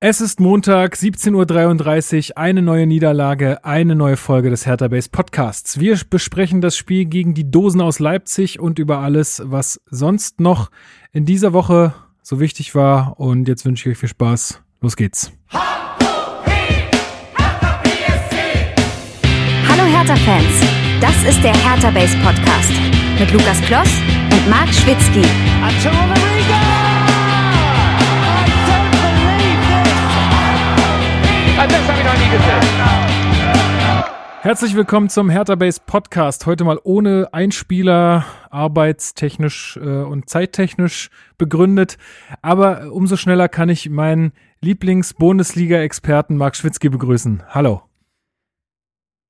Es ist Montag, 17.33 Uhr, eine neue Niederlage, eine neue Folge des Hertha Base Podcasts. Wir besprechen das Spiel gegen die Dosen aus Leipzig und über alles, was sonst noch in dieser Woche so wichtig war. Und jetzt wünsche ich euch viel Spaß. Los geht's. Hallo Hertha-Fans, das ist der Hertha Base Podcast mit Lukas Kloss und Marc Schwitzky. Das habe ich noch nie gesehen. Herzlich willkommen zum Hertha Base Podcast. Heute mal ohne Einspieler, arbeitstechnisch äh, und zeittechnisch begründet. Aber umso schneller kann ich meinen Lieblings-Bundesliga-Experten Marc Schwitzky begrüßen. Hallo.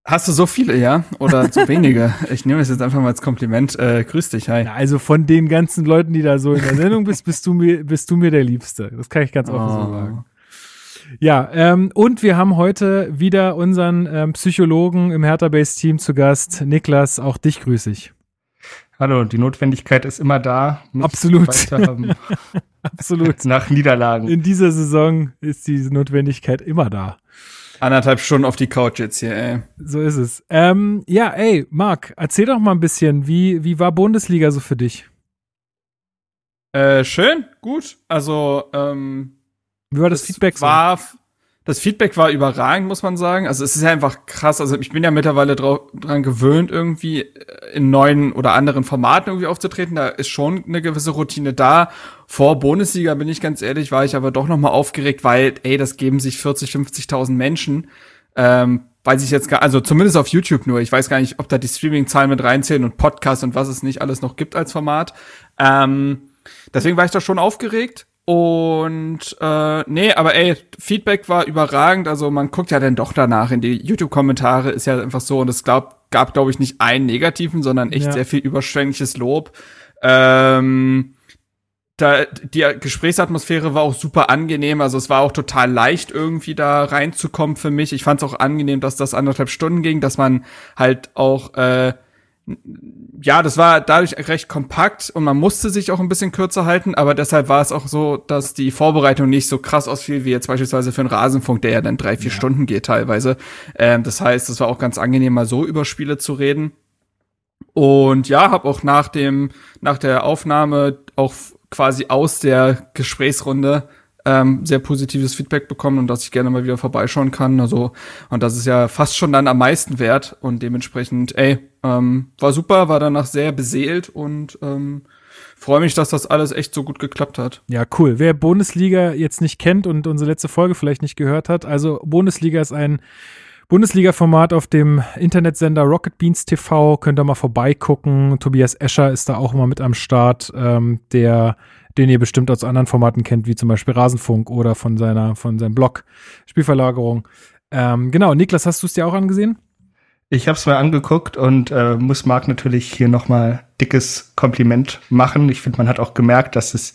Hast du so viele, ja? Oder so wenige? Ich nehme es jetzt einfach mal als Kompliment. Äh, grüß dich, hi. Na, also von den ganzen Leuten, die da so in der Sendung bist, bist du mir, bist du mir der Liebste. Das kann ich ganz offen oh. so sagen. Ja, ähm, und wir haben heute wieder unseren ähm, Psychologen im Hertha Base Team zu Gast. Niklas, auch dich grüße ich. Hallo, die Notwendigkeit ist immer da. Absolut. Absolut. Nach Niederlagen. In dieser Saison ist diese Notwendigkeit immer da. Anderthalb Stunden auf die Couch jetzt hier, ey. So ist es. Ähm, ja, ey, Marc, erzähl doch mal ein bisschen, wie, wie war Bundesliga so für dich? Äh, schön, gut. Also, ähm, wie war das, das Feedback? War? Das Feedback war überragend, muss man sagen. Also es ist ja einfach krass. Also ich bin ja mittlerweile dran gewöhnt, irgendwie in neuen oder anderen Formaten irgendwie aufzutreten. Da ist schon eine gewisse Routine da. Vor Bundesliga, bin ich ganz ehrlich, war ich aber doch noch mal aufgeregt, weil, ey, das geben sich 40, 50.000 Menschen. Ähm, weiß ich jetzt gar, also zumindest auf YouTube nur. Ich weiß gar nicht, ob da die Streaming-Zahlen mit reinzählen und Podcasts und was es nicht alles noch gibt als Format. Ähm, deswegen war ich da schon aufgeregt. Und äh, nee, aber ey, Feedback war überragend. Also man guckt ja dann doch danach in die YouTube-Kommentare, ist ja einfach so. Und es glaub, gab, glaube ich, nicht einen negativen, sondern echt ja. sehr viel überschwängliches Lob. Ähm, da, die Gesprächsatmosphäre war auch super angenehm. Also es war auch total leicht, irgendwie da reinzukommen für mich. Ich fand es auch angenehm, dass das anderthalb Stunden ging, dass man halt auch äh, ja, das war dadurch recht kompakt und man musste sich auch ein bisschen kürzer halten, aber deshalb war es auch so, dass die Vorbereitung nicht so krass ausfiel wie jetzt beispielsweise für einen Rasenfunk, der ja dann drei, vier ja. Stunden geht teilweise. Ähm, das heißt, es war auch ganz angenehm, mal so über Spiele zu reden. Und ja, habe auch nach dem, nach der Aufnahme auch quasi aus der Gesprächsrunde ähm, sehr positives Feedback bekommen und dass ich gerne mal wieder vorbeischauen kann. Also, und das ist ja fast schon dann am meisten wert und dementsprechend, ey, ähm, war super, war danach sehr beseelt und ähm, freue mich, dass das alles echt so gut geklappt hat. Ja, cool. Wer Bundesliga jetzt nicht kennt und unsere letzte Folge vielleicht nicht gehört hat, also Bundesliga ist ein Bundesliga-Format auf dem Internetsender Rocket Beans TV. Könnt ihr mal vorbeigucken. Tobias Escher ist da auch immer mit am Start, ähm, der den ihr bestimmt aus anderen Formaten kennt, wie zum Beispiel Rasenfunk oder von seiner, von seinem Blog Spielverlagerung. Ähm, genau, Niklas, hast du es dir auch angesehen? Ich habe es mir angeguckt und äh, muss Marc natürlich hier nochmal dickes Kompliment machen. Ich finde, man hat auch gemerkt, dass es,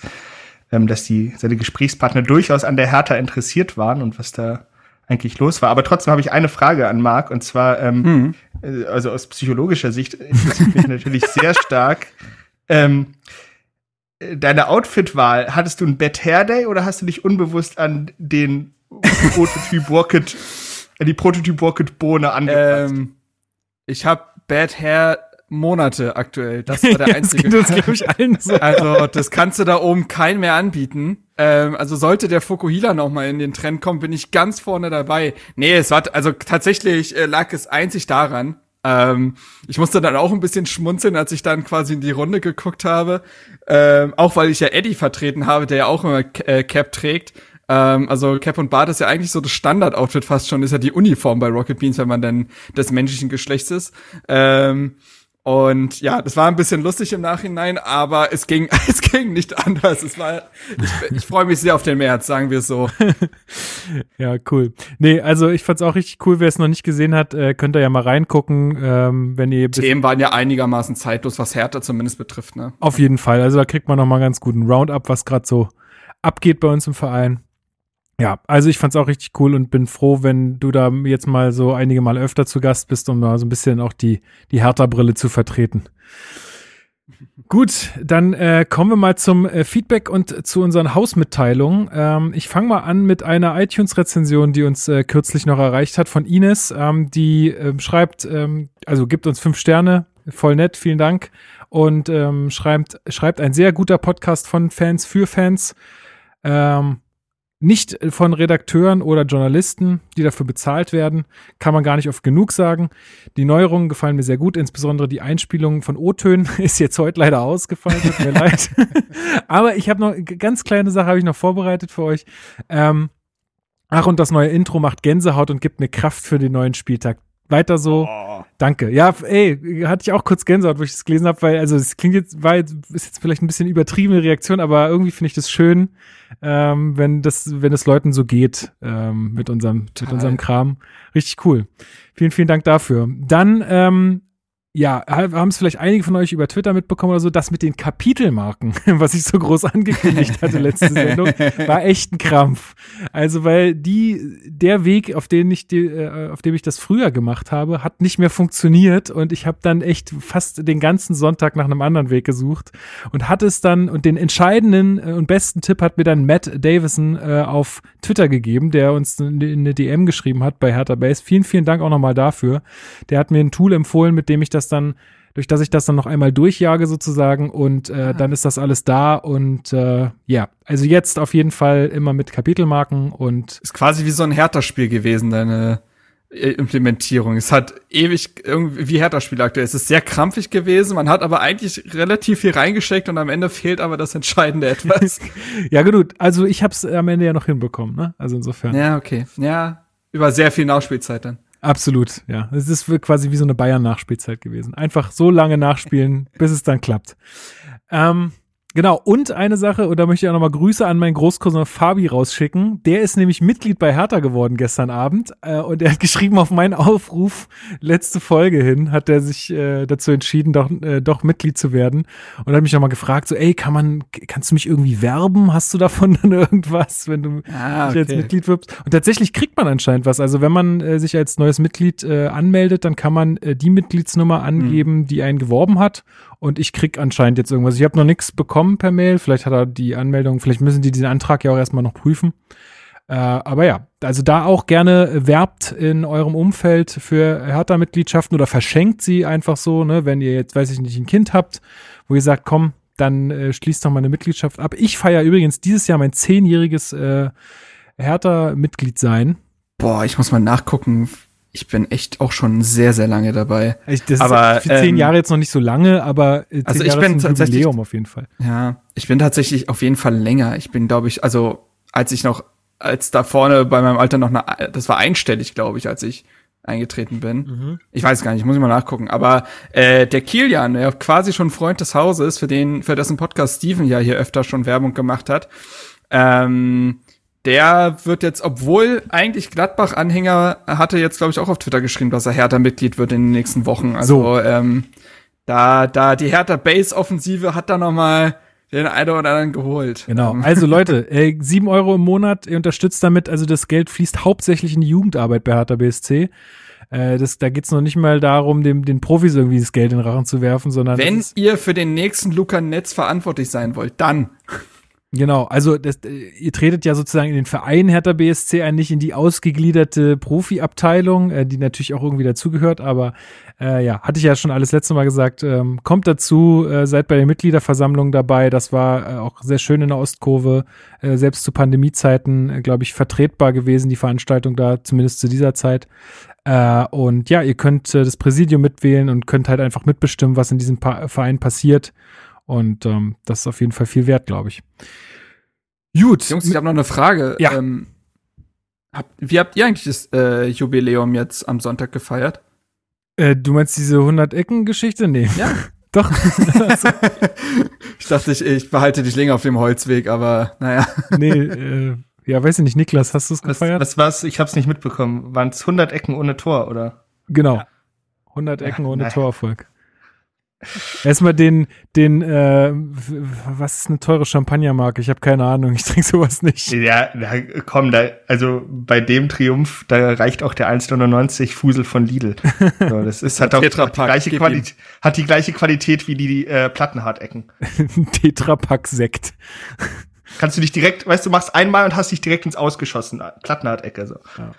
ähm, dass die seine Gesprächspartner durchaus an der Hertha interessiert waren und was da eigentlich los war. Aber trotzdem habe ich eine Frage an Marc und zwar, ähm, mhm. Äh, also aus psychologischer Sicht interessiert mich natürlich sehr stark. Ähm, deine Outfit-Wahl, hattest du ein Bad Hair Day oder hast du dich unbewusst an den Prototyp Rocket, an die Prototyp Rocket Bohne angepasst? Ähm, ich habe Bad Hair Monate aktuell. Das war der einzige. das geht, das, ich, allen so. Also, das kannst du da oben kein mehr anbieten. Ähm, also sollte der Fukuhila noch mal in den Trend kommen, bin ich ganz vorne dabei. Nee, es war also tatsächlich äh, lag es einzig daran, ähm, ich musste dann auch ein bisschen schmunzeln, als ich dann quasi in die Runde geguckt habe. Ähm, auch weil ich ja Eddie vertreten habe, der ja auch immer äh, Cap trägt. Ähm, also Cap und Bart ist ja eigentlich so das Standard-Outfit fast schon, ist ja die Uniform bei Rocket Beans, wenn man denn des menschlichen Geschlechts ist. Ähm, und ja, das war ein bisschen lustig im Nachhinein, aber es ging, es ging nicht anders. Es war, ich, ich freue mich sehr auf den März, sagen wir es so. ja, cool. Nee, also ich fand's auch richtig cool. Wer es noch nicht gesehen hat, äh, könnt ihr ja mal reingucken, ähm, wenn ihr. Themen waren ja einigermaßen zeitlos, was Härte zumindest betrifft, ne? Auf jeden Fall. Also da kriegt man noch mal ganz guten Roundup, was gerade so abgeht bei uns im Verein. Ja, also ich fand's auch richtig cool und bin froh, wenn du da jetzt mal so einige Mal öfter zu Gast bist, um da so ein bisschen auch die, die Hertha-Brille zu vertreten. Gut, dann äh, kommen wir mal zum äh, Feedback und zu unseren Hausmitteilungen. Ähm, ich fange mal an mit einer iTunes-Rezension, die uns äh, kürzlich noch erreicht hat von Ines. Ähm, die ähm, schreibt, ähm, also gibt uns fünf Sterne, voll nett, vielen Dank. Und ähm, schreibt, schreibt ein sehr guter Podcast von Fans für Fans. Ähm, nicht von Redakteuren oder Journalisten, die dafür bezahlt werden, kann man gar nicht oft genug sagen. Die Neuerungen gefallen mir sehr gut, insbesondere die Einspielung von O-Tönen ist jetzt heute leider ausgefallen, tut mir leid. Aber ich habe noch ganz kleine Sache habe ich noch vorbereitet für euch. Ähm, ach und das neue Intro macht Gänsehaut und gibt mir Kraft für den neuen Spieltag. Weiter so. Oh. Danke. Ja, ey, hatte ich auch kurz Gänsehaut, wo ich das gelesen habe, weil, also es klingt jetzt, war jetzt, ist jetzt vielleicht ein bisschen übertriebene Reaktion, aber irgendwie finde ich das schön, ähm, wenn das, wenn es Leuten so geht ähm, mit unserem, Total. mit unserem Kram. Richtig cool. Vielen, vielen Dank dafür. Dann ähm, ja, haben es vielleicht einige von euch über Twitter mitbekommen oder so, das mit den Kapitelmarken, was ich so groß angekündigt hatte letzte Sendung, war echt ein Krampf. Also, weil die, der Weg, auf den ich die, äh, auf dem ich das früher gemacht habe, hat nicht mehr funktioniert und ich habe dann echt fast den ganzen Sonntag nach einem anderen Weg gesucht und hatte es dann und den entscheidenden äh, und besten Tipp hat mir dann Matt Davison äh, auf Twitter gegeben, der uns eine DM geschrieben hat bei Hertha Base. Vielen, vielen Dank auch nochmal dafür. Der hat mir ein Tool empfohlen, mit dem ich das das dann, durch das ich das dann noch einmal durchjage sozusagen und äh, ah. dann ist das alles da und äh, ja, also jetzt auf jeden Fall immer mit Kapitelmarken und ist quasi wie so ein Hertha-Spiel gewesen, deine äh, Implementierung. Es hat ewig irgendwie wie Hertha-Spiel aktuell. Es ist sehr krampfig gewesen. Man hat aber eigentlich relativ viel reingesteckt und am Ende fehlt aber das Entscheidende etwas. ja, gut. Also ich habe es am Ende ja noch hinbekommen. Ne? Also insofern. Ja, okay. Ja, über sehr viel Nachspielzeit dann. Absolut, ja. Es ist quasi wie so eine Bayern-Nachspielzeit gewesen. Einfach so lange nachspielen, bis es dann klappt. Ähm, Genau, und eine Sache, und da möchte ich auch nochmal Grüße an meinen Großcousin Fabi rausschicken. Der ist nämlich Mitglied bei Hertha geworden gestern Abend äh, und er hat geschrieben auf meinen Aufruf, letzte Folge hin, hat er sich äh, dazu entschieden, doch, äh, doch Mitglied zu werden und hat mich nochmal gefragt, so, ey, kann man, kannst du mich irgendwie werben? Hast du davon dann irgendwas, wenn du ah, okay. als Mitglied wirbst? Und tatsächlich kriegt man anscheinend was. Also wenn man äh, sich als neues Mitglied äh, anmeldet, dann kann man äh, die Mitgliedsnummer angeben, mhm. die einen geworben hat und ich krieg anscheinend jetzt irgendwas. Ich habe noch nichts bekommen per Mail. Vielleicht hat er die Anmeldung, vielleicht müssen die diesen Antrag ja auch erstmal noch prüfen. Äh, aber ja, also da auch gerne werbt in eurem Umfeld für Hertha-Mitgliedschaften oder verschenkt sie einfach so, ne, wenn ihr jetzt, weiß ich nicht, ein Kind habt, wo ihr sagt, komm, dann äh, schließt doch mal eine Mitgliedschaft ab. Ich feiere übrigens dieses Jahr mein zehnjähriges äh, Hertha-Mitglied sein. Boah, ich muss mal nachgucken, ich bin echt auch schon sehr, sehr lange dabei. Ich, das aber, ist für zehn ähm, Jahre jetzt noch nicht so lange, aber zehn also ich Jahre bin ist ein Jubiläum auf jeden Fall. Ja, ich bin tatsächlich auf jeden Fall länger. Ich bin, glaube ich, also als ich noch, als da vorne bei meinem Alter noch eine, das war einstellig, glaube ich, als ich eingetreten bin. Mhm. Ich weiß gar nicht, muss ich mal nachgucken. Aber äh, der Kilian, der quasi schon Freund des Hauses, für den, für dessen Podcast Steven ja hier öfter schon Werbung gemacht hat, ähm, der wird jetzt, obwohl eigentlich Gladbach-Anhänger hatte jetzt, glaube ich, auch auf Twitter geschrieben, dass er Hertha-Mitglied wird in den nächsten Wochen. Also so. ähm, da, da die Hertha-Base-Offensive hat da noch mal den einen oder anderen geholt. Genau. Ähm. Also Leute, äh, sieben Euro im Monat, ihr unterstützt damit, also das Geld fließt hauptsächlich in die Jugendarbeit bei Hertha BSC. Äh, das, da geht's noch nicht mal darum, dem, den Profis irgendwie das Geld in den Rachen zu werfen, sondern. Wenn ihr für den nächsten Luca Netz verantwortlich sein wollt, dann. Genau, also das, äh, ihr tretet ja sozusagen in den Verein Hertha BSC ein, nicht in die ausgegliederte Profiabteilung, äh, die natürlich auch irgendwie dazugehört, aber äh, ja, hatte ich ja schon alles letzte Mal gesagt, ähm, kommt dazu, äh, seid bei der Mitgliederversammlung dabei, das war äh, auch sehr schön in der Ostkurve, äh, selbst zu Pandemiezeiten, glaube ich, vertretbar gewesen, die Veranstaltung da, zumindest zu dieser Zeit. Und ja, ihr könnt das Präsidium mitwählen und könnt halt einfach mitbestimmen, was in diesem pa Verein passiert. Und ähm, das ist auf jeden Fall viel wert, glaube ich. Gut. Jungs, ich habe noch eine Frage. Ja. Ähm, hab, wie habt ihr eigentlich das äh, Jubiläum jetzt am Sonntag gefeiert? Äh, du meinst diese 100-Ecken-Geschichte? Nee. Ja. Doch. ich dachte, ich, ich behalte dich länger auf dem Holzweg, aber naja. nee, äh, ja, weiß ich nicht. Niklas, hast du es gefeiert? Was war's? Ich hab's nicht mitbekommen. Waren es 100 Ecken ohne Tor, oder? Genau. 100 Ecken ja, ohne nein. Torerfolg. Erstmal den, den, äh, was ist eine teure Champagnermarke? Ich habe keine Ahnung, ich trinke sowas nicht. Ja, na, komm, da, also bei dem Triumph, da reicht auch der 1,99 Fusel von Lidl. So, das ist, hat auch hat die, gleiche Qualität, hat die gleiche Qualität wie die, die äh, Plattenhartecken. Tetrapack Sekt. Kannst du dich direkt, weißt du, machst einmal und hast dich direkt ins Ausgeschossen. Plattenhartecke, so. Ja.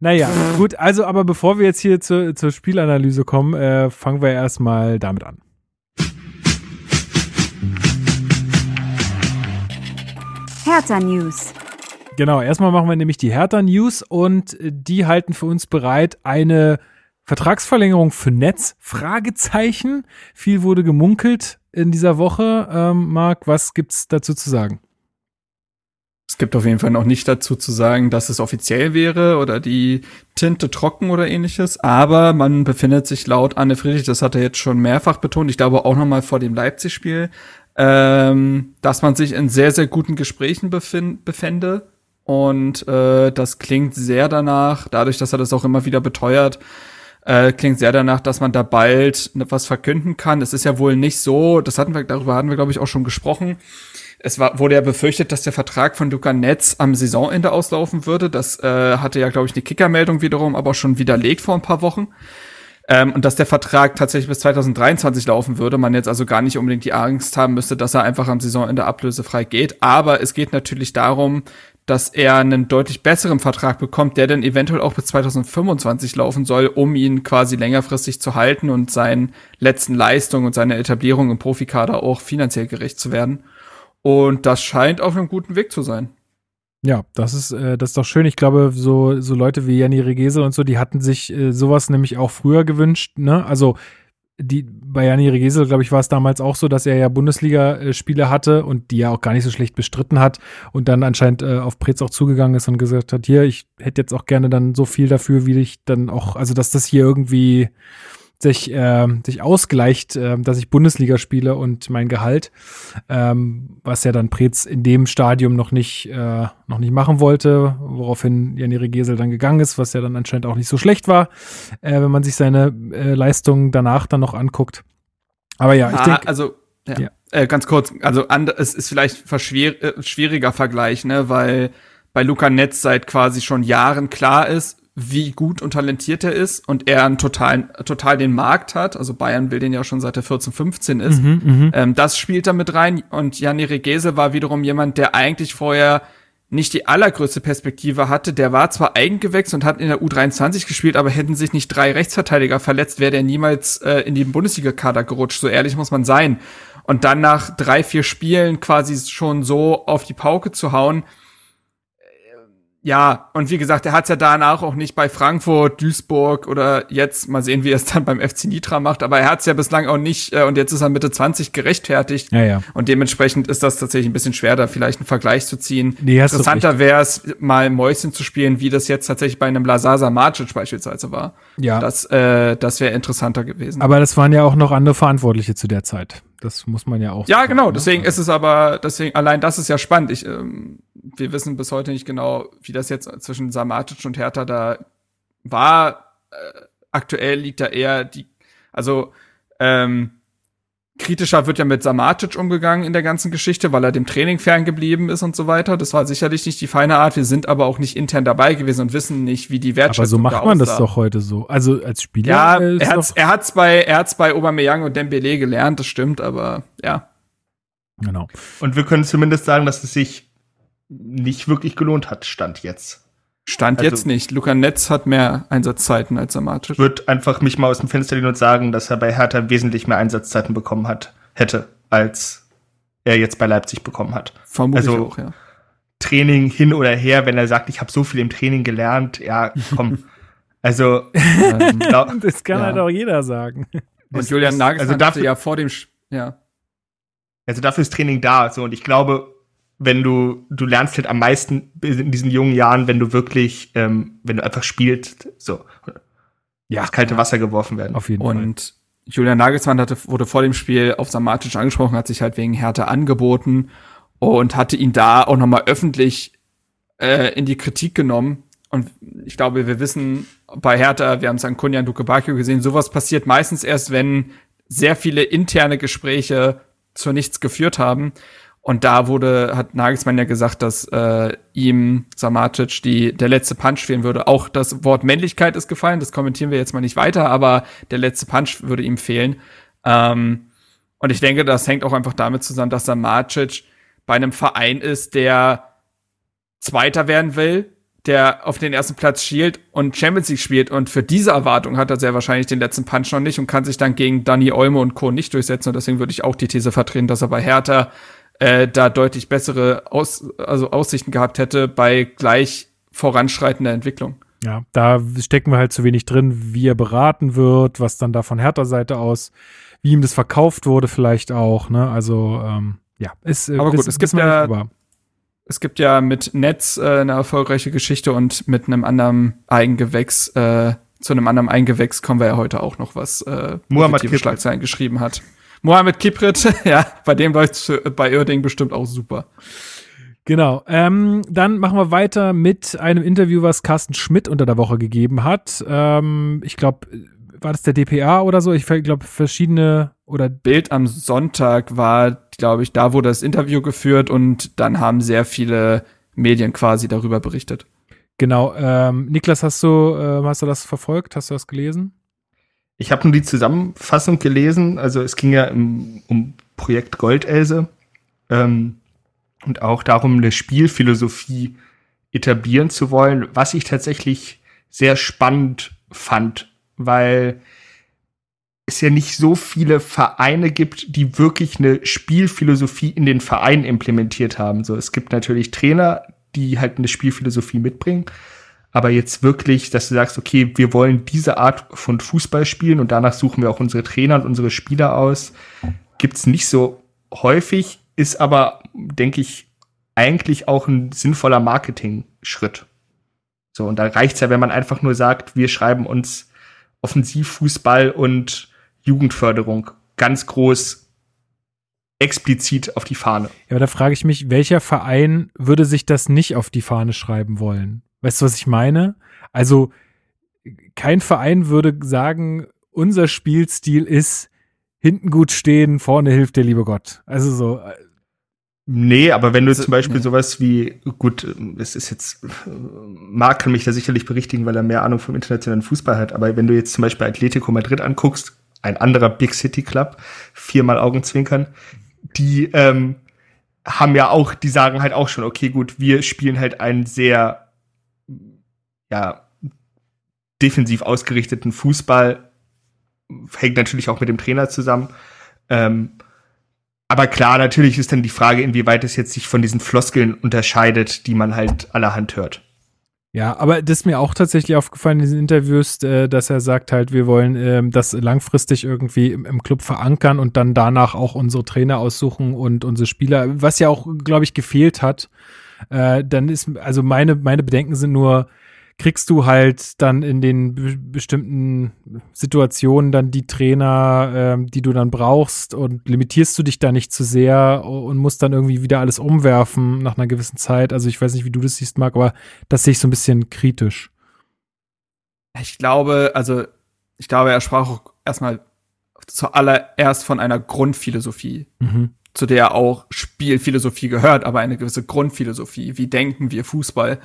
Naja, gut, also aber bevor wir jetzt hier zur, zur Spielanalyse kommen, äh, fangen wir erstmal damit an. Hertha News. Genau, erstmal machen wir nämlich die Hertha News und die halten für uns bereit eine Vertragsverlängerung für Netz? Fragezeichen. Viel wurde gemunkelt in dieser Woche. Ähm, Marc, was gibt's dazu zu sagen? Es gibt auf jeden Fall noch nicht dazu zu sagen, dass es offiziell wäre oder die Tinte trocken oder ähnliches. Aber man befindet sich laut Anne Friedrich, das hat er jetzt schon mehrfach betont, ich glaube auch noch mal vor dem Leipzig-Spiel, ähm, dass man sich in sehr, sehr guten Gesprächen befände. Und äh, das klingt sehr danach, dadurch, dass er das auch immer wieder beteuert, äh, klingt sehr danach, dass man da bald was verkünden kann. Es ist ja wohl nicht so, das hatten wir, darüber hatten wir, glaube ich, auch schon gesprochen, es war, wurde ja befürchtet, dass der Vertrag von Luca Netz am Saisonende auslaufen würde. Das äh, hatte ja, glaube ich, eine Kickermeldung wiederum, aber schon widerlegt vor ein paar Wochen. Ähm, und dass der Vertrag tatsächlich bis 2023 laufen würde, man jetzt also gar nicht unbedingt die Angst haben müsste, dass er einfach am Saisonende ablösefrei geht. Aber es geht natürlich darum, dass er einen deutlich besseren Vertrag bekommt, der dann eventuell auch bis 2025 laufen soll, um ihn quasi längerfristig zu halten und seinen letzten Leistungen und seiner Etablierung im Profikader auch finanziell gerecht zu werden. Und das scheint auf einem guten Weg zu sein. Ja, das ist, äh, das ist doch schön. Ich glaube, so, so Leute wie Janni Regese und so, die hatten sich äh, sowas nämlich auch früher gewünscht, ne? Also, die, bei Janni Regese, glaube ich, war es damals auch so, dass er ja Bundesligaspiele hatte und die er auch gar nicht so schlecht bestritten hat und dann anscheinend äh, auf Preetz auch zugegangen ist und gesagt hat, hier, ich hätte jetzt auch gerne dann so viel dafür, wie ich dann auch, also dass das hier irgendwie sich, äh, sich ausgleicht, äh, dass ich Bundesliga spiele und mein Gehalt, ähm, was ja dann Preetz in dem Stadium noch nicht, äh, noch nicht machen wollte, woraufhin Janire Gesel dann gegangen ist, was ja dann anscheinend auch nicht so schlecht war, äh, wenn man sich seine äh, Leistungen danach dann noch anguckt. Aber ja, ich ah, denke. Also, ja. ja. Äh, ganz kurz, also es ist vielleicht ein äh, schwieriger Vergleich, ne, weil bei Luca Netz seit quasi schon Jahren klar ist, wie gut und talentiert er ist und er einen totalen, total den Markt hat. Also Bayern will den ja schon seit er 14, 15 ist. Mhm, mhm, ähm, das spielt da mit rein. Und Janni Regese war wiederum jemand, der eigentlich vorher nicht die allergrößte Perspektive hatte. Der war zwar eigengewechselt und hat in der U23 gespielt, aber hätten sich nicht drei Rechtsverteidiger verletzt, wäre der niemals äh, in den Bundesliga-Kader gerutscht. So ehrlich muss man sein. Und dann nach drei, vier Spielen quasi schon so auf die Pauke zu hauen, ja, und wie gesagt, er hat es ja danach auch nicht bei Frankfurt, Duisburg oder jetzt, mal sehen, wie er es dann beim FC Nitra macht, aber er hat es ja bislang auch nicht, äh, und jetzt ist er Mitte 20 gerechtfertigt. Ja, ja. Und dementsprechend ist das tatsächlich ein bisschen schwer, da vielleicht einen Vergleich zu ziehen. Nee, Interessanter wäre es, mal Mäuschen zu spielen, wie das jetzt tatsächlich bei einem Lazasa Marcic beispielsweise war. Ja. Das, äh, das wäre interessanter gewesen. Aber das waren ja auch noch andere Verantwortliche zu der Zeit. Das muss man ja auch. Ja, sagen, genau. Ne? Deswegen ne? ist es aber, deswegen, allein das ist ja spannend. Ich, ähm, wir wissen bis heute nicht genau, wie das jetzt zwischen Samatic und Hertha da war. Äh, aktuell liegt da eher die, also, ähm, kritischer wird ja mit Samatic umgegangen in der ganzen Geschichte, weil er dem Training ferngeblieben ist und so weiter. Das war sicherlich nicht die feine Art. Wir sind aber auch nicht intern dabei gewesen und wissen nicht, wie die Wertschätzung Aber so macht man das doch heute so. Also als Spieler. Ja, er hat's, er hat's bei, er hat's bei Aubameyang und Dembele gelernt, das stimmt, aber ja. Genau. Und wir können zumindest sagen, dass es sich nicht wirklich gelohnt hat, Stand jetzt. Stand also, jetzt nicht. Luca Netz hat mehr Einsatzzeiten als Amatic. Ich würde einfach mich mal aus dem Fenster lehnen und sagen, dass er bei Hertha wesentlich mehr Einsatzzeiten bekommen hat, hätte, als er jetzt bei Leipzig bekommen hat. Vermutlich also, auch, ja. Training hin oder her, wenn er sagt, ich habe so viel im Training gelernt, ja, komm. also ähm, das kann ja. halt auch jeder sagen. Und Julian Nagelsmann also dafür, ja vor dem, Sch ja. Also dafür ist Training da, so und ich glaube, wenn du, du lernst halt am meisten in diesen jungen Jahren, wenn du wirklich, ähm, wenn du einfach spielst, so, ja, ins kalte Wasser geworfen werden. Auf jeden und Fall. Und Julian Nagelsmann hatte, wurde vor dem Spiel auf Samatisch angesprochen, hat sich halt wegen Härte angeboten und hatte ihn da auch nochmal öffentlich äh, in die Kritik genommen. Und ich glaube, wir wissen bei Hertha, wir haben es an Kunjan Dukebakio gesehen, sowas passiert meistens erst, wenn sehr viele interne Gespräche zu nichts geführt haben. Und da wurde, hat Nagelsmann ja gesagt, dass äh, ihm Samacic die, der letzte Punch fehlen würde. Auch das Wort Männlichkeit ist gefallen, das kommentieren wir jetzt mal nicht weiter, aber der letzte Punch würde ihm fehlen. Ähm, und ich denke, das hängt auch einfach damit zusammen, dass Samacic bei einem Verein ist, der Zweiter werden will, der auf den ersten Platz schielt und Champions League spielt. Und für diese Erwartung hat er sehr wahrscheinlich den letzten Punch noch nicht und kann sich dann gegen Danny Olmo und Co. nicht durchsetzen. Und deswegen würde ich auch die These vertreten, dass er bei Hertha äh, da deutlich bessere Aus also Aussichten gehabt hätte bei gleich voranschreitender Entwicklung. Ja, da stecken wir halt zu wenig drin, wie er beraten wird, was dann da von Hertha Seite aus, wie ihm das verkauft wurde vielleicht auch, ne? Also ähm, ja, ist äh, aber gut, es gibt ja es gibt ja mit Netz äh, eine erfolgreiche Geschichte und mit einem anderen Eigengewächs äh, zu einem anderen Eigengewächs kommen wir ja heute auch noch was äh, positive Schlagzeilen geschrieben hat. Mohamed Kiprit, ja, bei dem läuft bei Irding bestimmt auch super. Genau. Ähm, dann machen wir weiter mit einem Interview, was Carsten Schmidt unter der Woche gegeben hat. Ähm, ich glaube, war das der DPA oder so? Ich glaube, verschiedene oder Bild am Sonntag war, glaube ich, da wurde das Interview geführt und dann haben sehr viele Medien quasi darüber berichtet. Genau. Ähm, Niklas, hast du, äh, hast du das verfolgt? Hast du das gelesen? Ich habe nur die Zusammenfassung gelesen. Also es ging ja im, um Projekt Goldelse ähm, und auch darum, eine Spielphilosophie etablieren zu wollen, was ich tatsächlich sehr spannend fand, weil es ja nicht so viele Vereine gibt, die wirklich eine Spielphilosophie in den Verein implementiert haben. So, es gibt natürlich Trainer, die halt eine Spielphilosophie mitbringen, aber jetzt wirklich, dass du sagst, okay, wir wollen diese Art von Fußball spielen und danach suchen wir auch unsere Trainer und unsere Spieler aus, gibt's nicht so häufig, ist aber, denke ich, eigentlich auch ein sinnvoller Marketing-Schritt. So, und da reicht's ja, wenn man einfach nur sagt, wir schreiben uns Offensivfußball und Jugendförderung ganz groß explizit auf die Fahne. Ja, aber da frage ich mich, welcher Verein würde sich das nicht auf die Fahne schreiben wollen? Weißt du, was ich meine? Also, kein Verein würde sagen, unser Spielstil ist hinten gut stehen, vorne hilft der liebe Gott. Also so. Äh, nee, aber wenn du also, zum Beispiel nee. sowas wie, gut, es ist jetzt, Marc kann mich da sicherlich berichtigen, weil er mehr Ahnung vom internationalen Fußball hat, aber wenn du jetzt zum Beispiel Atletico Madrid anguckst, ein anderer Big City Club, viermal Augenzwinkern, die ähm, haben ja auch, die sagen halt auch schon, okay, gut, wir spielen halt einen sehr ja, defensiv ausgerichteten Fußball. Hängt natürlich auch mit dem Trainer zusammen. Ähm, aber klar, natürlich ist dann die Frage, inwieweit es jetzt sich von diesen Floskeln unterscheidet, die man halt allerhand hört. Ja, aber das ist mir auch tatsächlich aufgefallen in diesen Interviews, äh, dass er sagt halt, wir wollen ähm, das langfristig irgendwie im, Club verankern und dann danach auch unsere Trainer aussuchen und unsere Spieler, was ja auch, glaube ich, gefehlt hat. Äh, dann ist, also meine, meine Bedenken sind nur, kriegst du halt dann in den be bestimmten Situationen dann die Trainer, ähm, die du dann brauchst und limitierst du dich da nicht zu sehr und musst dann irgendwie wieder alles umwerfen nach einer gewissen Zeit. Also ich weiß nicht, wie du das siehst, Marc, aber das sehe ich so ein bisschen kritisch. Ich glaube, also ich glaube, er sprach auch erstmal zuallererst von einer Grundphilosophie. Mhm zu der auch Spielphilosophie gehört, aber eine gewisse Grundphilosophie. Wie denken wir Fußball?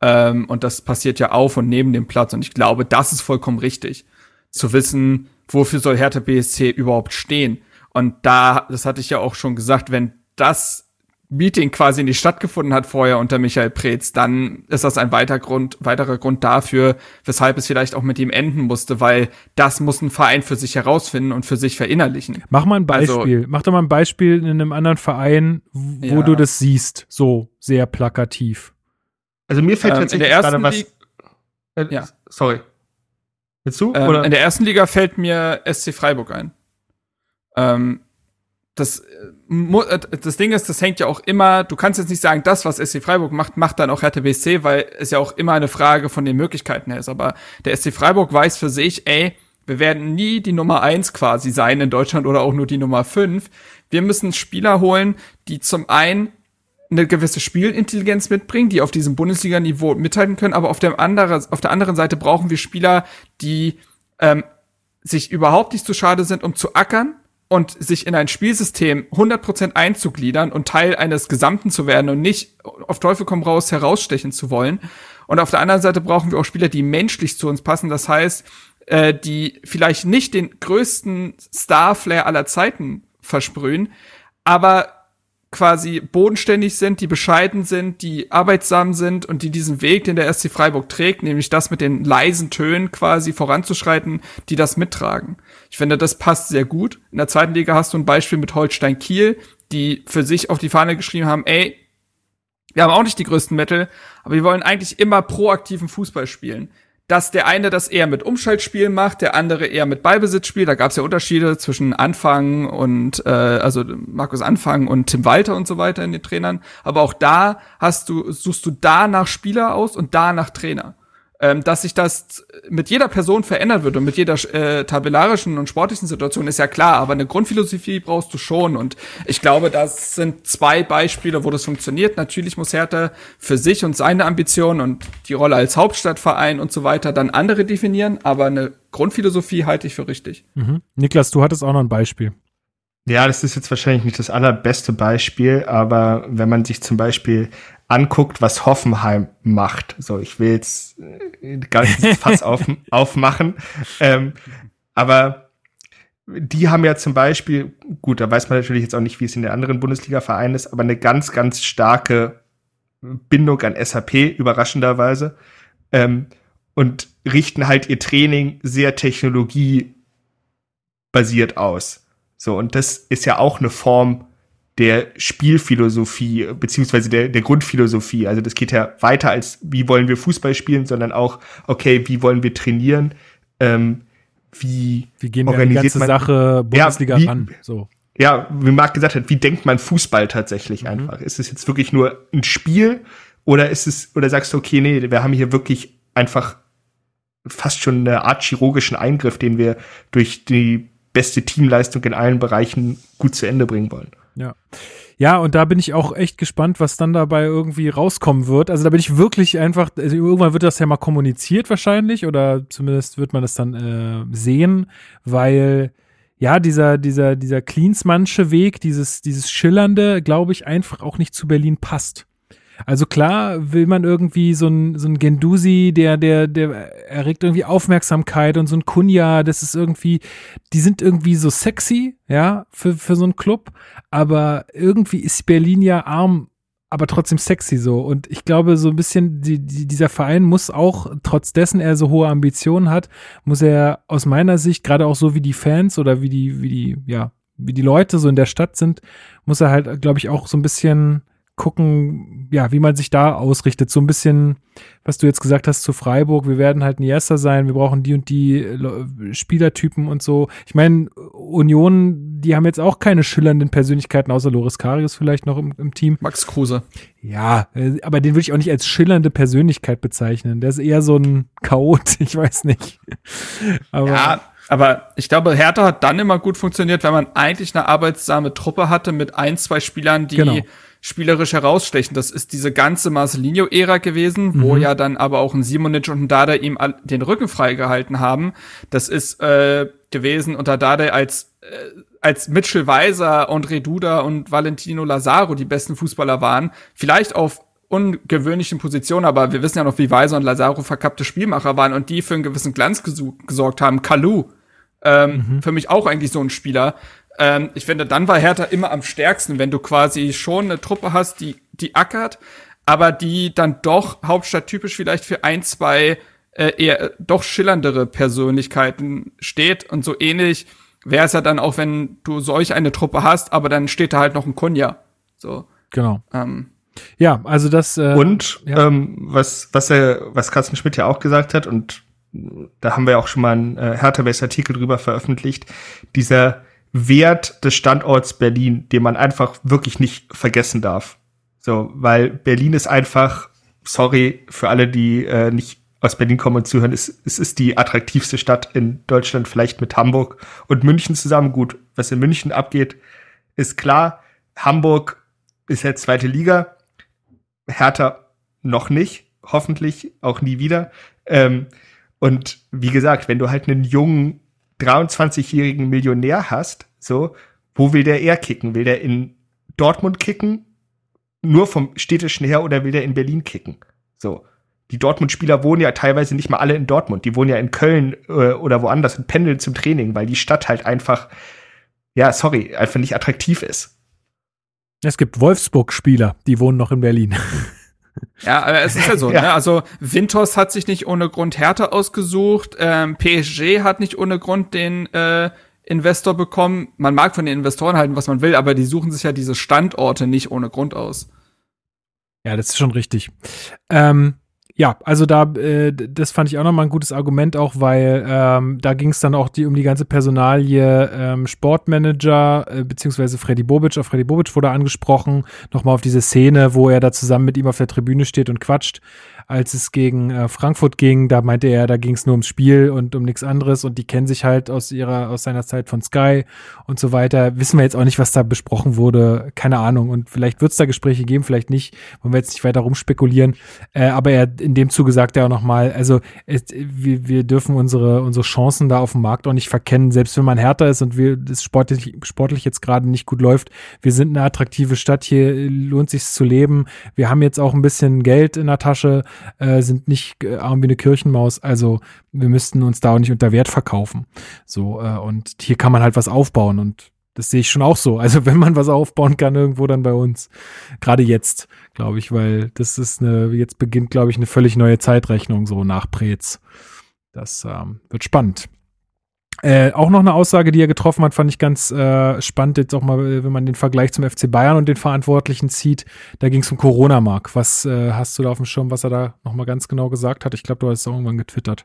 Ähm, und das passiert ja auf und neben dem Platz. Und ich glaube, das ist vollkommen richtig. Zu wissen, wofür soll Hertha BSC überhaupt stehen. Und da, das hatte ich ja auch schon gesagt, wenn das Meeting quasi nicht stattgefunden hat vorher unter Michael Preetz, dann ist das ein weiter Grund, weiterer Grund dafür, weshalb es vielleicht auch mit ihm enden musste, weil das muss ein Verein für sich herausfinden und für sich verinnerlichen. Mach mal ein Beispiel. Also, Mach doch mal ein Beispiel in einem anderen Verein, wo ja. du das siehst, so sehr plakativ. Also mir fällt ähm, tatsächlich gerade was. Äh, ja. Sorry. Willst du? Ähm, oder? In der ersten Liga fällt mir SC Freiburg ein. Ähm, das, äh, das Ding ist, das hängt ja auch immer, du kannst jetzt nicht sagen, das, was SC Freiburg macht, macht dann auch Hertha BSC, weil es ja auch immer eine Frage von den Möglichkeiten her ist. Aber der SC Freiburg weiß für sich, ey, wir werden nie die Nummer eins quasi sein in Deutschland oder auch nur die Nummer fünf. Wir müssen Spieler holen, die zum einen eine gewisse Spielintelligenz mitbringen, die auf diesem Bundesliga-Niveau mithalten können, aber auf der, anderen, auf der anderen Seite brauchen wir Spieler, die ähm, sich überhaupt nicht zu schade sind, um zu ackern und sich in ein Spielsystem 100% einzugliedern und Teil eines Gesamten zu werden und nicht auf Teufel komm raus herausstechen zu wollen. Und auf der anderen Seite brauchen wir auch Spieler, die menschlich zu uns passen. Das heißt, äh, die vielleicht nicht den größten Star-Flair aller Zeiten versprühen, aber quasi bodenständig sind, die bescheiden sind, die arbeitsam sind und die diesen Weg, den der SC Freiburg trägt, nämlich das mit den leisen Tönen quasi voranzuschreiten, die das mittragen. Ich finde, das passt sehr gut. In der zweiten Liga hast du ein Beispiel mit Holstein Kiel, die für sich auf die Fahne geschrieben haben, ey, wir haben auch nicht die größten Mittel, aber wir wollen eigentlich immer proaktiven Fußball spielen dass der eine das eher mit Umschaltspielen macht, der andere eher mit Ballbesitzspiel. Da gab es ja Unterschiede zwischen Anfang und äh, also Markus Anfang und Tim Walter und so weiter in den Trainern. Aber auch da hast du suchst du da nach Spieler aus und da nach Trainer ähm, dass sich das mit jeder Person verändern wird und mit jeder äh, tabellarischen und sportlichen Situation ist ja klar, aber eine Grundphilosophie brauchst du schon und ich glaube, das sind zwei Beispiele, wo das funktioniert. Natürlich muss Hertha für sich und seine Ambitionen und die Rolle als Hauptstadtverein und so weiter dann andere definieren, aber eine Grundphilosophie halte ich für richtig. Mhm. Niklas, du hattest auch noch ein Beispiel. Ja, das ist jetzt wahrscheinlich nicht das allerbeste Beispiel, aber wenn man sich zum Beispiel anguckt, was Hoffenheim macht. So, ich will jetzt äh, gar nicht das Fass auf, aufmachen. Ähm, aber die haben ja zum Beispiel, gut, da weiß man natürlich jetzt auch nicht, wie es in den anderen Bundesliga-Vereinen ist, aber eine ganz, ganz starke Bindung an SAP, überraschenderweise. Ähm, und richten halt ihr Training sehr technologiebasiert aus. So, und das ist ja auch eine Form der Spielphilosophie, beziehungsweise der, der Grundphilosophie. Also das geht ja weiter als, wie wollen wir Fußball spielen, sondern auch, okay, wie wollen wir trainieren, ähm, wie, wie gehen wir organisiert die ganze man, Sache Bundesliga ja, wie, ran? So. Ja, wie Marc gesagt hat, wie denkt man Fußball tatsächlich mhm. einfach? Ist es jetzt wirklich nur ein Spiel oder ist es, oder sagst du, okay, nee, wir haben hier wirklich einfach fast schon eine Art chirurgischen Eingriff, den wir durch die beste Teamleistung in allen Bereichen gut zu Ende bringen wollen. Ja. Ja, und da bin ich auch echt gespannt, was dann dabei irgendwie rauskommen wird. Also da bin ich wirklich einfach, also irgendwann wird das ja mal kommuniziert wahrscheinlich oder zumindest wird man das dann äh, sehen, weil ja, dieser, dieser, dieser Cleansmannsche Weg, dieses, dieses Schillernde, glaube ich, einfach auch nicht zu Berlin passt. Also klar will man irgendwie so ein, so ein Gendusi, der, der, der erregt irgendwie Aufmerksamkeit und so ein Kunja, das ist irgendwie, die sind irgendwie so sexy, ja, für, für so einen Club, aber irgendwie ist Berlin ja arm, aber trotzdem sexy so. Und ich glaube, so ein bisschen, die, die, dieser Verein muss auch, trotz dessen er so hohe Ambitionen hat, muss er aus meiner Sicht, gerade auch so wie die Fans oder wie die, wie die, ja, wie die Leute so in der Stadt sind, muss er halt, glaube ich, auch so ein bisschen gucken, ja, wie man sich da ausrichtet. So ein bisschen, was du jetzt gesagt hast zu Freiburg, wir werden halt ein Erster sein, wir brauchen die und die Spielertypen und so. Ich meine, Union, die haben jetzt auch keine schillernden Persönlichkeiten, außer Loris Karius vielleicht noch im, im Team. Max Kruse. Ja, äh, aber den würde ich auch nicht als schillernde Persönlichkeit bezeichnen. Der ist eher so ein Chaot, ich weiß nicht. aber ja, aber ich glaube, Hertha hat dann immer gut funktioniert, wenn man eigentlich eine arbeitssame Truppe hatte mit ein, zwei Spielern, die genau spielerisch herausstechen. Das ist diese ganze Marcelinho-Ära gewesen, mhm. wo ja dann aber auch ein Simonic und ein Dada ihm den Rücken freigehalten haben. Das ist äh, gewesen unter Dada als äh, als Mitchell Weiser, André Duda und Valentino Lazaro die besten Fußballer waren. Vielleicht auf ungewöhnlichen Positionen, aber wir wissen ja noch, wie Weiser und Lazaro verkappte Spielmacher waren und die für einen gewissen Glanz gesorgt haben. Kalu, ähm, mhm. für mich auch eigentlich so ein Spieler, ähm, ich finde, dann war Hertha immer am stärksten, wenn du quasi schon eine Truppe hast, die, die ackert, aber die dann doch hauptstadttypisch vielleicht für ein, zwei äh, eher doch schillerndere Persönlichkeiten steht und so ähnlich wäre es ja dann auch, wenn du solch eine Truppe hast, aber dann steht da halt noch ein Kunja. So. Genau. Ähm, ja, also das. Äh, und ja. ähm, was was er was Carsten Schmidt ja auch gesagt hat und da haben wir auch schon mal einen äh, Hertha-Base-Artikel drüber veröffentlicht. Dieser Wert des Standorts Berlin, den man einfach wirklich nicht vergessen darf. So, weil Berlin ist einfach, sorry für alle, die äh, nicht aus Berlin kommen und zuhören, es, es ist die attraktivste Stadt in Deutschland, vielleicht mit Hamburg und München zusammen. Gut, was in München abgeht, ist klar. Hamburg ist jetzt zweite Liga, Hertha noch nicht, hoffentlich auch nie wieder. Ähm, und wie gesagt, wenn du halt einen jungen 23-jährigen Millionär hast, so, wo will der eher kicken? Will der in Dortmund kicken? Nur vom städtischen her oder will der in Berlin kicken? So. Die Dortmund-Spieler wohnen ja teilweise nicht mal alle in Dortmund. Die wohnen ja in Köln äh, oder woanders und pendeln zum Training, weil die Stadt halt einfach, ja, sorry, einfach nicht attraktiv ist. Es gibt Wolfsburg-Spieler, die wohnen noch in Berlin. Ja, aber es ist ja so, ja. Ne? Also Winters hat sich nicht ohne Grund Härte ausgesucht, ähm, PSG hat nicht ohne Grund den äh, Investor bekommen. Man mag von den Investoren halten, was man will, aber die suchen sich ja diese Standorte nicht ohne Grund aus. Ja, das ist schon richtig. Ähm, ja, also da, äh, das fand ich auch nochmal ein gutes Argument, auch weil ähm, da ging es dann auch die, um die ganze Personalie ähm, Sportmanager, äh, beziehungsweise Freddy Bobic, auf Freddy Bobic wurde angesprochen, nochmal auf diese Szene, wo er da zusammen mit ihm auf der Tribüne steht und quatscht als es gegen äh, Frankfurt ging, da meinte er, da ging es nur ums Spiel und um nichts anderes und die kennen sich halt aus ihrer, aus seiner Zeit von Sky und so weiter. Wissen wir jetzt auch nicht, was da besprochen wurde, keine Ahnung. Und vielleicht wird es da Gespräche geben, vielleicht nicht, wollen wir jetzt nicht weiter rumspekulieren. Äh, aber er in dem Zuge sagt er auch nochmal, also es, wir, wir dürfen unsere, unsere Chancen da auf dem Markt auch nicht verkennen, selbst wenn man härter ist und wir das sportlich, sportlich jetzt gerade nicht gut läuft. Wir sind eine attraktive Stadt, hier lohnt sich zu leben. Wir haben jetzt auch ein bisschen Geld in der Tasche äh, sind nicht äh, arm wie eine Kirchenmaus. Also wir müssten uns da auch nicht unter Wert verkaufen. So, äh, und hier kann man halt was aufbauen und das sehe ich schon auch so. Also wenn man was aufbauen kann, irgendwo dann bei uns. Gerade jetzt, glaube ich, weil das ist eine, jetzt beginnt, glaube ich, eine völlig neue Zeitrechnung so nach Prez. Das ähm, wird spannend. Äh, auch noch eine Aussage, die er getroffen hat, fand ich ganz äh, spannend, jetzt auch mal, äh, wenn man den Vergleich zum FC Bayern und den Verantwortlichen zieht. Da ging es um Corona, Mark. Was äh, hast du da auf dem Schirm, was er da nochmal ganz genau gesagt hat? Ich glaube, du hast es irgendwann getwittert.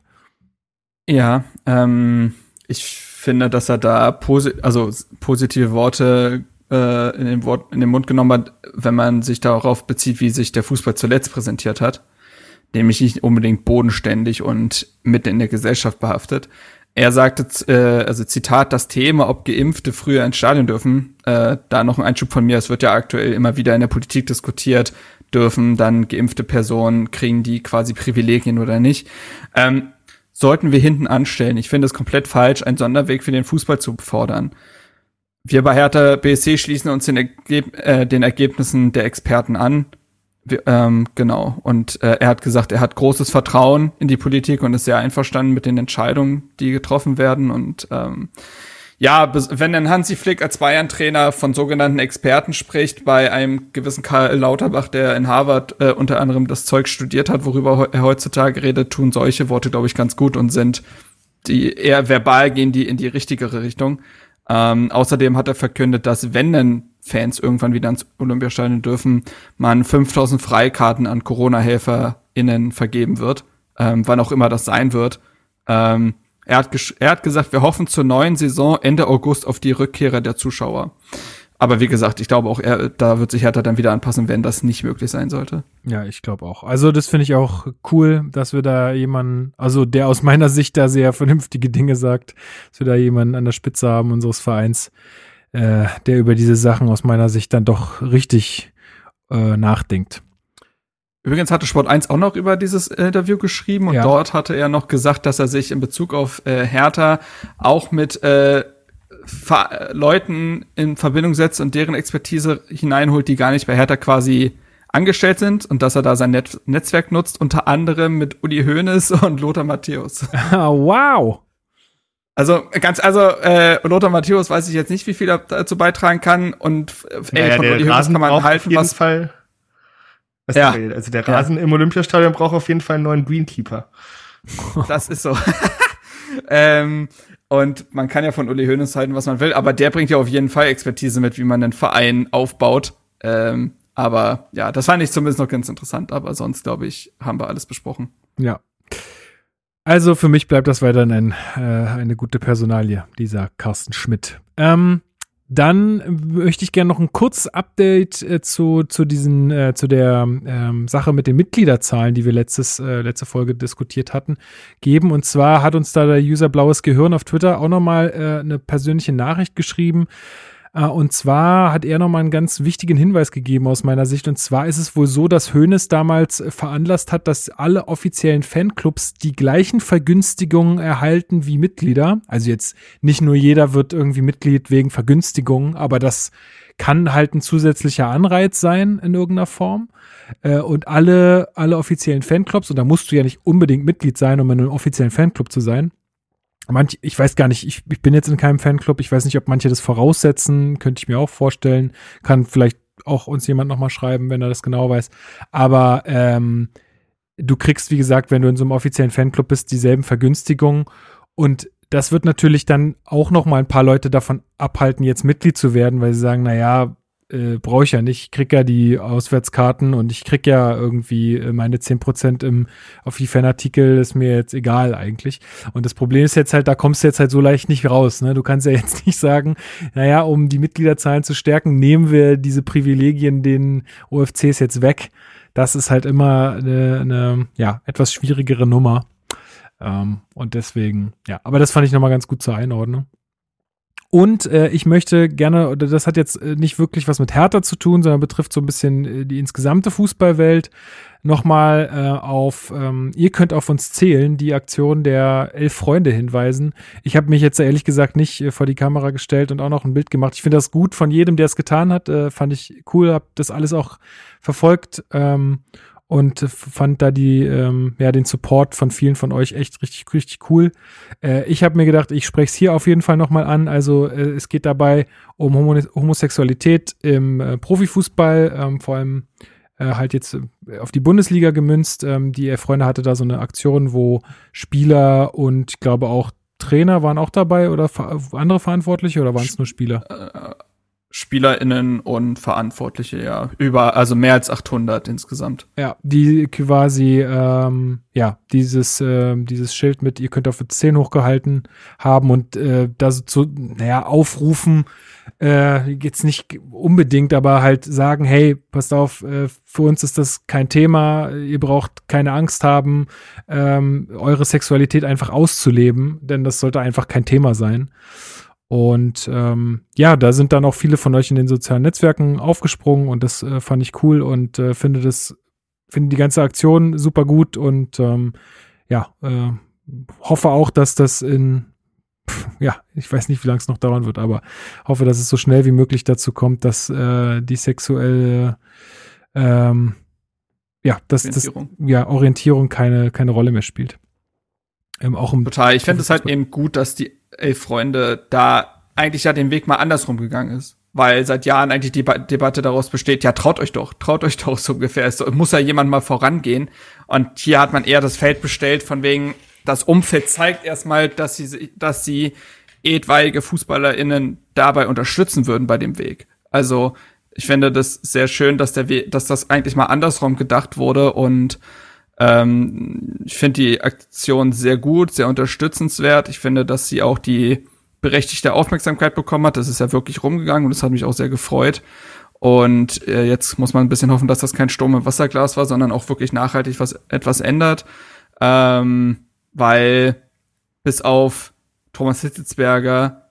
Ja, ähm, ich finde, dass er da posi also positive Worte äh, in, den Wort in den Mund genommen hat, wenn man sich darauf bezieht, wie sich der Fußball zuletzt präsentiert hat. Nämlich nicht unbedingt bodenständig und mitten in der Gesellschaft behaftet. Er sagte, äh, also Zitat, das Thema, ob Geimpfte früher ins Stadion dürfen, äh, da noch ein Einschub von mir, es wird ja aktuell immer wieder in der Politik diskutiert, dürfen dann geimpfte Personen, kriegen die quasi Privilegien oder nicht. Ähm, sollten wir hinten anstellen. Ich finde es komplett falsch, einen Sonderweg für den Fußball zu fordern. Wir bei Hertha BSC schließen uns den, Ergeb äh, den Ergebnissen der Experten an ähm, genau. Und äh, er hat gesagt, er hat großes Vertrauen in die Politik und ist sehr einverstanden mit den Entscheidungen, die getroffen werden. Und ähm, ja, wenn dann Hansi Flick als Bayern-Trainer von sogenannten Experten spricht, bei einem gewissen Karl Lauterbach, der in Harvard äh, unter anderem das Zeug studiert hat, worüber er heutzutage redet, tun solche Worte, glaube ich, ganz gut und sind die eher verbal gehen die in die richtigere Richtung. Ähm, außerdem hat er verkündet, dass wenn denn Fans irgendwann wieder ins Olympiastadion dürfen, man 5000 Freikarten an Corona-HelferInnen vergeben wird, ähm, wann auch immer das sein wird. Ähm, er, hat er hat gesagt, wir hoffen zur neuen Saison Ende August auf die Rückkehrer der Zuschauer. Aber wie gesagt, ich glaube auch, er, da wird sich Hertha dann wieder anpassen, wenn das nicht möglich sein sollte. Ja, ich glaube auch. Also das finde ich auch cool, dass wir da jemanden, also der aus meiner Sicht da sehr vernünftige Dinge sagt, dass wir da jemanden an der Spitze haben unseres Vereins, äh, der über diese Sachen aus meiner Sicht dann doch richtig äh, nachdenkt. Übrigens hatte Sport 1 auch noch über dieses Interview geschrieben und ja. dort hatte er noch gesagt, dass er sich in Bezug auf äh, Hertha auch mit äh, Leuten in Verbindung setzt und deren Expertise hineinholt, die gar nicht bei Hertha quasi angestellt sind und dass er da sein Net Netzwerk nutzt, unter anderem mit Uli Hoeneß und Lothar Matthäus. wow. Also ganz, also äh, Lothar Matthäus weiß ich jetzt nicht, wie viel er dazu beitragen kann und äh, naja, von Uli Hoeneß kann man halten, was Fall was ja. Also der Rasen ja. im Olympiastadion braucht auf jeden Fall einen neuen Greenkeeper. Das ist so. ähm, und man kann ja von Uli Hoeneß halten, was man will, aber der bringt ja auf jeden Fall Expertise mit, wie man einen Verein aufbaut. Ähm, aber ja, das fand ich zumindest noch ganz interessant. Aber sonst, glaube ich, haben wir alles besprochen. Ja. Also für mich bleibt das weiterhin ein, äh, eine gute Personalie, dieser Carsten Schmidt. Ähm, dann möchte ich gerne noch ein kurzes Update äh, zu, zu diesen, äh, zu der ähm, Sache mit den Mitgliederzahlen, die wir letztes, äh, letzte Folge diskutiert hatten, geben. Und zwar hat uns da der User Blaues Gehirn auf Twitter auch nochmal äh, eine persönliche Nachricht geschrieben und zwar hat er nochmal einen ganz wichtigen Hinweis gegeben aus meiner Sicht. Und zwar ist es wohl so, dass Hoeneß damals äh, veranlasst hat, dass alle offiziellen Fanclubs die gleichen Vergünstigungen erhalten wie Mitglieder. Also jetzt nicht nur jeder wird irgendwie Mitglied wegen Vergünstigungen, aber das kann halt ein zusätzlicher Anreiz sein in irgendeiner Form. Äh, und alle, alle offiziellen Fanclubs, und da musst du ja nicht unbedingt Mitglied sein, um in einem offiziellen Fanclub zu sein, manche, ich weiß gar nicht, ich, ich bin jetzt in keinem Fanclub, ich weiß nicht, ob manche das voraussetzen, könnte ich mir auch vorstellen. Kann vielleicht auch uns jemand nochmal schreiben, wenn er das genau weiß. Aber ähm, du kriegst, wie gesagt, wenn du in so einem offiziellen Fanclub bist, dieselben Vergünstigungen. Und das wird natürlich dann auch noch mal ein paar Leute davon abhalten, jetzt Mitglied zu werden, weil sie sagen, na ja, äh, brauche ich ja nicht. Ich krieg ja die Auswärtskarten und ich krieg ja irgendwie äh, meine 10% im, auf die Fanartikel, ist mir jetzt egal eigentlich. Und das Problem ist jetzt halt, da kommst du jetzt halt so leicht nicht raus. Ne? Du kannst ja jetzt nicht sagen, naja, um die Mitgliederzahlen zu stärken, nehmen wir diese Privilegien den OFCs jetzt weg. Das ist halt immer eine, eine ja, etwas schwierigere Nummer. Ähm, und deswegen, ja, aber das fand ich nochmal ganz gut zur Einordnung. Und äh, ich möchte gerne, das hat jetzt äh, nicht wirklich was mit Hertha zu tun, sondern betrifft so ein bisschen äh, die insgesamte Fußballwelt, nochmal äh, auf, ähm, ihr könnt auf uns zählen, die Aktion der elf Freunde hinweisen. Ich habe mich jetzt ehrlich gesagt nicht äh, vor die Kamera gestellt und auch noch ein Bild gemacht. Ich finde das gut von jedem, der es getan hat. Äh, fand ich cool, habe das alles auch verfolgt. Ähm, und fand da die ähm, ja den Support von vielen von euch echt richtig richtig cool. Äh, ich habe mir gedacht, ich spreche es hier auf jeden Fall nochmal an. Also äh, es geht dabei um Homo Homosexualität im äh, Profifußball, ähm, vor allem äh, halt jetzt äh, auf die Bundesliga gemünzt. Ähm, die Freunde hatte da so eine Aktion, wo Spieler und ich glaube auch Trainer waren auch dabei oder andere Verantwortliche oder waren es nur Spieler? SpielerInnen und Verantwortliche, ja. Über, also mehr als 800 insgesamt. Ja, die quasi, ähm, ja, dieses, äh, dieses Schild mit, ihr könnt auf 10 hochgehalten haben und äh, da zu, naja, aufrufen, äh, jetzt nicht unbedingt, aber halt sagen, hey, passt auf, äh, für uns ist das kein Thema, ihr braucht keine Angst haben, ähm, eure Sexualität einfach auszuleben, denn das sollte einfach kein Thema sein. Und ähm, ja, da sind dann auch viele von euch in den sozialen Netzwerken aufgesprungen und das äh, fand ich cool und äh, finde das, finde die ganze Aktion super gut und ähm, ja, äh, hoffe auch, dass das in, pff, ja, ich weiß nicht, wie lange es noch dauern wird, aber hoffe, dass es so schnell wie möglich dazu kommt, dass äh, die sexuelle ähm, ja, dass das ja Orientierung keine keine Rolle mehr spielt. Ähm, auch im Total. Ich finde es halt eben gut, dass die elf Freunde da eigentlich ja den Weg mal andersrum gegangen ist. Weil seit Jahren eigentlich die Debatte daraus besteht, ja, traut euch doch, traut euch doch so ungefähr. Es muss ja jemand mal vorangehen. Und hier hat man eher das Feld bestellt, von wegen, das Umfeld zeigt erstmal, dass sie, dass sie etwaige FußballerInnen dabei unterstützen würden bei dem Weg. Also, ich finde das sehr schön, dass der Weg, dass das eigentlich mal andersrum gedacht wurde und ähm, ich finde die Aktion sehr gut, sehr unterstützenswert. Ich finde, dass sie auch die berechtigte Aufmerksamkeit bekommen hat. Das ist ja wirklich rumgegangen und das hat mich auch sehr gefreut. Und äh, jetzt muss man ein bisschen hoffen, dass das kein Sturm im Wasserglas war, sondern auch wirklich nachhaltig was etwas ändert. Ähm, weil bis auf Thomas Hitzelsberger,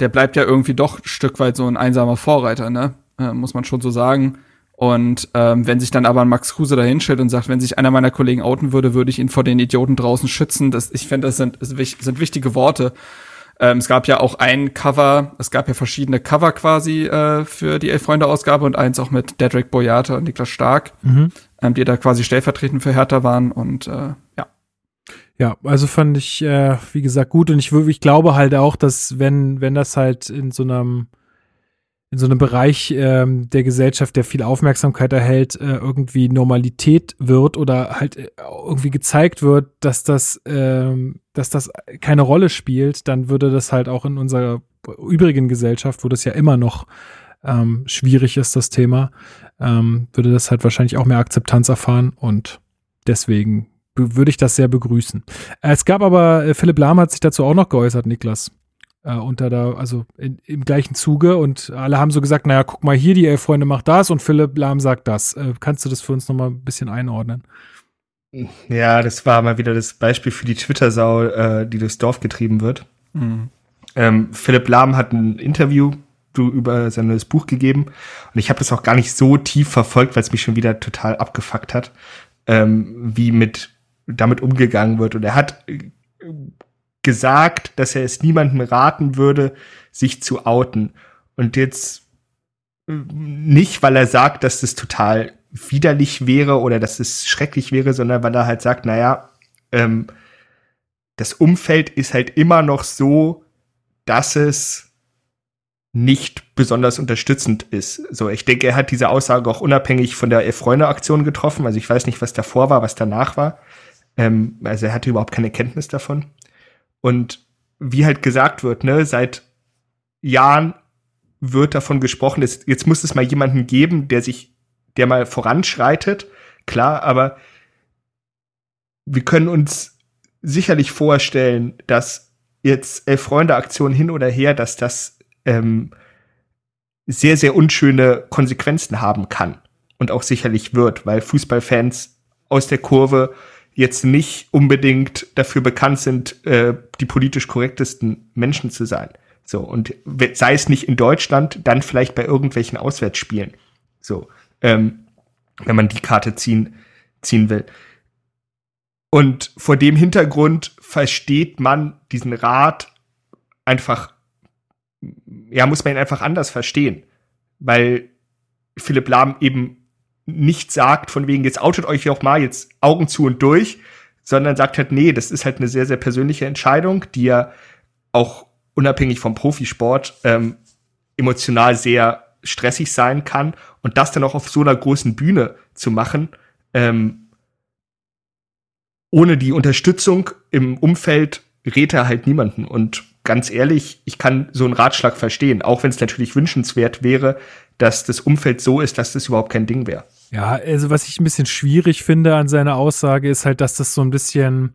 der bleibt ja irgendwie doch ein Stück weit so ein einsamer Vorreiter, ne? Äh, muss man schon so sagen. Und ähm, wenn sich dann aber ein Max Kruse da hinstellt und sagt, wenn sich einer meiner Kollegen outen würde, würde ich ihn vor den Idioten draußen schützen, das, ich finde, das sind, sind wichtige Worte. Ähm, es gab ja auch ein Cover, es gab ja verschiedene Cover quasi äh, für die Elf-Freunde-Ausgabe und eins auch mit Dedrick Boyata und Niklas Stark, mhm. ähm, die da quasi stellvertretend für Hertha waren und äh, ja. Ja, also fand ich, äh, wie gesagt, gut und ich, ich glaube halt auch, dass wenn, wenn das halt in so einem in so einem Bereich ähm, der Gesellschaft, der viel Aufmerksamkeit erhält, äh, irgendwie Normalität wird oder halt äh, irgendwie gezeigt wird, dass das, ähm, dass das keine Rolle spielt, dann würde das halt auch in unserer übrigen Gesellschaft, wo das ja immer noch ähm, schwierig ist, das Thema, ähm, würde das halt wahrscheinlich auch mehr Akzeptanz erfahren und deswegen würde ich das sehr begrüßen. Es gab aber, äh, Philipp Lahm hat sich dazu auch noch geäußert, Niklas äh, unter da, also in, im gleichen Zuge und alle haben so gesagt, naja, guck mal hier, die elf Freunde macht das und Philipp Lahm sagt das. Äh, kannst du das für uns nochmal ein bisschen einordnen? Ja, das war mal wieder das Beispiel für die Twitter-Sau, äh, die durchs Dorf getrieben wird. Mhm. Ähm, Philipp Lahm hat ein Interview, über sein neues Buch gegeben. Und ich habe das auch gar nicht so tief verfolgt, weil es mich schon wieder total abgefuckt hat, ähm, wie mit damit umgegangen wird. Und er hat äh, gesagt, dass er es niemandem raten würde, sich zu outen. Und jetzt äh, nicht, weil er sagt, dass das total widerlich wäre oder dass es schrecklich wäre, sondern weil er halt sagt, naja, ähm, das Umfeld ist halt immer noch so, dass es nicht besonders unterstützend ist. So, ich denke, er hat diese Aussage auch unabhängig von der Freunde-Aktion getroffen. Also ich weiß nicht, was davor war, was danach war. Ähm, also er hatte überhaupt keine Kenntnis davon. Und wie halt gesagt wird, ne, seit Jahren wird davon gesprochen, dass jetzt muss es mal jemanden geben, der sich, der mal voranschreitet. Klar, aber wir können uns sicherlich vorstellen, dass jetzt Elf Freunde Aktion hin oder her, dass das ähm, sehr, sehr unschöne Konsequenzen haben kann und auch sicherlich wird, weil Fußballfans aus der Kurve jetzt nicht unbedingt dafür bekannt sind, äh, die politisch korrektesten Menschen zu sein. So, und sei es nicht in Deutschland, dann vielleicht bei irgendwelchen Auswärtsspielen. So, ähm, wenn man die Karte ziehen, ziehen will. Und vor dem Hintergrund versteht man diesen Rat einfach, ja, muss man ihn einfach anders verstehen. Weil Philipp Lahm eben nicht sagt, von wegen, jetzt outet euch auch mal, jetzt Augen zu und durch, sondern sagt halt, nee, das ist halt eine sehr, sehr persönliche Entscheidung, die ja auch unabhängig vom Profisport ähm, emotional sehr stressig sein kann. Und das dann auch auf so einer großen Bühne zu machen, ähm, ohne die Unterstützung im Umfeld rät er halt niemanden. Und ganz ehrlich, ich kann so einen Ratschlag verstehen, auch wenn es natürlich wünschenswert wäre, dass das Umfeld so ist, dass das überhaupt kein Ding wäre. Ja, also was ich ein bisschen schwierig finde an seiner Aussage ist halt, dass das so ein bisschen,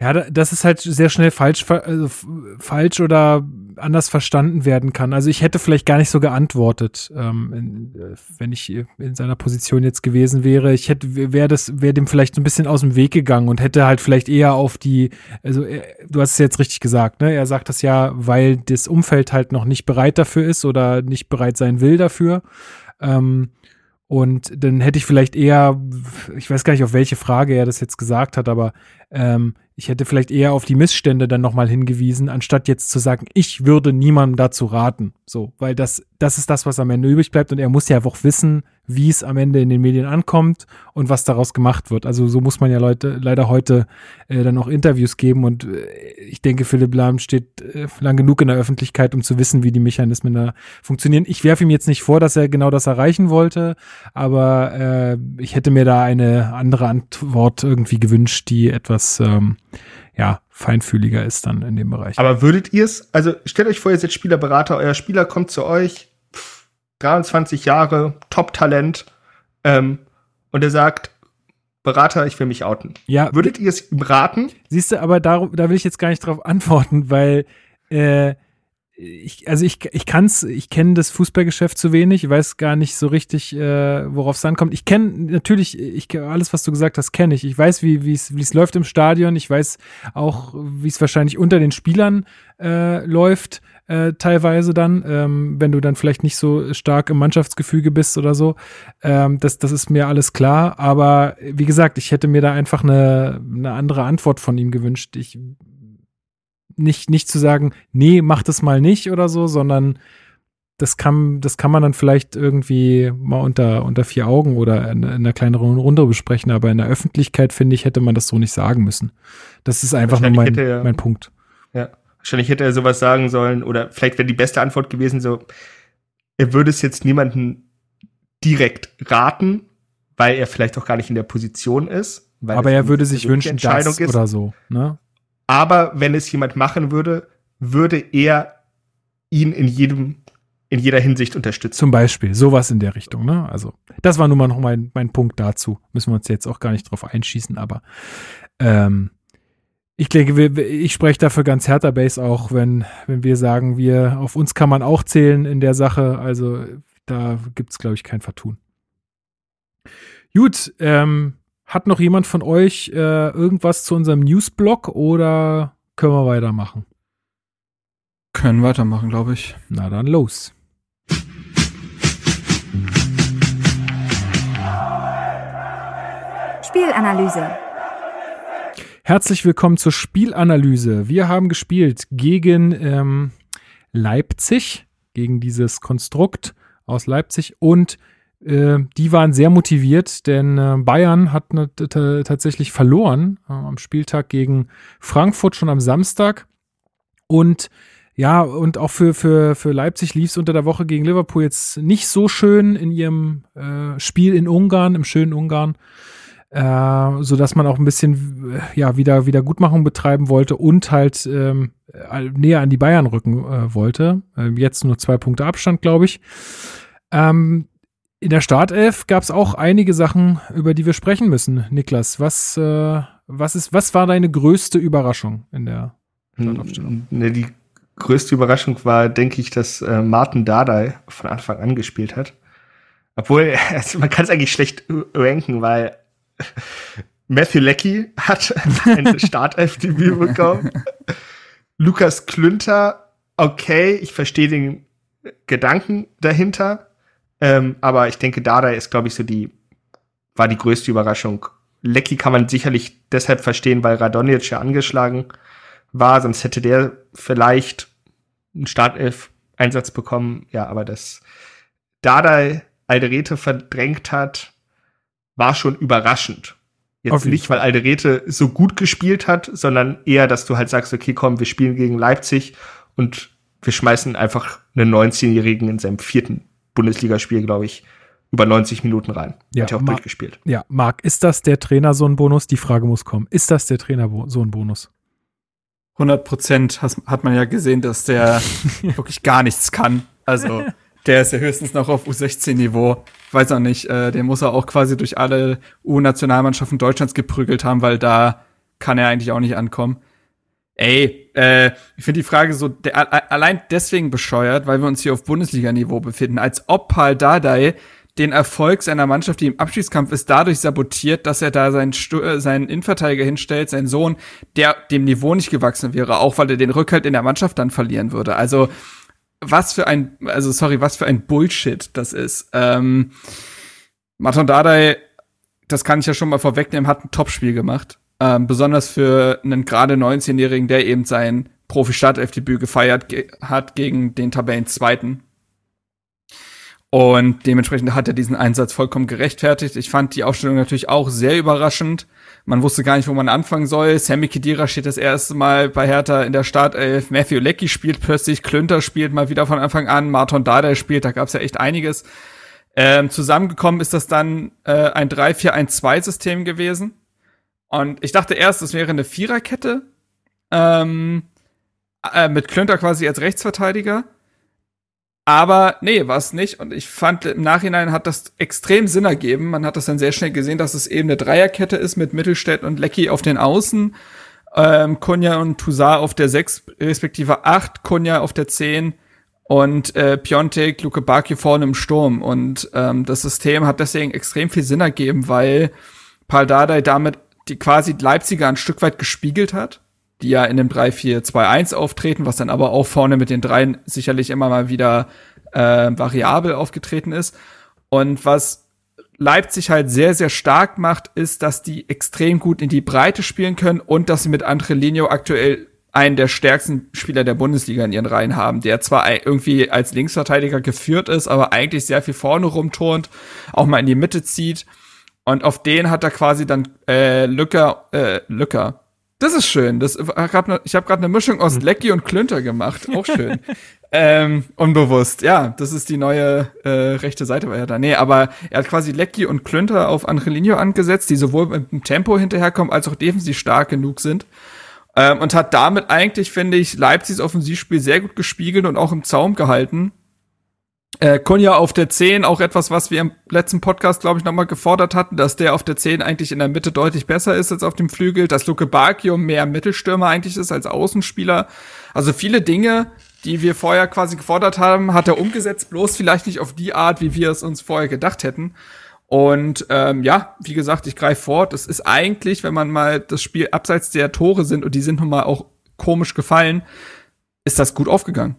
ja, das ist halt sehr schnell falsch, also falsch oder anders verstanden werden kann. Also ich hätte vielleicht gar nicht so geantwortet, ähm, in, wenn ich in seiner Position jetzt gewesen wäre. Ich hätte, wäre das, wäre dem vielleicht so ein bisschen aus dem Weg gegangen und hätte halt vielleicht eher auf die, also er, du hast es jetzt richtig gesagt, ne? Er sagt das ja, weil das Umfeld halt noch nicht bereit dafür ist oder nicht bereit sein will dafür. Ähm, und dann hätte ich vielleicht eher, ich weiß gar nicht, auf welche Frage er das jetzt gesagt hat, aber ähm, ich hätte vielleicht eher auf die Missstände dann nochmal hingewiesen, anstatt jetzt zu sagen, ich würde niemandem dazu raten. So, weil das, das ist das, was am Ende übrig bleibt und er muss ja auch wissen, wie es am Ende in den Medien ankommt und was daraus gemacht wird. Also so muss man ja Leute leider heute äh, dann auch Interviews geben und äh, ich denke, Philipp Lahm steht äh, lang genug in der Öffentlichkeit, um zu wissen, wie die Mechanismen da funktionieren. Ich werfe ihm jetzt nicht vor, dass er genau das erreichen wollte, aber äh, ich hätte mir da eine andere Antwort irgendwie gewünscht, die etwas ähm, ja, feinfühliger ist dann in dem Bereich. Aber würdet ihr es, also stellt euch vor, ihr seid Spielerberater, euer Spieler kommt zu euch, 23 Jahre, Top-Talent, ähm, und er sagt, Berater, ich will mich outen. Ja. Würdet ihr es ihm raten? Siehst du, aber da, da will ich jetzt gar nicht drauf antworten, weil äh, ich, also ich, ich kann's, ich kenne das Fußballgeschäft zu wenig, ich weiß gar nicht so richtig, äh, worauf es ankommt. Ich kenne natürlich, ich alles, was du gesagt hast, kenne ich. Ich weiß, wie wie es läuft im Stadion. Ich weiß auch, wie es wahrscheinlich unter den Spielern äh, läuft. Äh, teilweise dann, ähm, wenn du dann vielleicht nicht so stark im Mannschaftsgefüge bist oder so. Ähm, das, das ist mir alles klar. Aber wie gesagt, ich hätte mir da einfach eine, eine andere Antwort von ihm gewünscht. Ich nicht, nicht zu sagen, nee, mach das mal nicht oder so, sondern das kann, das kann man dann vielleicht irgendwie mal unter, unter vier Augen oder in, in einer kleineren Runde besprechen, aber in der Öffentlichkeit, finde ich, hätte man das so nicht sagen müssen. Das ist einfach nur mein, er, mein Punkt. Ja, wahrscheinlich hätte er sowas sagen sollen oder vielleicht wäre die beste Antwort gewesen so, er würde es jetzt niemanden direkt raten, weil er vielleicht auch gar nicht in der Position ist. aber er würde sich wünschen, dass ist. oder so, ne? Aber wenn es jemand machen würde, würde er ihn in jedem in jeder Hinsicht unterstützen. Zum Beispiel, sowas in der Richtung, ne? Also, das war nun mal noch mein, mein Punkt dazu. Müssen wir uns jetzt auch gar nicht drauf einschießen, aber ähm, ich denke, ich spreche dafür ganz härter Base auch, wenn, wenn wir sagen, wir, auf uns kann man auch zählen in der Sache. Also, da gibt es, glaube ich, kein Vertun. Gut, ähm, hat noch jemand von euch äh, irgendwas zu unserem Newsblog oder können wir weitermachen? Können weitermachen, glaube ich. Na dann los. Spielanalyse. Herzlich willkommen zur Spielanalyse. Wir haben gespielt gegen ähm, Leipzig, gegen dieses Konstrukt aus Leipzig und die waren sehr motiviert, denn äh, Bayern hat ne, tatsächlich verloren äh, am Spieltag gegen Frankfurt schon am Samstag und ja, und auch für, für, für Leipzig lief es unter der Woche gegen Liverpool jetzt nicht so schön in ihrem äh, Spiel in Ungarn, im schönen Ungarn äh, so dass man auch ein bisschen äh, ja wieder Wiedergutmachung betreiben wollte und halt ähm, näher an die Bayern rücken äh, wollte. Ähm, jetzt nur zwei Punkte Abstand, glaube ich. Ähm, in der Startelf gab es auch einige Sachen, über die wir sprechen müssen. Niklas, was, äh, was, ist, was war deine größte Überraschung in der Startaufstellung? Ne, die größte Überraschung war, denke ich, dass äh, Martin Dardai von Anfang an gespielt hat. Obwohl, also man kann es eigentlich schlecht ranken, weil Matthew Leckie hat ein Startelf-Debüt bekommen. Lukas Klünter, okay, ich verstehe den Gedanken dahinter. Ähm, aber ich denke, Dada ist, glaube ich, so die, war die größte Überraschung. Lecky kann man sicherlich deshalb verstehen, weil Radonjic ja angeschlagen war, sonst hätte der vielleicht einen Startelf-Einsatz bekommen. Ja, aber dass Dada Alderete verdrängt hat, war schon überraschend. Jetzt nicht, weil Alderete so gut gespielt hat, sondern eher, dass du halt sagst, okay, komm, wir spielen gegen Leipzig und wir schmeißen einfach einen 19-Jährigen in seinem vierten Bundesligaspiel, glaube ich, über 90 Minuten rein. Ja, hat ja auch Marc, durchgespielt. Ja, Marc, ist das der Trainer so ein Bonus? Die Frage muss kommen. Ist das der Trainer so ein Bonus? 100 Prozent hat man ja gesehen, dass der wirklich gar nichts kann. Also der ist ja höchstens noch auf U16-Niveau. Ich weiß auch nicht, äh, den muss er auch quasi durch alle U-Nationalmannschaften Deutschlands geprügelt haben, weil da kann er eigentlich auch nicht ankommen. Ey, äh, ich finde die Frage so der, allein deswegen bescheuert, weil wir uns hier auf Bundesliga-Niveau befinden, als ob Paul Dardai den Erfolg seiner Mannschaft, die im Abschiedskampf ist, dadurch sabotiert, dass er da seinen, Stu äh, seinen Innenverteidiger hinstellt, seinen Sohn, der dem Niveau nicht gewachsen wäre, auch weil er den Rückhalt in der Mannschaft dann verlieren würde. Also was für ein, also sorry, was für ein Bullshit das ist. Ähm, Maton Dardai, das kann ich ja schon mal vorwegnehmen, hat ein Topspiel gemacht. Ähm, besonders für einen gerade 19-Jährigen, der eben sein Profi-Startelf-Debüt gefeiert ge hat gegen den Tabellenzweiten. Und dementsprechend hat er diesen Einsatz vollkommen gerechtfertigt. Ich fand die Aufstellung natürlich auch sehr überraschend. Man wusste gar nicht, wo man anfangen soll. Sammy Kedira steht das erste Mal bei Hertha in der Startelf. Matthew Leckie spielt plötzlich. Klünter spielt mal wieder von Anfang an. Martin Dada spielt. Da gab es ja echt einiges. Ähm, zusammengekommen ist das dann äh, ein 3-4-1-2-System gewesen. Und ich dachte erst, es wäre eine Viererkette. Ähm, äh, mit Klünter quasi als Rechtsverteidiger. Aber nee, war es nicht. Und ich fand, im Nachhinein hat das extrem Sinn ergeben. Man hat das dann sehr schnell gesehen, dass es eben eine Dreierkette ist mit Mittelstädt und Lecky auf den Außen, ähm, Kunja und Toussaint auf der 6, respektive 8, Kunja auf der 10 und äh, Piontek, Luke Bakio vorne im Sturm. Und ähm, das System hat deswegen extrem viel Sinn ergeben, weil Paul Dardai damit die quasi Leipziger ein Stück weit gespiegelt hat die ja in dem 3-4-2-1 auftreten, was dann aber auch vorne mit den dreien sicherlich immer mal wieder äh, variabel aufgetreten ist. Und was Leipzig halt sehr, sehr stark macht, ist, dass die extrem gut in die Breite spielen können und dass sie mit Angelino aktuell einen der stärksten Spieler der Bundesliga in ihren Reihen haben, der zwar irgendwie als Linksverteidiger geführt ist, aber eigentlich sehr viel vorne rumturnt, auch mal in die Mitte zieht. Und auf den hat er quasi dann äh, Lücker, äh, Lücker, das ist schön. Das, ich habe hab gerade eine Mischung aus hm. Lecky und Klünter gemacht. Auch schön. ähm, unbewusst. Ja, das ist die neue äh, rechte Seite war ja da. Nee, aber er hat quasi Lecky und Klünter auf Angelino angesetzt, die sowohl mit dem Tempo hinterherkommen, als auch defensiv stark genug sind. Ähm, und hat damit eigentlich, finde ich, Leipzigs Offensivspiel sehr gut gespiegelt und auch im Zaum gehalten. Äh, Kunja auf der 10, auch etwas, was wir im letzten Podcast, glaube ich, nochmal gefordert hatten, dass der auf der 10 eigentlich in der Mitte deutlich besser ist als auf dem Flügel, dass Luke Bakio mehr Mittelstürmer eigentlich ist als Außenspieler. Also viele Dinge, die wir vorher quasi gefordert haben, hat er umgesetzt, bloß vielleicht nicht auf die Art, wie wir es uns vorher gedacht hätten. Und ähm, ja, wie gesagt, ich greife fort. Das ist eigentlich, wenn man mal das Spiel abseits der Tore sind und die sind nun mal auch komisch gefallen, ist das gut aufgegangen.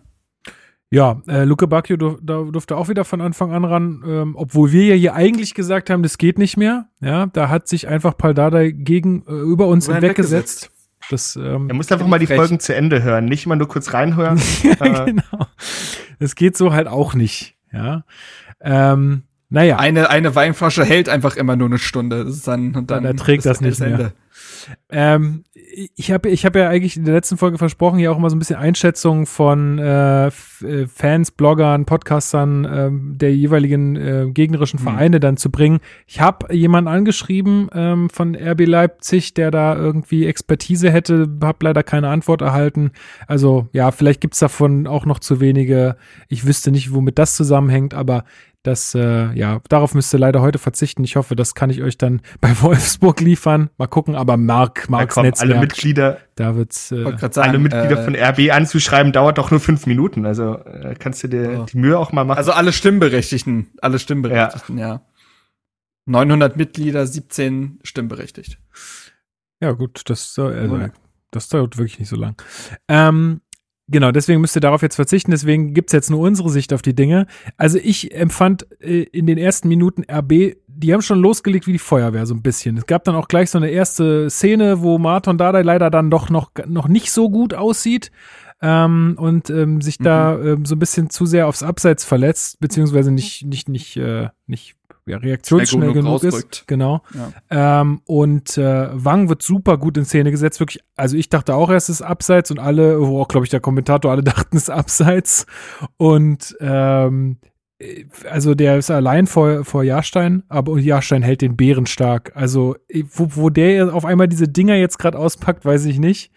Ja, äh, Luke Bacchio dur da durfte auch wieder von Anfang an ran, ähm, obwohl wir ja hier eigentlich gesagt haben, das geht nicht mehr. Ja, da hat sich einfach Paldada gegen äh, über uns hinweggesetzt. Das, ähm, er muss einfach mal die recht. Folgen zu Ende hören, nicht mal nur kurz reinhören. ja, genau. Das geht so halt auch nicht. Ja. Ähm, naja. Eine, eine Weinflasche hält einfach immer nur eine Stunde. Das ist dann, und dann, dann erträgt das nicht mehr. Ende. Ähm, ich habe ich hab ja eigentlich in der letzten Folge versprochen, hier auch immer so ein bisschen Einschätzung von äh, äh Fans, Bloggern, Podcastern äh, der jeweiligen äh, gegnerischen mhm. Vereine mhm. dann zu bringen. Ich habe jemanden angeschrieben ähm, von RB Leipzig, der da irgendwie Expertise hätte, habe leider keine Antwort erhalten. Also ja, vielleicht gibt's davon auch noch zu wenige. Ich wüsste nicht, womit das zusammenhängt, aber das, äh, ja, darauf müsst ihr leider heute verzichten. Ich hoffe, das kann ich euch dann bei Wolfsburg liefern. Mal gucken, aber Mark, Marks ja, komm, Netzwerk. Alle Mitglieder, da wird's, äh, sagen, alle Mitglieder äh, von RB anzuschreiben, dauert doch nur fünf Minuten. Also äh, kannst du dir oh. die Mühe auch mal machen. Also alle Stimmberechtigten, alle Stimmberechtigten, ja. ja. 900 Mitglieder, 17 stimmberechtigt. Ja, gut, das, also, das dauert wirklich nicht so lang. Ähm, Genau, deswegen müsst ihr darauf jetzt verzichten. Deswegen gibt's jetzt nur unsere Sicht auf die Dinge. Also ich empfand äh, in den ersten Minuten RB, die haben schon losgelegt wie die Feuerwehr so ein bisschen. Es gab dann auch gleich so eine erste Szene, wo Martin Dardai leider dann doch noch, noch nicht so gut aussieht ähm, und ähm, sich mhm. da ähm, so ein bisschen zu sehr aufs Abseits verletzt, beziehungsweise nicht, nicht, nicht, äh, nicht reaktionsschnell genug, genug ist. Genau. Ja. Ähm, und äh, Wang wird super gut in Szene gesetzt. Wirklich, also ich dachte auch erst ist abseits und alle, wo auch, glaube ich, der Kommentator, alle dachten es abseits. Und ähm, also der ist allein vor, vor Jahrstein, aber Jahrstein hält den Bären stark. Also, wo, wo der auf einmal diese Dinger jetzt gerade auspackt, weiß ich nicht.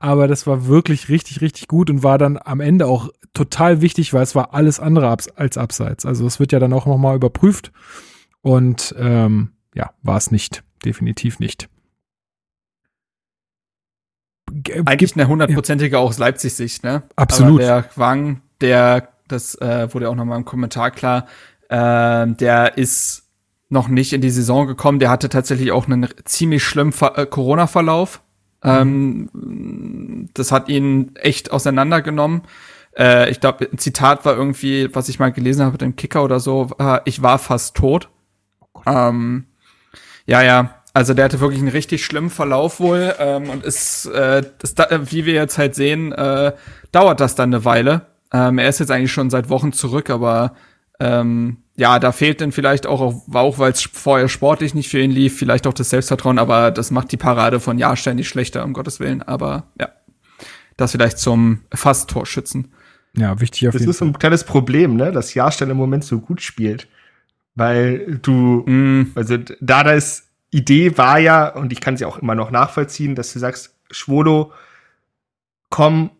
Aber das war wirklich richtig, richtig gut und war dann am Ende auch total wichtig, weil es war alles andere als abseits. Also es wird ja dann auch nochmal überprüft. Und ähm, ja, war es nicht. Definitiv nicht. Eigentlich eine hundertprozentige ja. aus Leipzig-Sicht, ne? Absolut. Aber der Wang, der, das äh, wurde auch nochmal im Kommentar klar, äh, der ist noch nicht in die Saison gekommen. Der hatte tatsächlich auch einen ziemlich schlimmen äh, Corona-Verlauf. Mhm. Ähm, das hat ihn echt auseinandergenommen. Äh, ich glaube, ein Zitat war irgendwie, was ich mal gelesen habe, dem Kicker oder so, äh, ich war fast tot. Ähm, ja, ja. Also der hatte wirklich einen richtig schlimmen Verlauf wohl ähm, und ist, äh, das, wie wir jetzt halt sehen, äh, dauert das dann eine Weile. Ähm, er ist jetzt eigentlich schon seit Wochen zurück, aber ähm, ja, da fehlt dann vielleicht auch, auch weil es vorher sportlich nicht für ihn lief, vielleicht auch das Selbstvertrauen, aber das macht die Parade von Jahrstein nicht schlechter, um Gottes Willen. Aber ja, das vielleicht zum Fast-Torschützen. Ja, wichtig auf das jeden Fall. Das ist ein kleines Problem, ne, dass Jahrstein im Moment so gut spielt. Weil du, mm. also Dadas Idee war ja, und ich kann sie auch immer noch nachvollziehen, dass du sagst, Schwolo, komm,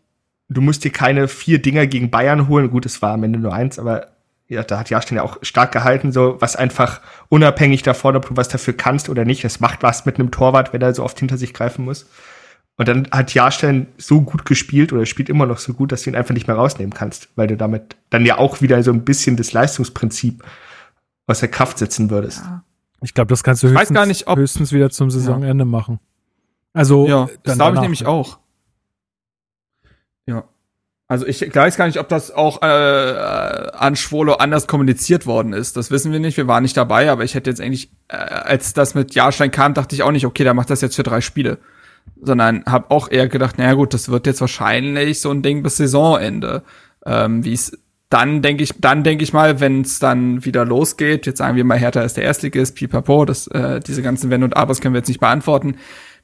du musst dir keine vier Dinger gegen Bayern holen. Gut, es war am Ende nur eins, aber ja, da hat Jahrstein ja auch stark gehalten, so was einfach unabhängig davon, ob du was dafür kannst oder nicht. Es macht was mit einem Torwart, wenn er so oft hinter sich greifen muss. Und dann hat Jahrstein so gut gespielt oder spielt immer noch so gut, dass du ihn einfach nicht mehr rausnehmen kannst, weil du damit dann ja auch wieder so ein bisschen das Leistungsprinzip aus der Kraft setzen würdest. Ja. Ich glaube, das kannst du höchstens, nicht, ob, höchstens wieder zum Saisonende ja. machen. Also, ja, das glaube ich nämlich auch. Ja. Also ich weiß gar nicht, ob das auch äh, an Schwolo anders kommuniziert worden ist. Das wissen wir nicht. Wir waren nicht dabei, aber ich hätte jetzt eigentlich, äh, als das mit Jahrstein kam, dachte ich auch nicht, okay, der macht das jetzt für drei Spiele. Sondern habe auch eher gedacht, naja gut, das wird jetzt wahrscheinlich so ein Ding bis Saisonende. Ähm, wie es dann denke ich, dann denke ich mal, wenn es dann wieder losgeht, jetzt sagen wir mal, Hertha ist der Erstligist, pipapo, das, äh, diese ganzen Wenn und Abers können wir jetzt nicht beantworten,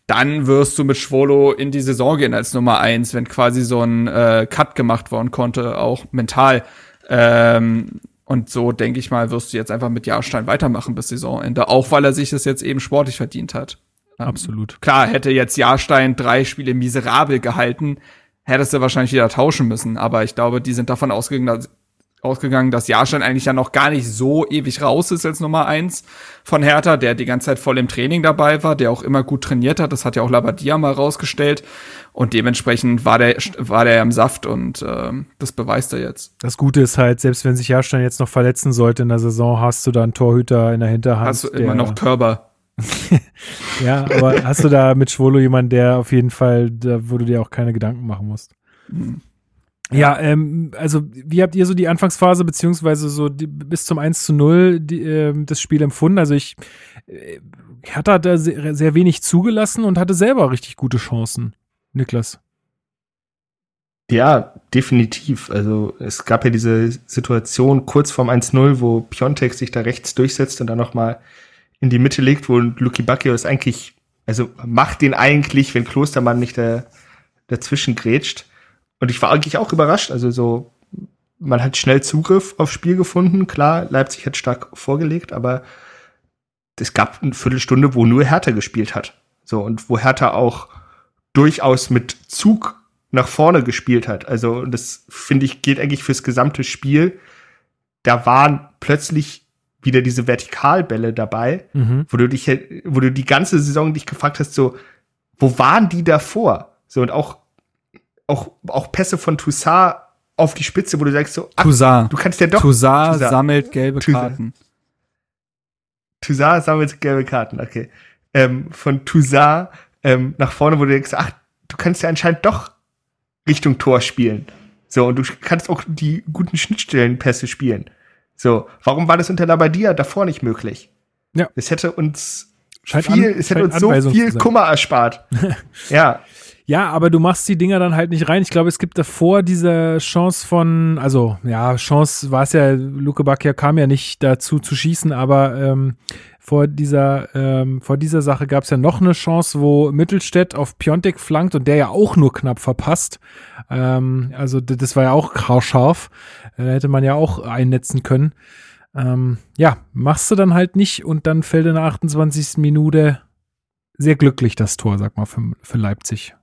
dann wirst du mit Schwolo in die Saison gehen als Nummer eins, wenn quasi so ein äh, Cut gemacht worden konnte, auch mental. Ähm, und so denke ich mal, wirst du jetzt einfach mit Jahrstein weitermachen bis Saisonende, auch weil er sich das jetzt eben sportlich verdient hat. Ähm, Absolut. Klar, hätte jetzt Jahrstein drei Spiele miserabel gehalten, hättest du wahrscheinlich wieder tauschen müssen. Aber ich glaube, die sind davon ausgegangen, dass, ausgegangen, dass Jahrstein eigentlich ja noch gar nicht so ewig raus ist als Nummer eins von Hertha, der die ganze Zeit voll im Training dabei war, der auch immer gut trainiert hat. Das hat ja auch Labadia mal rausgestellt. Und dementsprechend war der, war der im Saft und ähm, das beweist er jetzt. Das Gute ist halt, selbst wenn sich Jahrstein jetzt noch verletzen sollte in der Saison, hast du da einen Torhüter in der Hinterhand. Hast du immer noch Körper. ja, aber hast du da mit Schwolo jemanden, der auf jeden Fall, da, wo du dir auch keine Gedanken machen musst? Hm. Ja, ähm, also wie habt ihr so die Anfangsphase beziehungsweise so die, bis zum 1 zu 0 die, äh, das Spiel empfunden? Also ich äh, hatte da sehr, sehr wenig zugelassen und hatte selber richtig gute Chancen. Niklas. Ja, definitiv. Also es gab ja diese Situation kurz vorm 1-0, wo Piontek sich da rechts durchsetzt und dann nochmal in die Mitte legt, wo Luki Bacchio ist eigentlich, also macht den eigentlich, wenn Klostermann nicht da, dazwischen grätscht. Und ich war eigentlich auch überrascht. Also so, man hat schnell Zugriff aufs Spiel gefunden. Klar, Leipzig hat stark vorgelegt, aber es gab eine Viertelstunde, wo nur Hertha gespielt hat. So, und wo Hertha auch durchaus mit Zug nach vorne gespielt hat. Also, das finde ich, geht eigentlich fürs gesamte Spiel. Da waren plötzlich wieder diese Vertikalbälle dabei, mhm. wo du dich, wo du die ganze Saison dich gefragt hast, so, wo waren die davor? So, und auch, auch, auch Pässe von Toussaint auf die Spitze, wo du sagst so, ach, Toussaint. du kannst ja doch. Toussaint, Toussaint. sammelt gelbe Toussaint. Karten. Toussaint sammelt gelbe Karten, okay. Ähm, von Toussaint ähm, nach vorne, wo du denkst, ach, du kannst ja anscheinend doch Richtung Tor spielen. So, und du kannst auch die guten Schnittstellenpässe spielen. So, warum war das unter Labadia davor nicht möglich? Ja. Es hätte uns scheint viel, an, es hätte uns so viel Kummer erspart. ja. Ja, aber du machst die Dinger dann halt nicht rein. Ich glaube, es gibt davor diese Chance von, also ja, Chance war es ja, Luke Bacchia kam ja nicht dazu zu schießen, aber ähm, vor dieser, ähm, vor dieser Sache gab es ja noch eine Chance, wo Mittelstädt auf Piontek flankt und der ja auch nur knapp verpasst. Ähm, also das war ja auch haarscharf. Äh, hätte man ja auch einnetzen können. Ähm, ja, machst du dann halt nicht und dann fällt in der 28. Minute sehr glücklich das Tor, sag mal, für, für Leipzig.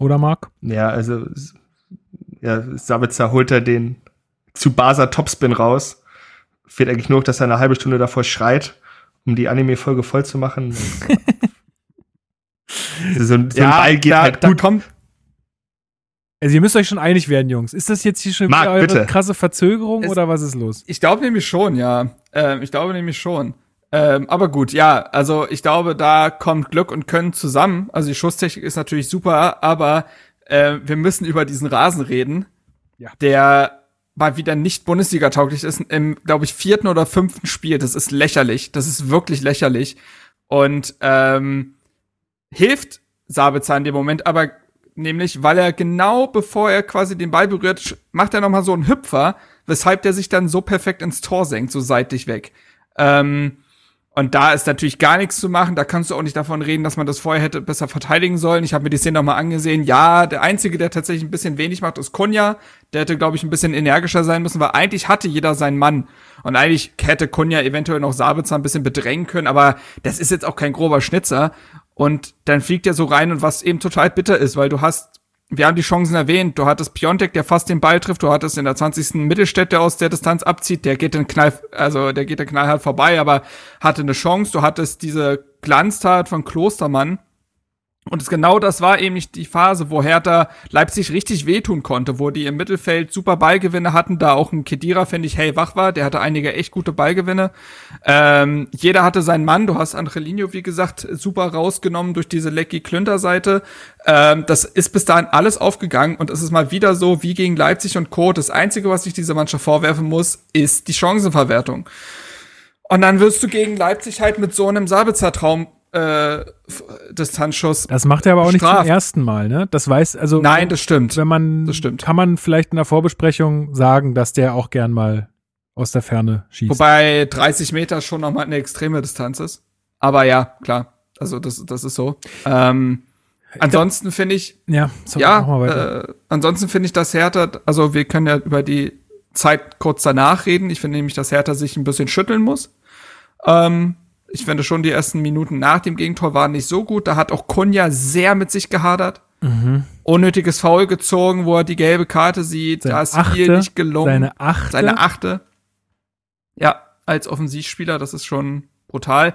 Oder Marc? Ja, also ja, Sabitzer holt er den zu Basa Topspin raus. Fehlt eigentlich nur, dass er eine halbe Stunde davor schreit um die Anime-Folge voll zu machen. so, so ja, ein Ball geht da, halt gut. Da kommt also ihr müsst euch schon einig werden, Jungs. Ist das jetzt hier schon Marc, eure bitte. krasse Verzögerung es, oder was ist los? Ich glaube nämlich schon, ja. Ähm, ich glaube nämlich schon. Ähm, aber gut, ja, also ich glaube, da kommt Glück und Können zusammen. Also die Schusstechnik ist natürlich super, aber äh, wir müssen über diesen Rasen reden, ja. der mal wieder nicht Bundesliga-tauglich ist, im, glaube ich, vierten oder fünften Spiel. Das ist lächerlich. Das ist wirklich lächerlich. Und ähm, hilft Sabitzer in dem Moment, aber nämlich, weil er genau bevor er quasi den Ball berührt, macht er noch mal so einen Hüpfer, weshalb der sich dann so perfekt ins Tor senkt, so seitlich weg. Ähm, und da ist natürlich gar nichts zu machen. Da kannst du auch nicht davon reden, dass man das vorher hätte besser verteidigen sollen. Ich habe mir die Szene nochmal angesehen. Ja, der Einzige, der tatsächlich ein bisschen wenig macht, ist Kunja. Der hätte, glaube ich, ein bisschen energischer sein müssen, weil eigentlich hatte jeder seinen Mann. Und eigentlich hätte Kunja eventuell noch Sabitzer ein bisschen bedrängen können, aber das ist jetzt auch kein grober Schnitzer. Und dann fliegt er so rein und was eben total bitter ist, weil du hast wir haben die Chancen erwähnt. Du hattest Piontek, der fast den Ball trifft. Du hattest in der 20. Mittelstädt, aus der Distanz abzieht. Der geht den Knall, also der geht den Knall halt vorbei, aber hatte eine Chance. Du hattest diese Glanztat von Klostermann, und genau das war eben nicht die Phase, wo Hertha Leipzig richtig wehtun konnte, wo die im Mittelfeld super Ballgewinne hatten, da auch ein Kedira, finde ich, hey, wach war, der hatte einige echt gute Ballgewinne. Ähm, jeder hatte seinen Mann, du hast Angelino, wie gesagt, super rausgenommen durch diese Lecky-Klünter-Seite. Ähm, das ist bis dahin alles aufgegangen und es ist mal wieder so wie gegen Leipzig und Co. Das Einzige, was ich dieser Mannschaft vorwerfen muss, ist die Chancenverwertung. Und dann wirst du gegen Leipzig halt mit so einem Sabitzer-Traum äh, Distanzschuss. Das macht er aber auch bestraft. nicht zum ersten Mal, ne? Das weiß, also. Nein, das stimmt. Wenn man, das stimmt. kann man vielleicht in der Vorbesprechung sagen, dass der auch gern mal aus der Ferne schießt. Wobei 30 Meter schon nochmal eine extreme Distanz ist. Aber ja, klar. Also das, das ist so. Ähm, ansonsten finde ich, ja, sorry, ja, äh, ansonsten finde ich, dass Hertha, also wir können ja über die Zeit kurz danach reden. Ich finde nämlich, dass Hertha sich ein bisschen schütteln muss. Ähm, ich finde schon, die ersten Minuten nach dem Gegentor waren nicht so gut. Da hat auch Kunja sehr mit sich gehadert. Mhm. Unnötiges Foul gezogen, wo er die gelbe Karte sieht. Seine da ist achte, viel nicht gelungen. Seine achte. Seine achte. Ja, als Offensivspieler, das ist schon brutal.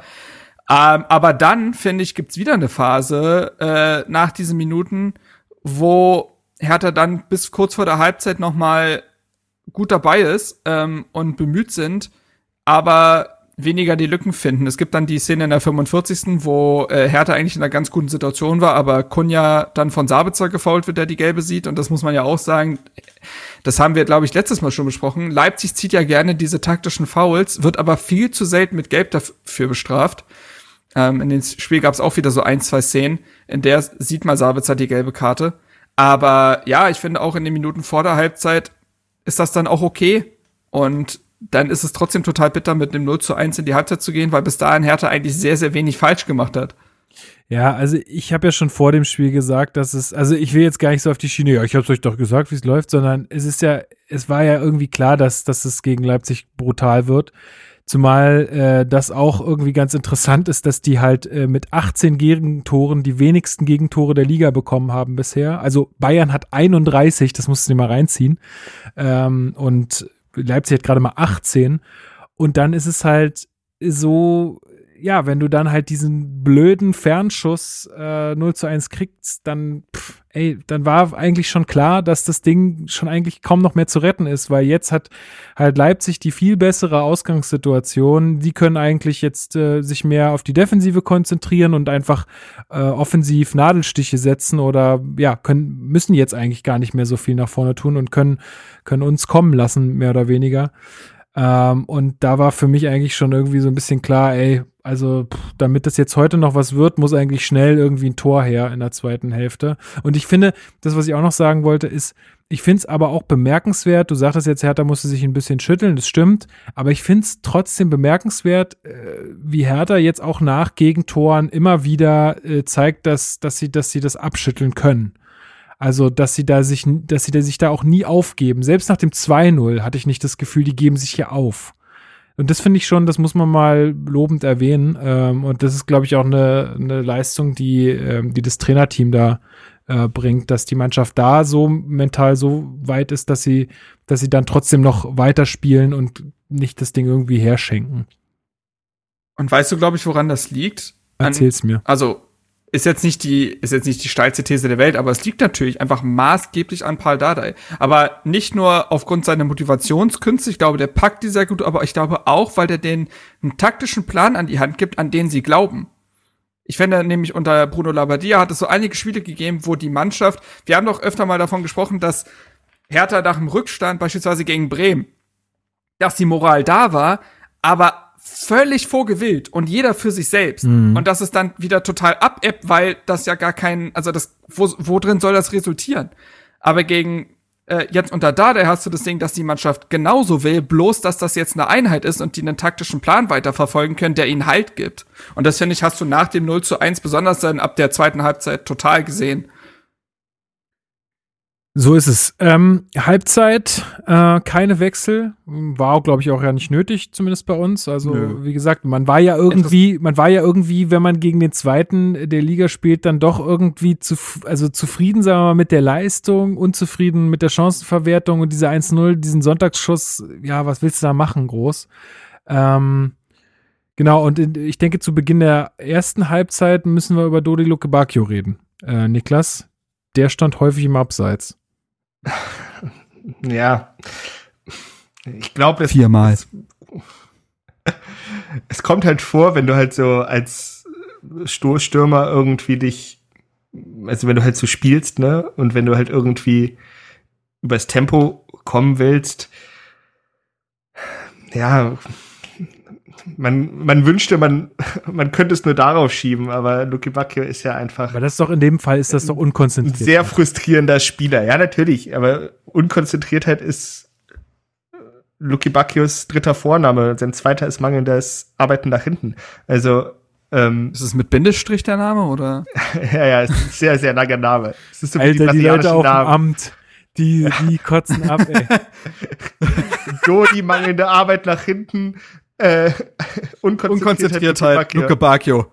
Ähm, aber dann, finde ich, gibt's wieder eine Phase äh, nach diesen Minuten, wo Hertha dann bis kurz vor der Halbzeit noch mal gut dabei ist ähm, und bemüht sind, aber weniger die Lücken finden. Es gibt dann die Szene in der 45. wo äh, Hertha eigentlich in einer ganz guten Situation war, aber Kunja dann von Sabitzer gefault wird, der die gelbe sieht. Und das muss man ja auch sagen. Das haben wir, glaube ich, letztes Mal schon besprochen. Leipzig zieht ja gerne diese taktischen Fouls, wird aber viel zu selten mit Gelb dafür bestraft. Ähm, in dem Spiel gab es auch wieder so ein, zwei Szenen, in der sieht mal Sabitzer die gelbe Karte. Aber ja, ich finde auch in den Minuten vor der Halbzeit ist das dann auch okay. Und dann ist es trotzdem total bitter, mit einem 0 zu 1 in die Halbzeit zu gehen, weil bis dahin Hertha eigentlich sehr, sehr wenig falsch gemacht hat. Ja, also ich habe ja schon vor dem Spiel gesagt, dass es, also ich will jetzt gar nicht so auf die Schiene, ja, ich habe euch doch gesagt, wie es läuft, sondern es ist ja, es war ja irgendwie klar, dass, dass es gegen Leipzig brutal wird. Zumal äh, das auch irgendwie ganz interessant ist, dass die halt äh, mit 18 Gegentoren die wenigsten Gegentore der Liga bekommen haben bisher. Also Bayern hat 31, das musst du dir mal reinziehen. Ähm, und Leipzig hat gerade mal 18. Und dann ist es halt so, ja, wenn du dann halt diesen blöden Fernschuss äh, 0 zu 1 kriegst, dann, pff, ey, dann war eigentlich schon klar, dass das Ding schon eigentlich kaum noch mehr zu retten ist, weil jetzt hat halt Leipzig die viel bessere Ausgangssituation. Die können eigentlich jetzt äh, sich mehr auf die Defensive konzentrieren und einfach äh, offensiv Nadelstiche setzen oder ja, können, müssen jetzt eigentlich gar nicht mehr so viel nach vorne tun und können, können uns kommen lassen, mehr oder weniger. Ähm, und da war für mich eigentlich schon irgendwie so ein bisschen klar, ey, also pff, damit das jetzt heute noch was wird, muss eigentlich schnell irgendwie ein Tor her in der zweiten Hälfte. Und ich finde, das, was ich auch noch sagen wollte, ist, ich finde es aber auch bemerkenswert, du sagtest jetzt, Hertha musste sich ein bisschen schütteln, das stimmt, aber ich finde es trotzdem bemerkenswert, äh, wie Hertha jetzt auch nach Gegentoren immer wieder äh, zeigt, dass, dass, sie, dass sie das abschütteln können. Also, dass sie da sich, dass sie da sich da auch nie aufgeben. Selbst nach dem 2-0 hatte ich nicht das Gefühl, die geben sich hier auf. Und das finde ich schon, das muss man mal lobend erwähnen. Ähm, und das ist, glaube ich, auch eine, eine Leistung, die, ähm, die das Trainerteam da äh, bringt, dass die Mannschaft da so mental so weit ist, dass sie, dass sie dann trotzdem noch weiterspielen und nicht das Ding irgendwie herschenken. Und weißt du, glaube ich, woran das liegt? An, Erzähl's mir. Also, ist jetzt nicht die, ist jetzt nicht die steilste These der Welt, aber es liegt natürlich einfach maßgeblich an Paul Dardai. Aber nicht nur aufgrund seiner Motivationskünste, ich glaube, der packt die sehr gut, aber ich glaube auch, weil der den einen taktischen Plan an die Hand gibt, an den sie glauben. Ich finde nämlich unter Bruno Labbadia hat es so einige Spiele gegeben, wo die Mannschaft, wir haben doch öfter mal davon gesprochen, dass Hertha nach dem Rückstand, beispielsweise gegen Bremen, dass die Moral da war, aber völlig vorgewillt und jeder für sich selbst. Mhm. Und das ist dann wieder total abebbt, weil das ja gar kein, also das, wo, wo drin soll das resultieren? Aber gegen äh, jetzt unter Dada hast du das Ding, dass die Mannschaft genauso will, bloß dass das jetzt eine Einheit ist und die einen taktischen Plan weiterverfolgen können, der ihnen Halt gibt. Und das finde ich, hast du nach dem 0 zu 1 besonders dann ab der zweiten Halbzeit total gesehen. So ist es. Ähm, Halbzeit, äh, keine Wechsel. War, glaube ich, auch ja nicht nötig, zumindest bei uns. Also, Nö. wie gesagt, man war ja irgendwie, man war ja irgendwie, wenn man gegen den zweiten der Liga spielt, dann doch irgendwie zu, also zufrieden, sagen wir mal, mit der Leistung, unzufrieden mit der Chancenverwertung und dieser 1-0, diesen Sonntagsschuss, ja, was willst du da machen, groß? Ähm, genau, und in, ich denke, zu Beginn der ersten Halbzeit müssen wir über Dodi Luke Bacchio reden. Äh, Niklas, der stand häufig im Abseits. ja. Ich glaube, es. Viermal. Es, es kommt halt vor, wenn du halt so als Stoßstürmer irgendwie dich, also wenn du halt so spielst, ne, und wenn du halt irgendwie übers Tempo kommen willst, ja, man, man wünschte, man, man könnte es nur darauf schieben, aber Luki Bacchio ist ja einfach. Aber das ist doch in dem Fall ist das doch unkonzentriert. Ein sehr frustrierender Spieler. Ja, natürlich, aber Unkonzentriertheit ist Luki Bacchios dritter Vorname. Sein zweiter ist mangelndes Arbeiten nach hinten. Also, ähm, ist es mit Bindestrich der Name oder? ja, ja, ist ein sehr, sehr langer Name. Es ist so Alter, die, die Leute auf dem Amt. Die, die kotzen ab, ey. so die mangelnde Arbeit nach hinten, äh, Unkonzentriertheit, Luke Bacchio.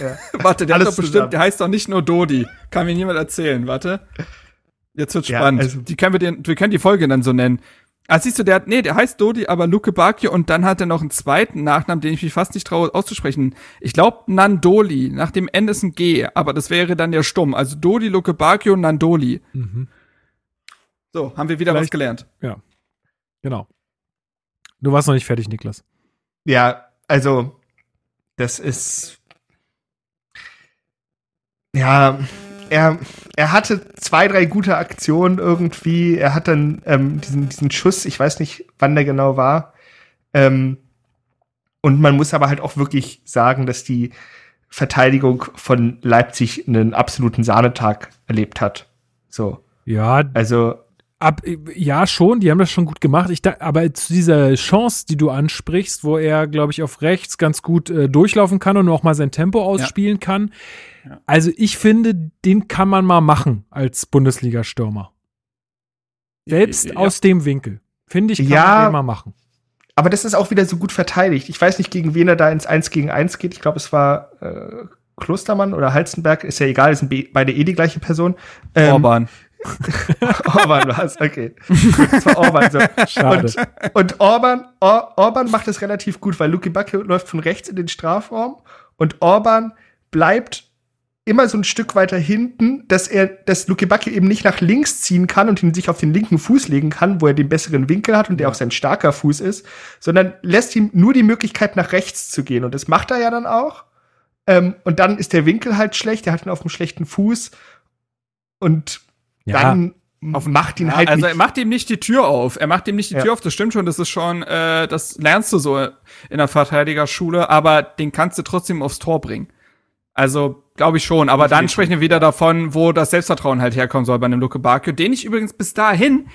Ja. Warte, der, doch bestimmt, der heißt doch nicht nur Dodi. Kann mir niemand erzählen. Warte. Jetzt wird's ja, spannend. Also, die können wir, den, wir können die Folge dann so nennen. Ah, siehst du, der hat, nee, der heißt Dodi, aber Luke Bacchio und dann hat er noch einen zweiten Nachnamen, den ich mich fast nicht traue auszusprechen. Ich glaube Nandoli, nach dem N ist ein G, aber das wäre dann ja stumm. Also Dodi, Luke Bacchio, Nandoli. Mhm. So, haben wir wieder Vielleicht, was gelernt. Ja. Genau. Du warst noch nicht fertig, Niklas. Ja, also das ist ja, er, er hatte zwei, drei gute Aktionen irgendwie. Er hat dann ähm, diesen, diesen Schuss, ich weiß nicht, wann der genau war. Ähm, und man muss aber halt auch wirklich sagen, dass die Verteidigung von Leipzig einen absoluten Sahnetag erlebt hat. So. Ja, Also, Ab, ja, schon, die haben das schon gut gemacht. Ich da, aber zu dieser Chance, die du ansprichst, wo er, glaube ich, auf rechts ganz gut äh, durchlaufen kann und auch mal sein Tempo ausspielen kann. Ja. Also ich finde, den kann man mal machen als Bundesliga-Stürmer. Selbst Ja. aus dem Winkel. Finde ich, kann Ja. man den mal machen. aber das ist auch wieder so gut verteidigt. Ich weiß nicht, gegen wen er da ins 1 gegen 1 geht. Ich glaube, es war äh, Klostermann oder Halzenberg. Ist ja egal, es sind be- beide eh die gleiche Person. Ähm, Orban. Orban war es, okay. Das war Orban so. Schade. Und, und Orban, Or, Orban macht es relativ gut, weil Luki Backe läuft von rechts in den Strafraum und Orban bleibt immer so ein Stück weiter hinten, dass er, dass Luki Backe eben nicht nach links ziehen kann und ihn sich auf den linken Fuß legen kann, wo er den besseren Winkel hat und der auch sein starker Fuß ist, sondern lässt ihm nur die Möglichkeit, nach rechts zu gehen. Und das macht er ja dann auch. Ähm, und dann ist der Winkel halt schlecht, er hat ihn auf einem schlechten Fuß und Ja, dann macht ihn Ja, halt also er nicht macht ihm nicht die Tür auf. Er macht ihm nicht die Ja. Tür auf, das stimmt schon, das ist schon, äh, das lernst du so in der Verteidigerschule, aber den kannst du trotzdem aufs Tor bringen. Also, glaube ich schon. Aber dann Definitiv. sprechen wir wieder davon, wo das Selbstvertrauen halt herkommen soll bei einem Luke Bakio, den ich übrigens bis dahin,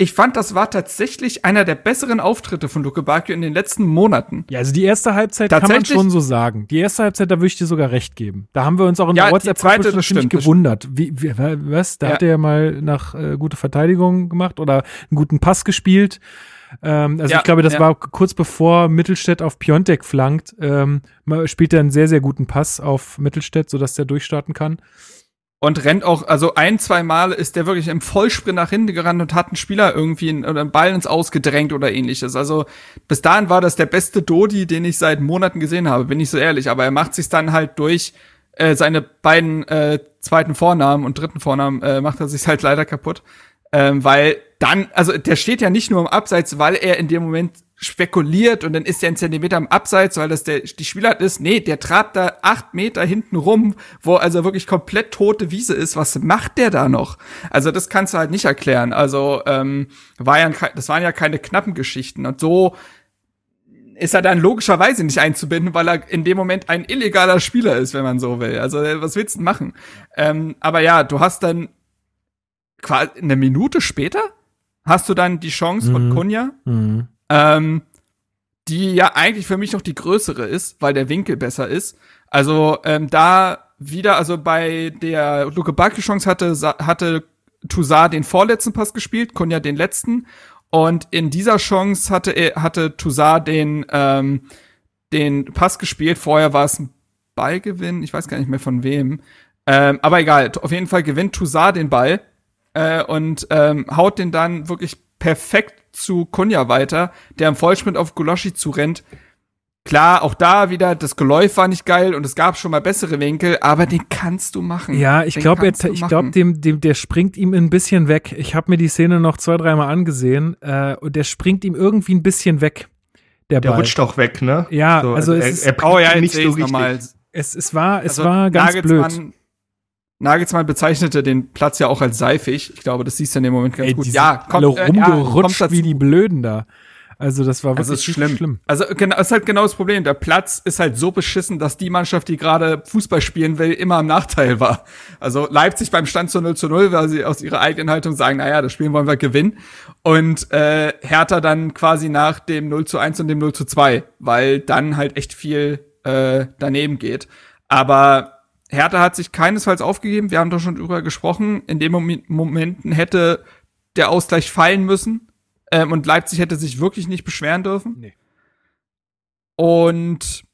ich fand, das war tatsächlich einer der besseren Auftritte von Luke Bakio in den letzten Monaten. Ja, also die erste Halbzeit kann man schon so sagen. Die erste Halbzeit, da würde ich dir sogar recht geben. Da haben wir uns auch in der WhatsApp zweite, schon stimmt, gewundert. Wie, wie, was? Da Ja. hat er ja mal nach äh, gute Verteidigung gemacht oder einen guten Pass gespielt. Ähm, also Ja, ich glaube, das war kurz bevor Mittelstädt auf Piontek flankt. Ähm, spielt er einen sehr, sehr guten Pass auf Mittelstädt, sodass der durchstarten kann. Und rennt auch, also ein, zwei Mal ist der wirklich im Vollsprint nach hinten gerannt und hat einen Spieler irgendwie in, oder einen Ball ins Ausgedrängt oder ähnliches. Also bis dahin war das der beste Dodi, den ich seit Monaten gesehen habe, bin ich so ehrlich. Aber er macht sich dann halt durch äh, seine beiden äh, zweiten Vornamen und dritten Vornamen äh, macht er sich halt leider kaputt. Ähm, weil dann, also der steht ja nicht nur im Abseits, weil er in dem Moment spekuliert und dann ist er ein Zentimeter im Abseits, weil das der die Spielart ist. Nee, der trabt da acht Meter hinten rum, wo also wirklich komplett tote Wiese ist. Was macht der da noch? Also das kannst du halt nicht erklären. Also ähm, war ja, das waren ja keine knappen Geschichten und so ist er dann logischerweise nicht einzubinden, weil er in dem Moment ein illegaler Spieler ist, wenn man so will. Also äh, was willst du denn machen? Ähm, aber ja, du hast dann quasi eine Minute später hast du dann die Chance von Mhm. Kunja, Mhm. Ähm, die ja eigentlich für mich noch die größere ist, weil der Winkel besser ist. Also ähm, da wieder, also bei der Luke Bacchio Chance hatte, hatte Toussaint den vorletzten Pass gespielt, Kunja den letzten. Und in dieser Chance hatte hatte Toussaint den, ähm, den Pass gespielt. Vorher war es ein Ballgewinn, ich weiß gar nicht mehr von wem. Ähm, aber egal, auf jeden Fall gewinnt Toussaint den Ball äh, und ähm, haut den dann wirklich perfekt zu Kunja weiter, der im Vollsprint auf Goloschi zurennt. Klar, auch da wieder, das Geläuf war nicht geil und es gab schon mal bessere Winkel, aber den kannst du machen. Ja, ich glaube, ich glaube, dem, dem, der springt ihm ein bisschen weg. Ich habe mir die Szene noch zwei, dreimal angesehen äh, und der springt ihm irgendwie ein bisschen weg. Der, Der Ball. rutscht auch weg, ne? Ja, also es er, ist- er bringt Oh ja, nicht so richtig. nochmal. Es, es war, es Also, war ganz blöd. Nagelsmann, bezeichnete den Platz ja auch als seifig. Ich glaube, das siehst du in dem Moment ganz Ey, gut. die Ja, kommt, äh, ja, kommt rumgerutscht wie die Blöden da. Also das war Also wirklich ist schlimm. schlimm. Also genau, ist halt genau das Problem. Der Platz ist halt so beschissen, dass die Mannschaft, die gerade Fußball spielen will, immer im Nachteil war. Also Leipzig beim Stand zu 0 zu 0, weil sie aus ihrer eigenen Haltung sagen, naja, das Spiel wollen wir gewinnen. Und äh, Hertha dann quasi nach dem 0 zu 1 und dem 0 zu 2, weil dann halt echt viel äh, daneben geht. Aber Hertha hat sich keinesfalls aufgegeben. Wir haben doch schon drüber gesprochen. In dem Momen- Momenten hätte der Ausgleich fallen müssen. Ähm, und Leipzig hätte sich wirklich nicht beschweren dürfen. Nee. Und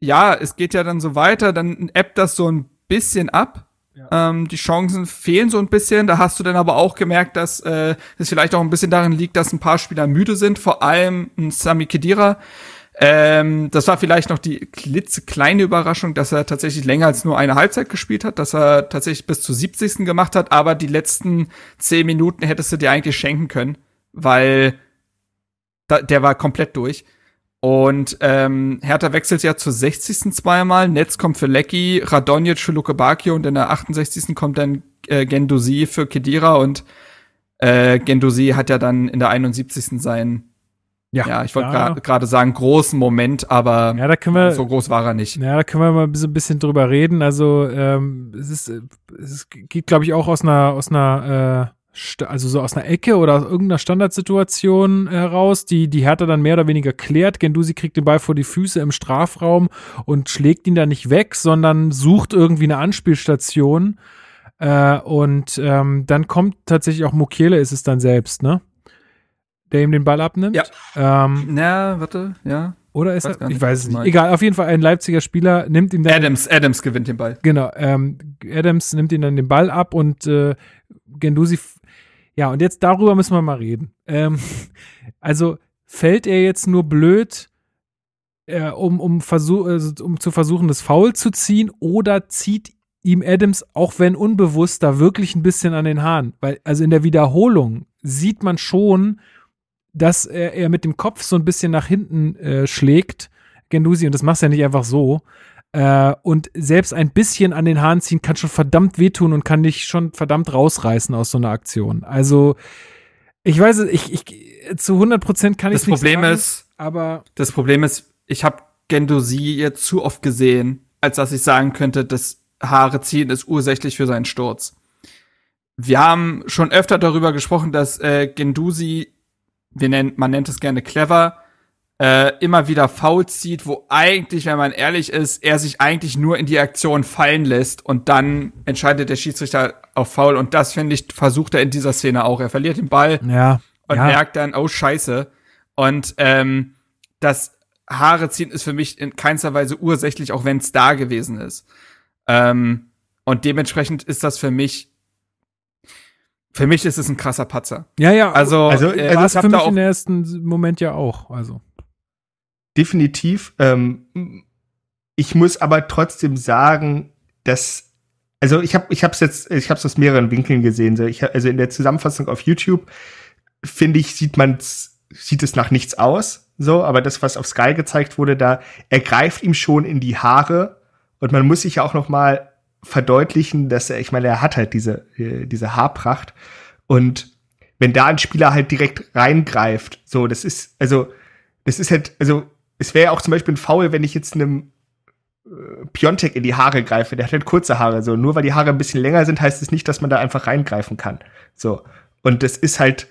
ja, es geht ja dann so weiter, dann ebbt das so ein bisschen ab. Ähm, die Chancen fehlen so ein bisschen. Da hast du dann aber auch gemerkt, dass äh, es vielleicht auch ein bisschen daran liegt, dass ein paar Spieler müde sind, vor allem ein Sami Khedira. Ähm, das war vielleicht noch die klitzekleine Überraschung, dass er tatsächlich länger als nur eine Halbzeit gespielt hat, dass er tatsächlich bis zu 70. gemacht hat, aber die letzten zehn Minuten hättest du dir eigentlich schenken können, weil da, der war komplett durch. Und ähm, Hertha wechselt ja zur 60. zweimal. Netz kommt für Lecky, Radonjic für Luke Bakio und in der 68. kommt dann äh, Gendosi für Kedira und äh, Gendosi hat ja dann in der 71. sein ja, ja ich wollte gerade sagen, großen Moment, aber ja, da können wir, so groß war er nicht. Ja, da können wir mal so ein bisschen drüber reden. Also ähm, es, ist, es geht, glaube ich, auch aus einer, aus einer äh, also so aus einer Ecke oder aus irgendeiner Standardsituation heraus, die die Hertha dann mehr oder weniger klärt. Gendusi kriegt den Ball vor die Füße im Strafraum und schlägt ihn dann nicht weg, sondern sucht irgendwie eine Anspielstation. Äh, und ähm, dann kommt tatsächlich auch Mukiele, ist es dann selbst, ne? Der ihm den Ball abnimmt. Ja. Ähm, Na, warte, ja. Oder ist er? Ich weiß es nicht. Egal, auf jeden Fall ein Leipziger Spieler nimmt ihm dann. Adams, Adams gewinnt den Ball. Genau, ähm, Adams nimmt ihm dann den Ball ab und äh, Gendusi ja, und jetzt darüber müssen wir mal reden. Ähm, also fällt er jetzt nur blöd, äh, um, um, versuch, also, um zu versuchen, das Foul zu ziehen, oder zieht ihm Adams, auch wenn unbewusst, da wirklich ein bisschen an den Haaren? Weil, also in der Wiederholung sieht man schon, dass er, er mit dem Kopf so ein bisschen nach hinten äh, schlägt, Gendusi, und das machst du ja nicht einfach so. Äh, und selbst ein bisschen an den Haaren ziehen kann schon verdammt wehtun und kann dich schon verdammt rausreißen aus so einer Aktion. Also, ich weiß es, ich, ich zu 100 Prozent kann ich es nicht Problem sagen, ist, aber das Problem ist, ich habe Gendosi jetzt zu oft gesehen, als dass ich sagen könnte, das Haare ziehen ist ursächlich für seinen Sturz. Wir haben schon öfter darüber gesprochen, dass äh, Gendusi, wir nennen, man nennt es gerne clever, äh, immer wieder faul zieht, wo eigentlich, wenn man ehrlich ist, er sich eigentlich nur in die Aktion fallen lässt und dann entscheidet der Schiedsrichter auf faul und das finde ich versucht er in dieser Szene auch. Er verliert den Ball ja, und ja. merkt dann, oh Scheiße. Und ähm, das Haare ziehen ist für mich in keinster Weise ursächlich, auch wenn es da gewesen ist. Ähm, und dementsprechend ist das für mich für mich ist es ein krasser Patzer. Ja, ja. Also, also, äh, also das für mich im ersten Moment ja auch. Also definitiv. Ähm, ich muss aber trotzdem sagen, dass also ich habe ich habe es jetzt ich habe es aus mehreren Winkeln gesehen. So ich, also in der Zusammenfassung auf YouTube finde ich sieht man sieht es nach nichts aus. So, aber das was auf Sky gezeigt wurde, da er greift ihm schon in die Haare und man muss sich ja auch noch mal verdeutlichen, dass er ich meine er hat halt diese äh, diese Haarpracht und wenn da ein Spieler halt direkt reingreift, so das ist also das ist halt also es wäre auch zum Beispiel ein Foul, wenn ich jetzt einem äh, Piontek in die Haare greife. Der hat halt kurze Haare. So, nur weil die Haare ein bisschen länger sind, heißt es nicht, dass man da einfach reingreifen kann. So. Und das ist halt,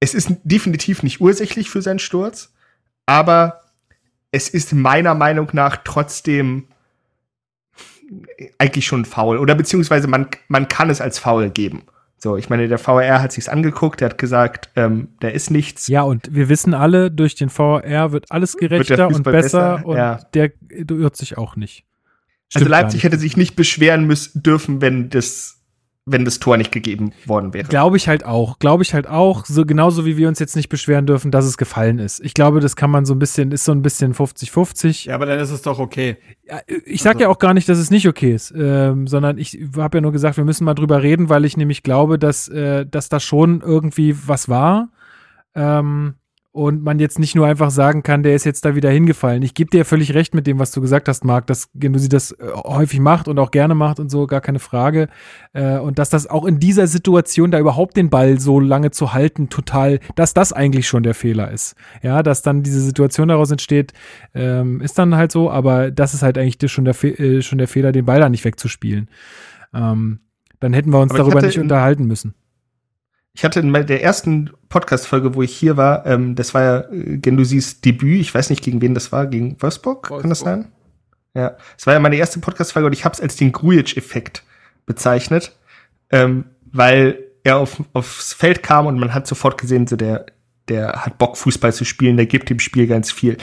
es ist definitiv nicht ursächlich für seinen Sturz, aber es ist meiner Meinung nach trotzdem eigentlich schon faul. Oder beziehungsweise man, man kann es als faul geben. So, ich meine, der VR hat sich's angeguckt, der hat gesagt, ähm, da ist nichts. Ja, und wir wissen alle, durch den VR wird alles gerechter wird und besser, besser, und ja. der irrt sich auch nicht. Also Stimmt also Leipzig hätte sich nicht beschweren müssen dürfen, wenn das wenn das Tor nicht gegeben worden wäre. Glaube ich halt auch. Glaube ich halt auch. So genauso wie wir uns jetzt nicht beschweren dürfen, dass es gefallen ist. Ich glaube, das kann man so ein bisschen, ist so ein bisschen 50-50. Ja, aber dann ist es doch okay. Ja, ich sag also. ja auch gar nicht, dass es nicht okay ist, ähm, sondern ich habe ja nur gesagt, wir müssen mal drüber reden, weil ich nämlich glaube, dass, äh, dass da schon irgendwie was war. Ähm, und man jetzt nicht nur einfach sagen kann, der ist jetzt da wieder hingefallen. Ich gebe dir völlig recht mit dem, was du gesagt hast, Marc, dass Genusi das äh, häufig macht und auch gerne macht und so, gar keine Frage. Äh, und dass das auch in dieser Situation, da überhaupt den Ball so lange zu halten, total, dass das eigentlich schon der Fehler ist. Ja, dass dann diese Situation daraus entsteht, ähm, ist dann halt so, aber das ist halt eigentlich schon der, Fe äh, schon der Fehler, den Ball da nicht wegzuspielen. Ähm, dann hätten wir uns aber darüber nicht unterhalten müssen. Ich hatte in der ersten Podcast-Folge, wo ich hier war, ähm, das war ja äh, Gendusis Debüt. Ich weiß nicht, gegen wen das war. Gegen Wolfsburg, Wolfsburg. kann das sein? Ja. Es war ja meine erste Podcast-Folge und ich habe es als den Grujic-Effekt bezeichnet, ähm, weil er auf, aufs Feld kam und man hat sofort gesehen, so der, der hat Bock, Fußball zu spielen, der gibt dem Spiel ganz viel.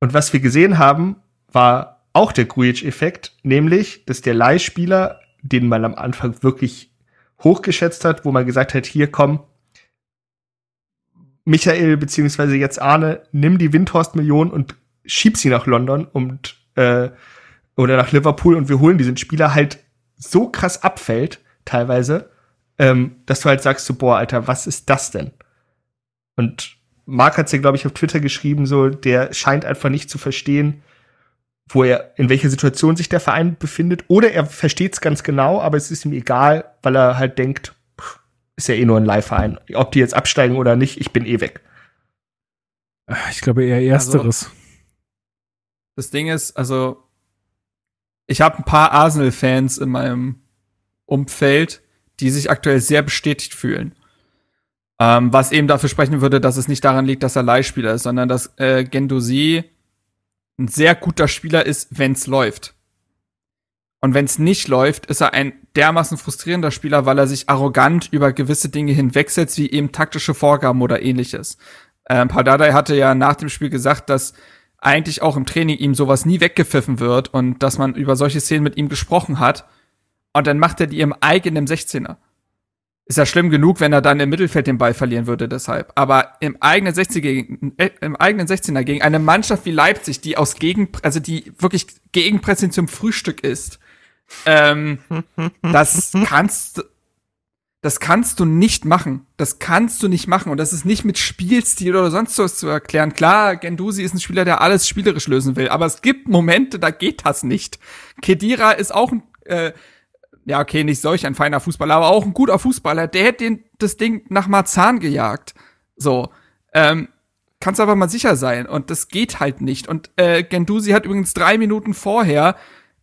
Und was wir gesehen haben, war auch der Grujic-Effekt, nämlich, dass der Leihspieler, den man am Anfang wirklich hochgeschätzt hat, wo man gesagt hat, hier komm, Michael beziehungsweise jetzt Arne, nimm die Windhorst-Million und schieb sie nach London und äh, oder nach Liverpool und wir holen diesen Spieler halt so krass abfällt, teilweise, ähm, dass du halt sagst so, boah, Alter, was ist das denn? Und Marc hat's ja, glaube ich, auf Twitter geschrieben, so, der scheint einfach nicht zu verstehen, wo er, in welcher Situation sich der Verein befindet. Oder er versteht es ganz genau, aber es ist ihm egal, weil er halt denkt, ist ja eh nur ein Leihverein. Ob die jetzt absteigen oder nicht, ich bin eh weg. Ich glaube eher ersteres. Also, das Ding ist, also ich habe ein paar Arsenal-Fans in meinem Umfeld, die sich aktuell sehr bestätigt fühlen. Ähm, was eben dafür sprechen würde, dass es nicht daran liegt, dass er Leihspieler ist, sondern dass äh, Gendosi ein sehr guter Spieler ist, wenn's läuft. Und wenn's nicht läuft, ist er ein dermaßen frustrierender Spieler, weil er sich arrogant über gewisse Dinge hinwegsetzt, wie eben taktische Vorgaben oder ähnliches. Ähm, Pardadei hatte ja nach dem Spiel gesagt, dass eigentlich auch im Training ihm sowas nie weggepfiffen wird und dass man über solche Szenen mit ihm gesprochen hat. Und dann macht er die im eigenen 16er. Ist ja schlimm genug, wenn er dann im Mittelfeld den Ball verlieren würde, deshalb. Aber im eigenen 16er gegen, äh, im eigenen 16er gegen eine Mannschaft wie Leipzig, die aus Gegen, also die wirklich Gegenpressing zum Frühstück ist, ähm, das kannst, das kannst du nicht machen. Das kannst du nicht machen. Und das ist nicht mit Spielstil oder sonst was zu erklären. Klar, Gendusi ist ein Spieler, der alles spielerisch lösen will. Aber es gibt Momente, da geht das nicht. Kedira ist auch ein, äh, ja, okay, nicht solch ein feiner Fußballer, aber auch ein guter Fußballer, der hätte den, das Ding nach Marzahn gejagt. So, ähm, kannst aber mal sicher sein. Und das geht halt nicht. Und äh, Gendusi hat übrigens drei Minuten vorher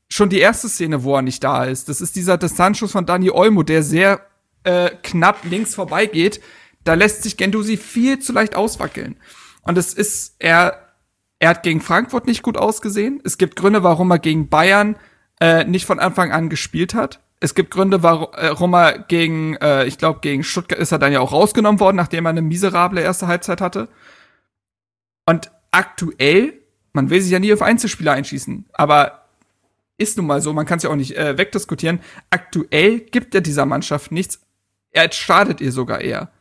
schon die erste Szene, wo er nicht da ist. Das ist dieser Distanzschuss von Dani Olmo, der sehr äh, knapp links vorbeigeht. Da lässt sich Gendusi viel zu leicht auswackeln. Und es ist, er, er hat gegen Frankfurt nicht gut ausgesehen. Es gibt Gründe, warum er gegen Bayern äh, nicht von Anfang an gespielt hat es gibt Gründe, warum er gegen, äh, ich glaube, gegen Stuttgart ist er dann ja auch rausgenommen worden, nachdem er eine miserable erste Halbzeit hatte. Und aktuell, man will sich ja nie auf Einzelspieler einschießen, aber ist nun mal so, man kann es ja auch nicht äh, wegdiskutieren. Aktuell gibt er dieser Mannschaft nichts. Er schadet ihr sogar eher.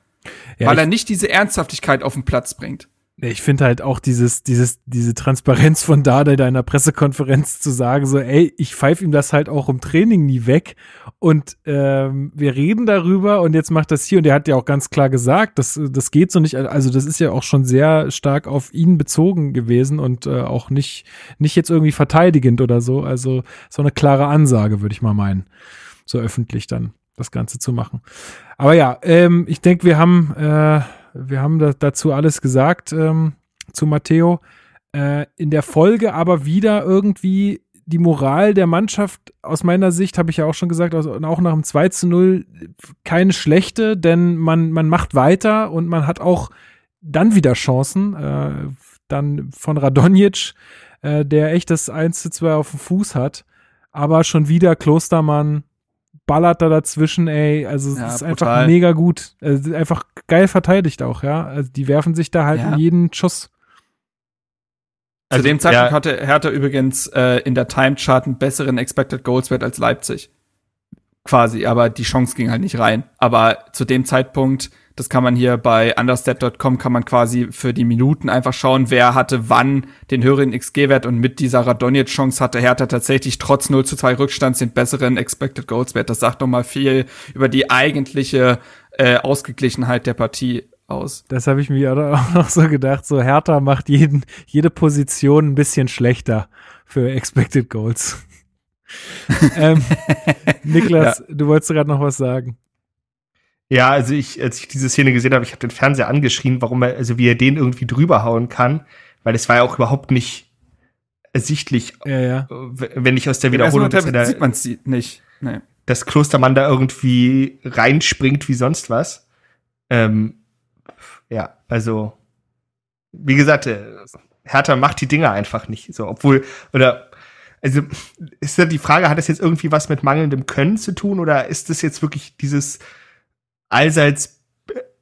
Ja, weil er nicht diese Ernsthaftigkeit auf den Platz bringt. Ich finde halt auch dieses, dieses, diese Transparenz von Dada deiner Pressekonferenz zu sagen, so, ey, ich pfeife ihm das halt auch im Training nie weg. Und ähm, wir reden darüber und jetzt macht das hier. Und er hat ja auch ganz klar gesagt, das, das geht so nicht. Also, das ist ja auch schon sehr stark auf ihn bezogen gewesen und äh, auch nicht, nicht jetzt irgendwie verteidigend oder so. Also, so eine klare Ansage, würde ich mal meinen. So öffentlich dann das Ganze zu machen. Aber ja, ähm, ich denke, wir haben. Äh, wir haben da, dazu alles gesagt ähm, zu Matteo. Äh, in der Folge aber wieder irgendwie die Moral der Mannschaft aus meiner Sicht, habe ich ja auch schon gesagt, also auch nach dem 2 zu 0 keine schlechte, denn man, man macht weiter und man hat auch dann wieder Chancen. Äh, dann von Radonjic, äh, der echt das 1 zu 2 auf dem Fuß hat. Aber schon wieder Klostermann, ballert da dazwischen, ey. Also es ja, ist einfach brutal. mega gut. Also einfach geil verteidigt auch, ja. Also die werfen sich da halt ja. in jeden Schuss. Also, Zu dem Zeitpunkt ja. hatte Hertha übrigens äh, in der Time Chart einen besseren Expected Goals Wert als Leipzig. Quasi, aber die Chance ging halt nicht rein. Aber zu dem Zeitpunkt das kann man hier bei understat.com kann man quasi für die Minuten einfach schauen, wer hatte wann den höheren XG-Wert und mit dieser Radonjic-Chance hatte Hertha tatsächlich trotz 0 zu 2 Rückstands den besseren Expected Goals-Wert. Das sagt doch mal viel über die eigentliche äh, Ausgeglichenheit der Partie aus. Das habe ich mir auch noch so gedacht. So Hertha macht jeden, jede Position ein bisschen schlechter für Expected Goals. ähm, Niklas, ja. du wolltest gerade noch was sagen. Ja, also ich, als ich diese Szene gesehen habe, ich habe den Fernseher angeschrien, warum er, also wie er den irgendwie drüber hauen kann, weil es war ja auch überhaupt nicht ersichtlich, ja, ja. wenn ich aus der Wiederholung das da, sieht man es nicht. Nee. Dass Klostermann da irgendwie reinspringt wie sonst was. Ähm, ja, also wie gesagt, äh, Hertha macht die Dinge einfach nicht so, obwohl oder also ist ja die Frage, hat das jetzt irgendwie was mit mangelndem Können zu tun oder ist das jetzt wirklich dieses allseits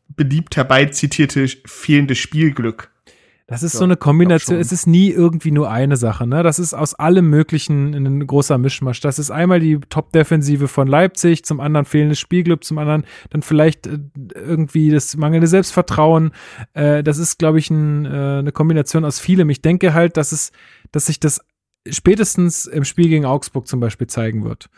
beliebt herbeizitierte fehlende Spielglück. Das ist so, so eine Kombination. Es ist nie irgendwie nur eine Sache. Ne? Das ist aus allem Möglichen ein großer Mischmasch. Das ist einmal die Top-Defensive von Leipzig, zum anderen fehlendes Spielglück, zum anderen dann vielleicht äh, irgendwie das mangelnde Selbstvertrauen. Äh, das ist, glaube ich, ein, äh, eine Kombination aus vielem. Ich denke halt, dass es, dass sich das spätestens im Spiel gegen Augsburg zum Beispiel zeigen wird.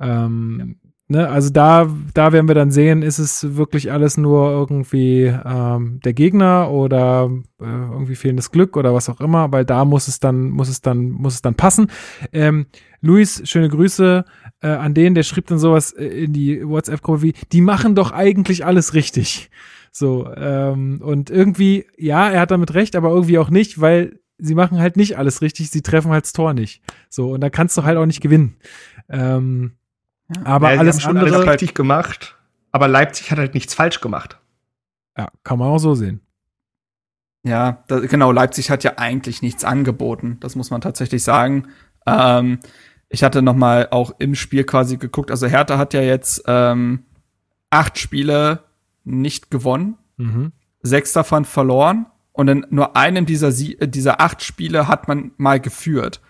Ähm, ne, also da, da werden wir dann sehen, ist es wirklich alles nur irgendwie ähm, der Gegner oder äh, irgendwie fehlendes Glück oder was auch immer, weil da muss es dann, muss es dann, muss es dann passen. Ähm, Luis, schöne Grüße äh, an den, der schrieb dann sowas äh, in die WhatsApp-Gruppe wie, die machen doch eigentlich alles richtig. So, ähm, und irgendwie, ja, er hat damit recht, aber irgendwie auch nicht, weil sie machen halt nicht alles richtig, sie treffen halt das Tor nicht. So, und da kannst du halt auch nicht gewinnen. Ähm, aber Ja, alles andere, alles richtig gemacht, aber Leipzig hat halt nichts falsch gemacht. ja, kann man auch so sehen. Ja, da, genau, Leipzig hat ja eigentlich nichts angeboten, das muss man tatsächlich sagen. Ähm, ich hatte noch mal auch im Spiel quasi geguckt, also Hertha hat ja jetzt ähm, acht Spiele nicht gewonnen, Mhm. sechs davon verloren und in nur einem dieser, Sie äh, dieser acht Spiele hat man mal geführt.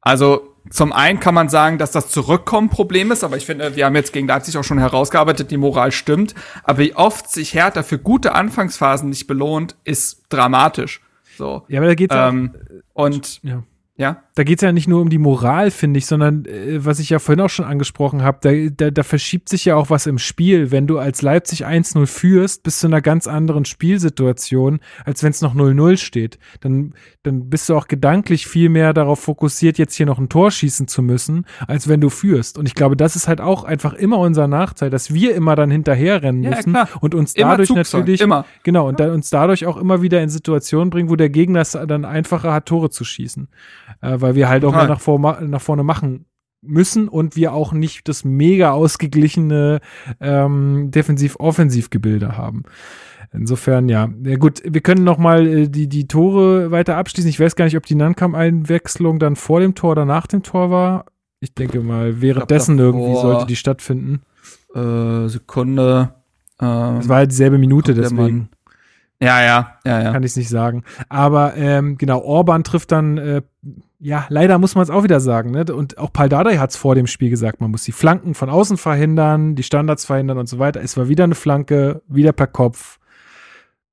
Also zum einen kann man sagen, dass das Zurückkommen Problem ist, aber ich finde, wir haben jetzt gegen Leipzig auch schon herausgearbeitet, die Moral stimmt. Aber wie oft sich Hertha für gute Anfangsphasen nicht belohnt, ist dramatisch. So. Ja, aber da geht's Ähm, und auch, ja. ja, Da geht's ja nicht nur um die Moral, finde ich, sondern äh, was ich ja vorhin auch schon angesprochen habe, da, da, da verschiebt sich ja auch was im Spiel. Wenn du als Leipzig 1-0 führst, bist du in einer ganz anderen Spielsituation, als wenn es noch 0-0 steht. Dann, dann bist du auch gedanklich viel mehr darauf fokussiert, jetzt hier noch ein Tor schießen zu müssen, als wenn du führst. Und ich glaube, das ist halt auch einfach immer unser Nachteil, dass wir immer dann hinterherrennen Ja, müssen klar. und uns Immer dadurch natürlich immer. Genau, und dann uns dadurch auch immer wieder in Situationen bringen, wo der Gegner es dann einfacher hat, Tore zu schießen. Äh, weil wir halt auch Total. mehr nach, vor, nach vorne machen müssen und wir auch nicht das mega ausgeglichene ähm, Defensiv-Offensiv-Gebilde haben. Insofern, ja. Ja gut, wir können noch mal äh, die, die Tore weiter abschließen. Ich weiß gar nicht, ob die Nankam-Einwechslung dann vor dem Tor oder nach dem Tor war. Ich denke mal, währenddessen davor. irgendwie sollte die stattfinden. äh, Sekunde. Ähm, Es war halt dieselbe Minute, deswegen. Ja, ja, ja, ja. kann ich es nicht sagen. Aber ähm, genau, Orban trifft dann, äh, ja, leider muss man es auch wieder sagen, ne? Und auch Paldadei hat es vor dem Spiel gesagt, man muss die Flanken von außen verhindern, die Standards verhindern und so weiter. Es war wieder eine Flanke, wieder per Kopf.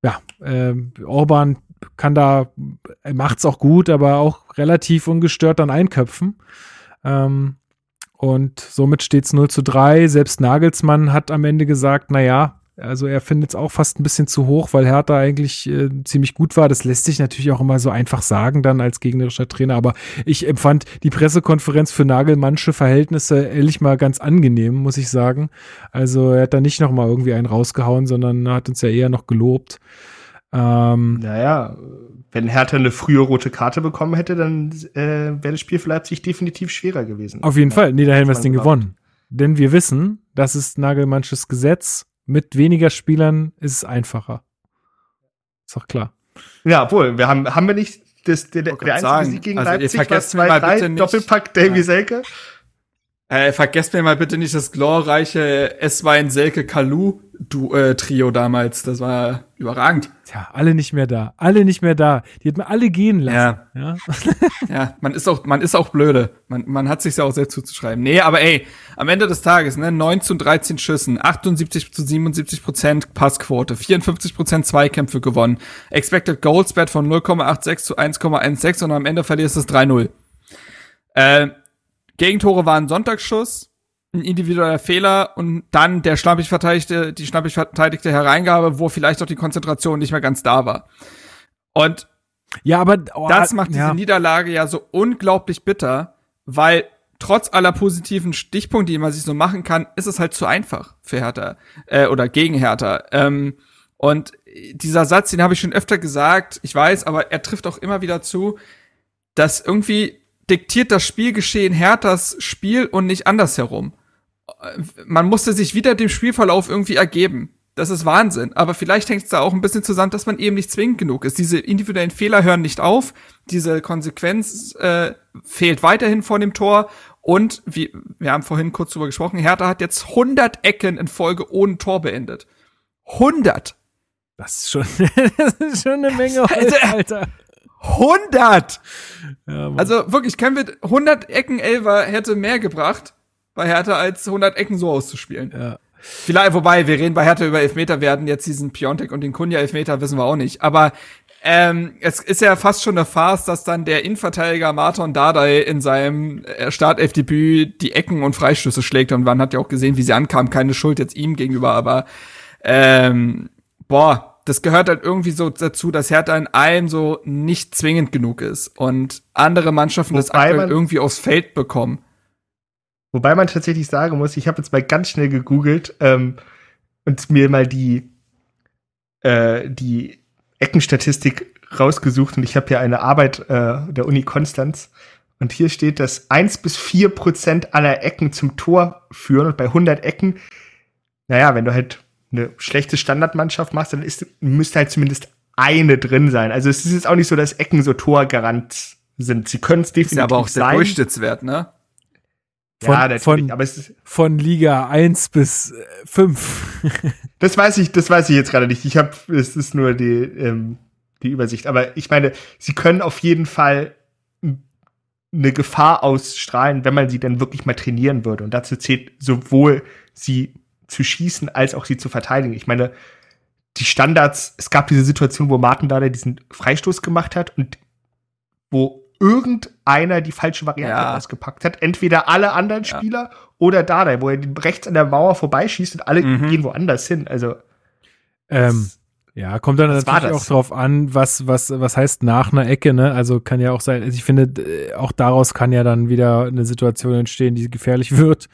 Ja, ähm, Orban kann da, er macht's auch gut, aber auch relativ ungestört dann einköpfen. Ähm, und somit steht's 0 zu 3. Selbst Nagelsmann hat am Ende gesagt, na ja, also er findet es auch fast ein bisschen zu hoch, weil Hertha eigentlich äh, ziemlich gut war. Das lässt sich natürlich auch immer so einfach sagen dann als gegnerischer Trainer. Aber ich empfand die Pressekonferenz für Nagelmannsche Verhältnisse ehrlich mal ganz angenehm, muss ich sagen. Also er hat da nicht noch mal irgendwie einen rausgehauen, sondern hat uns ja eher noch gelobt. Ähm, Naja, wenn Hertha eine frühe rote Karte bekommen hätte, dann äh, wäre das Spiel für Leipzig definitiv schwerer gewesen. auf jeden Fall. Nee, da hätten wir das man Ding gewonnen. Denn wir wissen, das ist Nagelmannsches Gesetz. Mit weniger Spielern ist es einfacher. Ist doch klar. Ja, obwohl, wir haben, haben wir nicht das, der, der einzige sagen, Sieg gegen also ihr Leipzig war vergesst mir mal 2-3, bitte nicht- Doppelpack Davy Ja. Selke? Äh, vergesst mir mal bitte nicht das glorreiche S-Wein Selke Kalu du äh, Trio damals. Das war überragend. Tja, alle nicht mehr da. Alle nicht mehr da. Die hätten wir alle gehen lassen. Ja. Ja, man ist auch, man ist auch blöde. Man, man hat sich ja auch selbst zuzuschreiben. Nee, aber ey, am Ende des Tages, ne, 9 zu 13 Schüssen, 78 zu 77 Prozent Passquote, 54 Prozent Zweikämpfe gewonnen, Expected Goals Wert von 0,86 zu 1,16 und am Ende verlierst du es 3-0. Äh, Gegentore waren Sonntagsschuss, ein individueller Fehler und dann der schlampig verteidigte, die schlampig verteidigte Hereingabe, wo vielleicht auch die Konzentration nicht mehr ganz da war. Und ja, aber oh, das macht diese ja. Niederlage ja so unglaublich bitter, weil trotz aller positiven Stichpunkte, die man sich so machen kann, ist es halt zu einfach für Hertha äh, oder gegen Hertha. Ähm, und dieser Satz, den habe ich schon öfter gesagt, ich weiß, aber er trifft auch immer wieder zu, dass irgendwie diktiert das Spielgeschehen Herthas Spiel und nicht andersherum. Man musste sich wieder dem Spielverlauf irgendwie ergeben. Das ist Wahnsinn. Aber vielleicht hängt es da auch ein bisschen zusammen, dass man eben nicht zwingend genug ist. Diese individuellen Fehler hören nicht auf. Diese Konsequenz äh, fehlt weiterhin vor dem Tor. Und wie, wir haben vorhin kurz drüber gesprochen, Hertha hat jetzt 100 Ecken in Folge ohne Tor beendet. 100! Das ist schon, das ist schon eine Menge Holz, Alter. 100! Ja. Also wirklich, können wir 100 Ecken Elver hätte mehr gebracht bei Hertha als 100 Ecken so auszuspielen. ja. Vielleicht, wobei, wir reden bei Hertha über Elfmeter, hatten jetzt diesen Piontek und den Kunja Elfmeter, wissen wir auch nicht. Aber ähm, es ist ja fast schon eine Farce, dass dann der Innenverteidiger Martin Dardai in seinem äh, Startelfdebüt die Ecken und Freistöße schlägt und man hat ja auch gesehen, wie sie ankam. Keine Schuld jetzt ihm gegenüber, aber ähm, boah, das gehört halt irgendwie so dazu, dass Hertha in allem so nicht zwingend genug ist und andere Mannschaften Wobei das aktuell irgendwie aufs Feld bekommen. Wobei man tatsächlich sagen muss, ich habe jetzt mal ganz schnell gegoogelt ähm, und mir mal die, äh, die Eckenstatistik rausgesucht und ich habe hier eine Arbeit äh, der Uni Konstanz und hier steht, dass 1 bis 4 Prozent aller Ecken zum Tor führen und bei 100 Ecken, naja, wenn du halt eine schlechte Standardmannschaft machst, dann ist, müsste halt zumindest eine drin sein. Also es ist jetzt auch nicht so, dass Ecken so Torgarant sind. Sie können es Ist definitiv ja aber auch der sein. Durchschnittswert, ne? Von- ja, von- aber es ist, Von Liga 1 bis äh, 5. Das weiß ich, das weiß ich jetzt gerade nicht. Ich habe, es ist nur die, ähm, die Übersicht. Aber ich meine, sie können auf jeden Fall eine Gefahr ausstrahlen, wenn man sie dann wirklich mal trainieren würde. Und dazu zählt sowohl sie zu schießen als auch sie zu verteidigen. Ich meine, die Standards, es gab diese Situation, wo Martin Dada diesen Freistoß gemacht hat und wo irgendeiner die falsche Variante Ja. ausgepackt hat. Entweder alle anderen Ja. Spieler oder Dada, wo er rechts an der Mauer vorbeischießt und alle Mhm. gehen woanders hin. Also Ähm, ja, kommt dann natürlich das? auch drauf an, was, was, was heißt nach einer Ecke, ne? Also kann ja auch sein, also ich finde, äh, auch daraus kann ja dann wieder eine Situation entstehen, die gefährlich wird.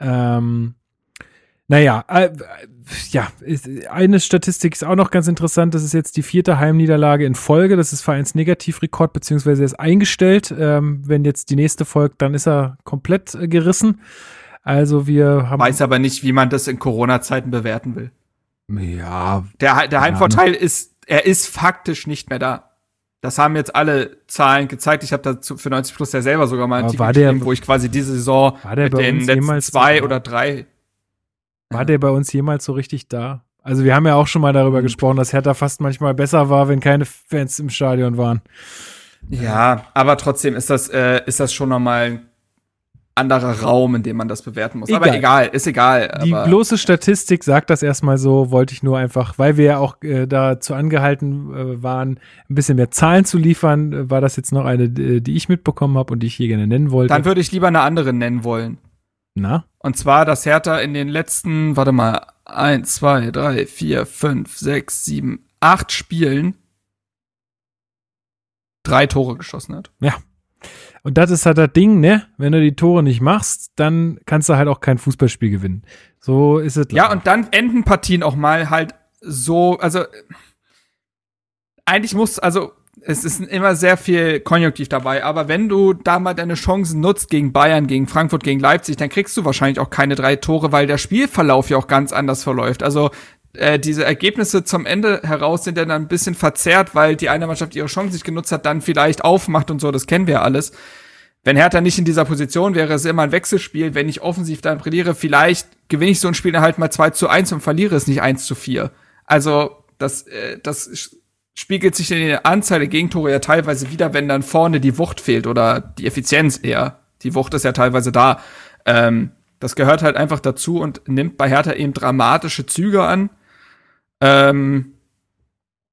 Ähm, naja, äh, ja, eine Statistik ist auch noch ganz interessant. Das ist jetzt die vierte Heimniederlage in Folge. Das ist Vereinsnegativrekord, beziehungsweise er ist eingestellt. Ähm, wenn jetzt die nächste folgt, dann ist er komplett äh, gerissen. Also wir haben. Weiß aber nicht, wie man das in Corona-Zeiten bewerten will. ja, Der, der Heimvorteil ist, er ist faktisch nicht mehr da. Das haben jetzt alle Zahlen gezeigt. Ich habe dazu für 90 Plus ja selber sogar mal einen Artikel geschrieben, wo ich quasi diese Saison mit den letzten zwei oder drei. War der bei uns jemals so richtig da? Also wir haben ja auch schon mal darüber Hm. gesprochen, dass Hertha fast manchmal besser war, wenn keine Fans im Stadion waren. Ja, aber trotzdem ist das, äh, ist das schon nochmal ein anderer Raum, in dem man das bewerten muss. Aber Egal. egal, ist egal. Die bloße Statistik sagt das erstmal so, wollte ich nur einfach, weil wir ja auch äh, dazu angehalten äh, waren, ein bisschen mehr Zahlen zu liefern, äh, war das jetzt noch eine, äh, die ich mitbekommen habe und die ich hier gerne nennen wollte. dann würde ich lieber eine andere nennen wollen. Na? Und zwar, dass Hertha in den letzten, warte mal, eins, zwei, drei, vier, fünf, sechs, sieben, acht Spielen drei Tore geschossen hat. Und das ist halt das Ding, ne? Wenn du die Tore nicht machst, dann kannst du halt auch kein Fußballspiel gewinnen. So ist es. Ja, leider. und dann enden Partien auch mal halt so, also eigentlich muss, also es ist immer sehr viel Konjunktiv dabei, aber wenn du da mal deine Chancen nutzt gegen Bayern, gegen Frankfurt, gegen Leipzig, dann kriegst du wahrscheinlich auch keine drei Tore, weil der Spielverlauf ja auch ganz anders verläuft. Also äh, diese Ergebnisse zum Ende heraus sind ja dann ein bisschen verzerrt, weil die eine Mannschaft ihre Chance nicht genutzt hat, dann vielleicht aufmacht und so, das kennen wir ja alles. Wenn Hertha nicht in dieser Position wäre, ist immer ein Wechselspiel. Wenn ich offensiv dann brilliere, vielleicht gewinne ich so ein Spiel dann halt mal 2 zu 1 und verliere es nicht 1 zu 4. Also, das, äh, das spiegelt sich in der Anzahl der Gegentore ja teilweise wieder, wenn dann vorne die Wucht fehlt oder die Effizienz eher. Die Wucht ist ja teilweise da. Ähm, das gehört halt einfach dazu und nimmt bei Hertha eben dramatische Züge an. Ähm,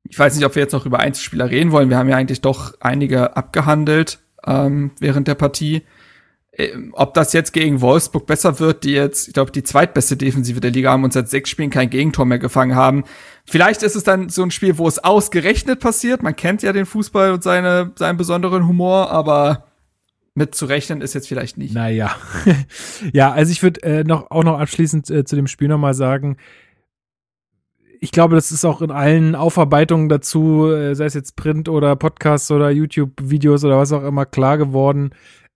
ich weiß nicht, ob wir jetzt noch über Einzelspieler reden wollen. Wir haben ja eigentlich doch einige abgehandelt ähm, während der Partie. Ähm, ob das jetzt gegen Wolfsburg besser wird, die jetzt, ich glaube, die zweitbeste Defensive der Liga haben und seit sechs Spielen kein Gegentor mehr gefangen haben. Vielleicht ist es dann so ein Spiel, wo es ausgerechnet passiert. Man kennt ja den Fußball und seine, seinen besonderen Humor, aber mit zu rechnen ist jetzt vielleicht nicht. Naja. ja, also ich würde äh, noch, auch noch abschließend äh, zu dem Spiel nochmal sagen, ich glaube, das ist auch in allen Aufarbeitungen dazu, äh, sei es jetzt Print oder Podcasts oder YouTube-Videos oder was auch immer, klar geworden.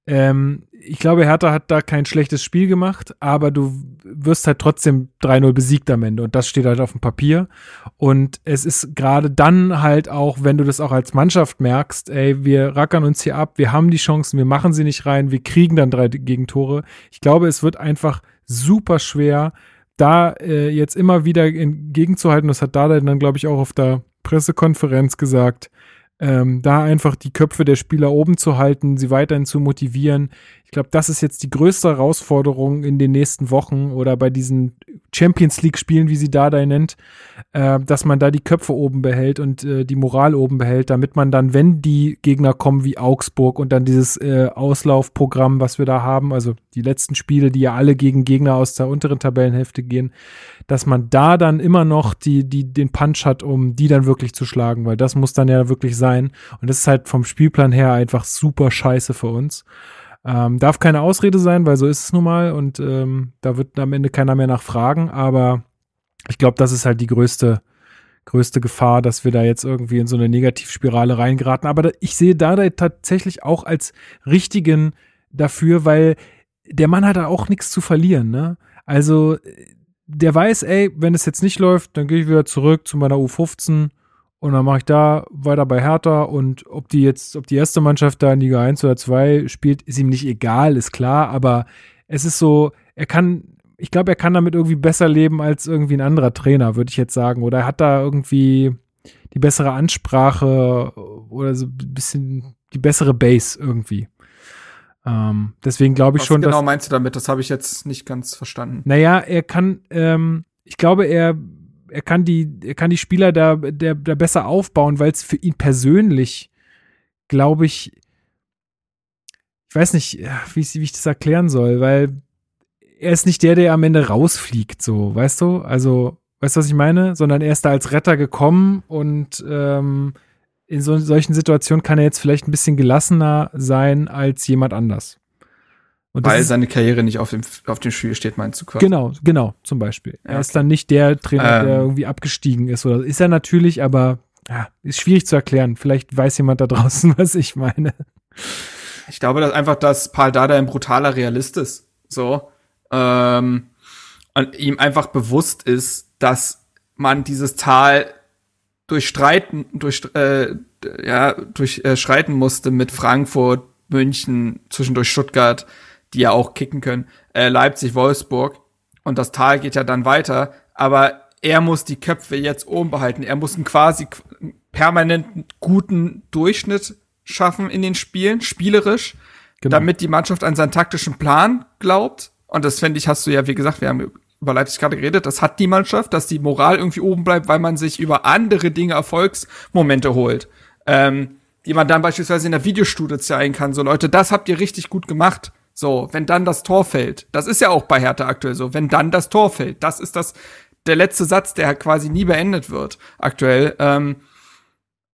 Ähm, ich glaube, Hertha hat da kein schlechtes Spiel gemacht, aber du wirst halt trotzdem 3-0 besiegt am Ende und das steht halt auf dem Papier. Und es ist gerade dann halt auch, wenn du das auch als Mannschaft merkst, ey, wir rackern uns hier ab, wir haben die Chancen, wir machen sie nicht rein, wir kriegen dann drei Gegentore. Ich glaube, es wird einfach super schwer, da äh, jetzt immer wieder entgegenzuhalten. Das hat Dada dann, glaube ich, auch auf der Pressekonferenz gesagt. Ähm, da einfach die Köpfe der Spieler oben zu halten, sie weiterhin zu motivieren. Ich glaube, das ist jetzt die größte Herausforderung in den nächsten Wochen oder bei diesen Champions League-Spielen, wie sie Dardai nennt, äh, dass man da die Köpfe oben behält und äh, die Moral oben behält, damit man dann, wenn die Gegner kommen wie Augsburg und dann dieses äh, Auslaufprogramm, was wir da haben, also die letzten Spiele, die ja alle gegen Gegner aus der unteren Tabellenhälfte gehen, dass man da dann immer noch die, die, den Punch hat, um die dann wirklich zu schlagen, weil das muss dann ja wirklich sein. Und das ist halt vom Spielplan her einfach super scheiße für uns. Ähm, darf keine Ausrede sein, weil so ist es nun mal und ähm, da wird am Ende keiner mehr nachfragen, aber ich glaube, das ist halt die größte, größte Gefahr, dass wir da jetzt irgendwie in so eine Negativspirale reingeraten. Aber da, ich sehe da tatsächlich auch als richtigen dafür, weil der Mann hat da auch nichts zu verlieren, ne? Also der weiß, ey, wenn es jetzt nicht läuft, dann gehe ich wieder zurück zu meiner U15 und dann mache ich da weiter bei Hertha und ob die jetzt, ob die erste Mannschaft da in Liga 1 oder 2 spielt, ist ihm nicht egal, ist klar, aber es ist so, er kann, ich glaube, er kann damit irgendwie besser leben als irgendwie ein anderer Trainer, würde ich jetzt sagen. Oder er hat da irgendwie die bessere Ansprache oder so ein bisschen die bessere Base irgendwie. Ähm, deswegen glaube ich Was schon. genau dass, meinst du damit? Das habe ich jetzt nicht ganz verstanden. Naja, er kann, ähm, ich glaube, er er kann die, er kann die Spieler da, der, da besser aufbauen, weil es für ihn persönlich, glaube ich, ich weiß nicht, wie, wie ich das erklären soll, weil er ist nicht der, der am Ende rausfliegt, so, weißt du? Also, weißt du, was ich meine? Sondern er ist da als Retter gekommen und ähm, in so, solchen Situationen kann er jetzt vielleicht ein bisschen gelassener sein als jemand anders. Und Weil seine Karriere nicht auf dem, auf dem Spiel steht, meinst du quasi? Genau, genau, zum Beispiel. Ja, er ist dann nicht der Trainer, ähm. der irgendwie abgestiegen ist. Oder ist er natürlich, aber ja, ist schwierig zu erklären. Vielleicht weiß jemand da draußen, was ich meine. Ich glaube, dass einfach, dass Paul Dada ein brutaler Realist ist. So. Ähm, und ihm einfach bewusst ist, dass man dieses Tal durchstreiten, durch, äh, ja, durchschreiten äh, musste mit Frankfurt, München, zwischendurch Stuttgart die ja auch kicken können, äh, Leipzig, Wolfsburg. Und das Tal geht ja dann weiter. Aber er muss die Köpfe jetzt oben behalten. Er muss einen quasi permanenten guten Durchschnitt schaffen in den Spielen, spielerisch, genau. damit die Mannschaft an seinen taktischen Plan glaubt. Und das fände ich, hast du ja, wie gesagt, wir haben über Leipzig gerade geredet, das hat die Mannschaft, dass die Moral irgendwie oben bleibt, weil man sich über andere Dinge Erfolgsmomente holt. Ähm, die man dann beispielsweise in der Videostudie zeigen kann. So, Leute, das habt ihr richtig gut gemacht. So, wenn dann das Tor fällt. Das ist ja auch bei Hertha aktuell so. Wenn dann das Tor fällt. Das ist das, der letzte Satz, der quasi nie beendet wird aktuell. Ähm,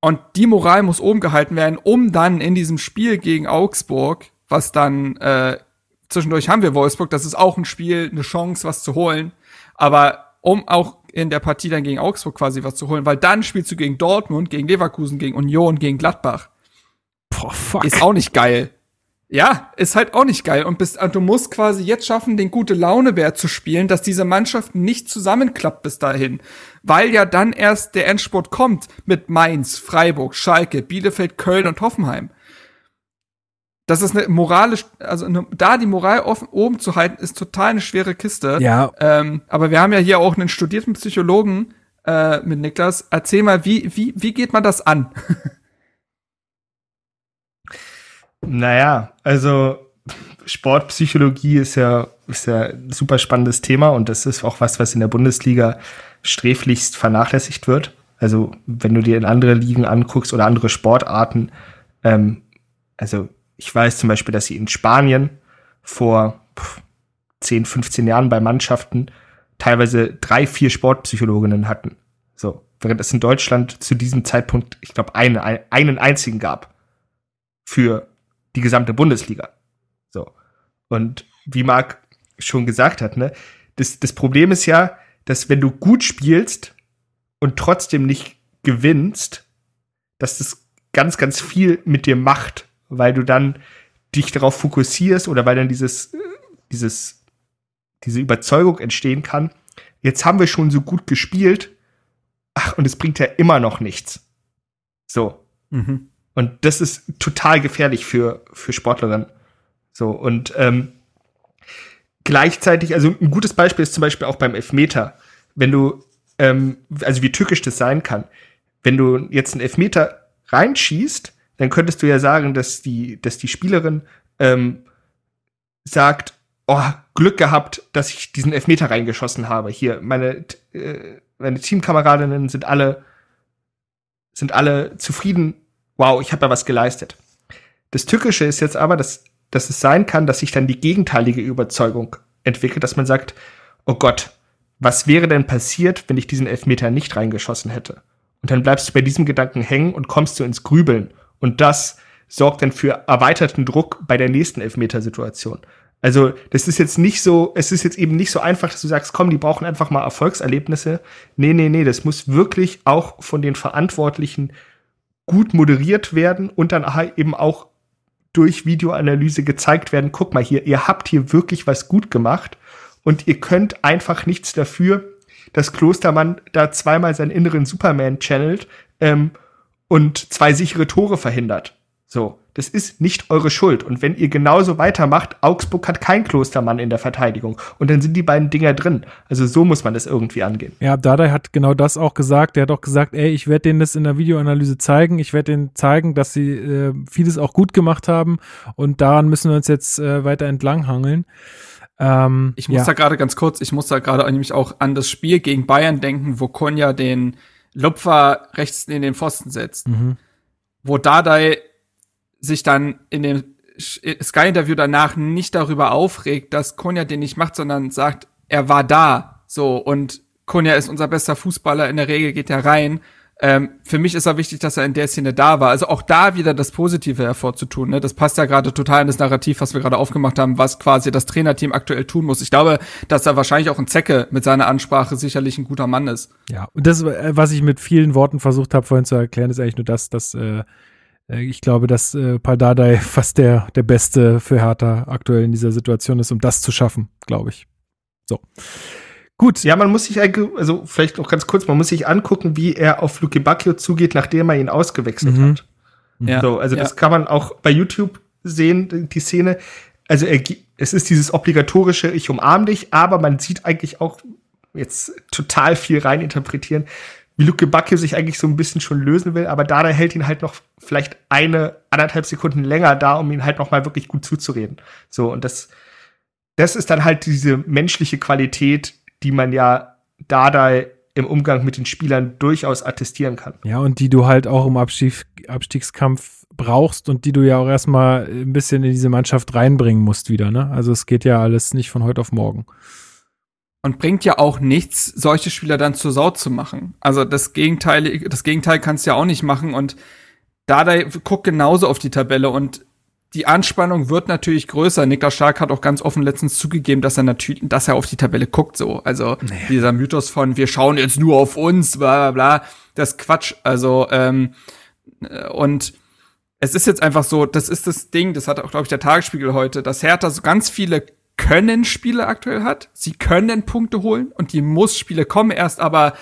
und die Moral muss oben gehalten werden, um dann in diesem Spiel gegen Augsburg, was dann äh, zwischendurch haben wir Wolfsburg, das ist auch ein Spiel, eine Chance, was zu holen. Aber um auch in der Partie dann gegen Augsburg quasi was zu holen, weil dann spielst du gegen Dortmund, gegen Leverkusen, gegen Union, gegen Gladbach. Boah, fuck. Ist auch nicht geil. Ja, ist halt auch nicht geil. Und, bist, und du musst quasi jetzt schaffen, den gute Launebär zu spielen, dass diese Mannschaft nicht zusammenklappt bis dahin. Weil ja dann erst der Endspurt kommt mit Mainz, Freiburg, Schalke, Bielefeld, Köln und Hoffenheim. Das ist eine moralisch, also eine, da die Moral offen, oben zu halten, ist total eine schwere Kiste. Ja. Ähm, aber wir haben ja hier auch einen studierten Psychologen äh, mit Niklas. Erzähl mal, wie, wie, wie geht man das an? Naja, also Sportpsychologie ist ja, ist ja ein super spannendes Thema und das ist auch was, was in der Bundesliga sträflichst vernachlässigt wird. Also wenn du dir in andere Ligen anguckst oder andere Sportarten, ähm, also ich weiß zum Beispiel, dass sie in Spanien vor 10, 15 Jahren bei Mannschaften teilweise drei, vier Sportpsychologinnen hatten. So, während es in Deutschland zu diesem Zeitpunkt, ich glaube, eine, einen einzigen gab für die gesamte Bundesliga. So. Und wie Marc schon gesagt hat, ne, das, das Problem ist ja, dass wenn du gut spielst und trotzdem nicht gewinnst, dass das ganz, ganz viel mit dir macht, weil du dann dich darauf fokussierst oder weil dann dieses, dieses, diese Überzeugung entstehen kann. Jetzt haben wir schon so gut gespielt. Ach, und es bringt ja immer noch nichts. So. Mhm. Und das ist total gefährlich für, für Sportlerinnen. So, und ähm, gleichzeitig, also ein gutes Beispiel ist zum Beispiel auch beim Elfmeter. Wenn du, ähm, also wie tückisch das sein kann, wenn du jetzt einen Elfmeter reinschießt, dann könntest du ja sagen, dass die, dass die Spielerin ähm, sagt, oh, Glück gehabt, dass ich diesen Elfmeter reingeschossen habe. Hier, meine, äh, meine Teamkameradinnen sind alle, sind alle zufrieden. Wow, ich habe da was geleistet. Das Tückische ist jetzt aber, dass, dass es sein kann, dass sich dann die gegenteilige Überzeugung entwickelt, dass man sagt, oh Gott, was wäre denn passiert, wenn ich diesen Elfmeter nicht reingeschossen hätte? Und dann bleibst du bei diesem Gedanken hängen und kommst du ins Grübeln. Und das sorgt dann für erweiterten Druck bei der nächsten Elfmetersituation. Also, das ist jetzt nicht so, es ist jetzt eben nicht so einfach, dass du sagst, komm, die brauchen einfach mal Erfolgserlebnisse. Nee, nee, nee, das muss wirklich auch von den Verantwortlichen gut moderiert werden und dann eben auch durch Videoanalyse gezeigt werden, guck mal hier, ihr habt hier wirklich was gut gemacht und ihr könnt einfach nichts dafür, dass Klostermann da zweimal seinen inneren Superman channelt ähm, und zwei sichere Tore verhindert. So, das ist nicht eure Schuld. Und wenn ihr genauso weitermacht, Augsburg hat kein Klostermann in der Verteidigung. Und dann sind die beiden Dinger drin. Also so muss man das irgendwie angehen. Ja, Dada hat genau das auch gesagt. Er hat auch gesagt, ey, ich werde denen das in der Videoanalyse zeigen. Ich werde denen zeigen, dass sie äh, vieles auch gut gemacht haben. Und daran müssen wir uns jetzt äh, weiter entlanghangeln. Ähm, ich muss ja. da gerade ganz kurz, ich muss da gerade nämlich auch an das Spiel gegen Bayern denken, wo Konja den Lupfer rechts in den Pfosten setzt. Mhm. Wo Dardai sich dann in dem Sky-Interview danach nicht darüber aufregt, dass Konja den nicht macht, sondern sagt, er war da. So, und Konja ist unser bester Fußballer, in der Regel geht er rein. Ähm, für mich ist er wichtig, dass er in der Szene da war. Also auch da wieder das Positive hervorzutun. Ne? Das passt ja gerade total in das Narrativ, was wir gerade aufgemacht haben, was quasi das Trainerteam aktuell tun muss. Ich glaube, dass er wahrscheinlich auch ein Zecke mit seiner Ansprache sicherlich ein guter Mann ist. Ja, und das, äh, was ich mit vielen Worten versucht habe vorhin zu erklären, ist eigentlich nur das, dass äh, äh, ich glaube, dass äh, Paldadei fast der, der Beste für Hertha aktuell in dieser Situation ist, um das zu schaffen, glaube ich. So. Gut. Ja, man muss sich also vielleicht noch ganz kurz, man muss sich angucken, wie er auf Luke Bacchio zugeht, nachdem er ihn ausgewechselt mhm. hat. Ja. So, also ja. das kann man auch bei YouTube sehen, die Szene. Also er, es ist dieses obligatorische, ich umarm dich, aber man sieht eigentlich auch jetzt total viel reininterpretieren, wie Luke Bacchio sich eigentlich so ein bisschen schon lösen will, aber Dada hält ihn halt noch vielleicht eine, anderthalb Sekunden länger da, um ihn halt noch mal wirklich gut zuzureden. So, und das, das ist dann halt diese menschliche Qualität, die man ja Dada im Umgang mit den Spielern durchaus attestieren kann. Ja, und die du halt auch im Abstieg, Abstiegskampf brauchst und die du ja auch erstmal ein bisschen in diese Mannschaft reinbringen musst wieder, ne? Also es geht ja alles nicht von heute auf morgen. Und bringt ja auch nichts, solche Spieler dann zur Sau zu machen. Also das Gegenteil, das Gegenteil kannst du ja auch nicht machen. Und Dada guckt genauso auf die Tabelle und die Anspannung wird natürlich größer. Niklas Stark hat auch ganz offen letztens zugegeben, dass er natürlich, dass er auf die Tabelle guckt, so. Also naja. dieser Mythos von wir schauen jetzt nur auf uns, bla bla bla, das ist Quatsch. Also, ähm, und es ist jetzt einfach so, das ist das Ding, das hat auch, glaube ich, der Tagesspiegel heute, dass Hertha so ganz viele können Spiele aktuell hat. Sie können Punkte holen und die Muss-Spiele kommen erst, aber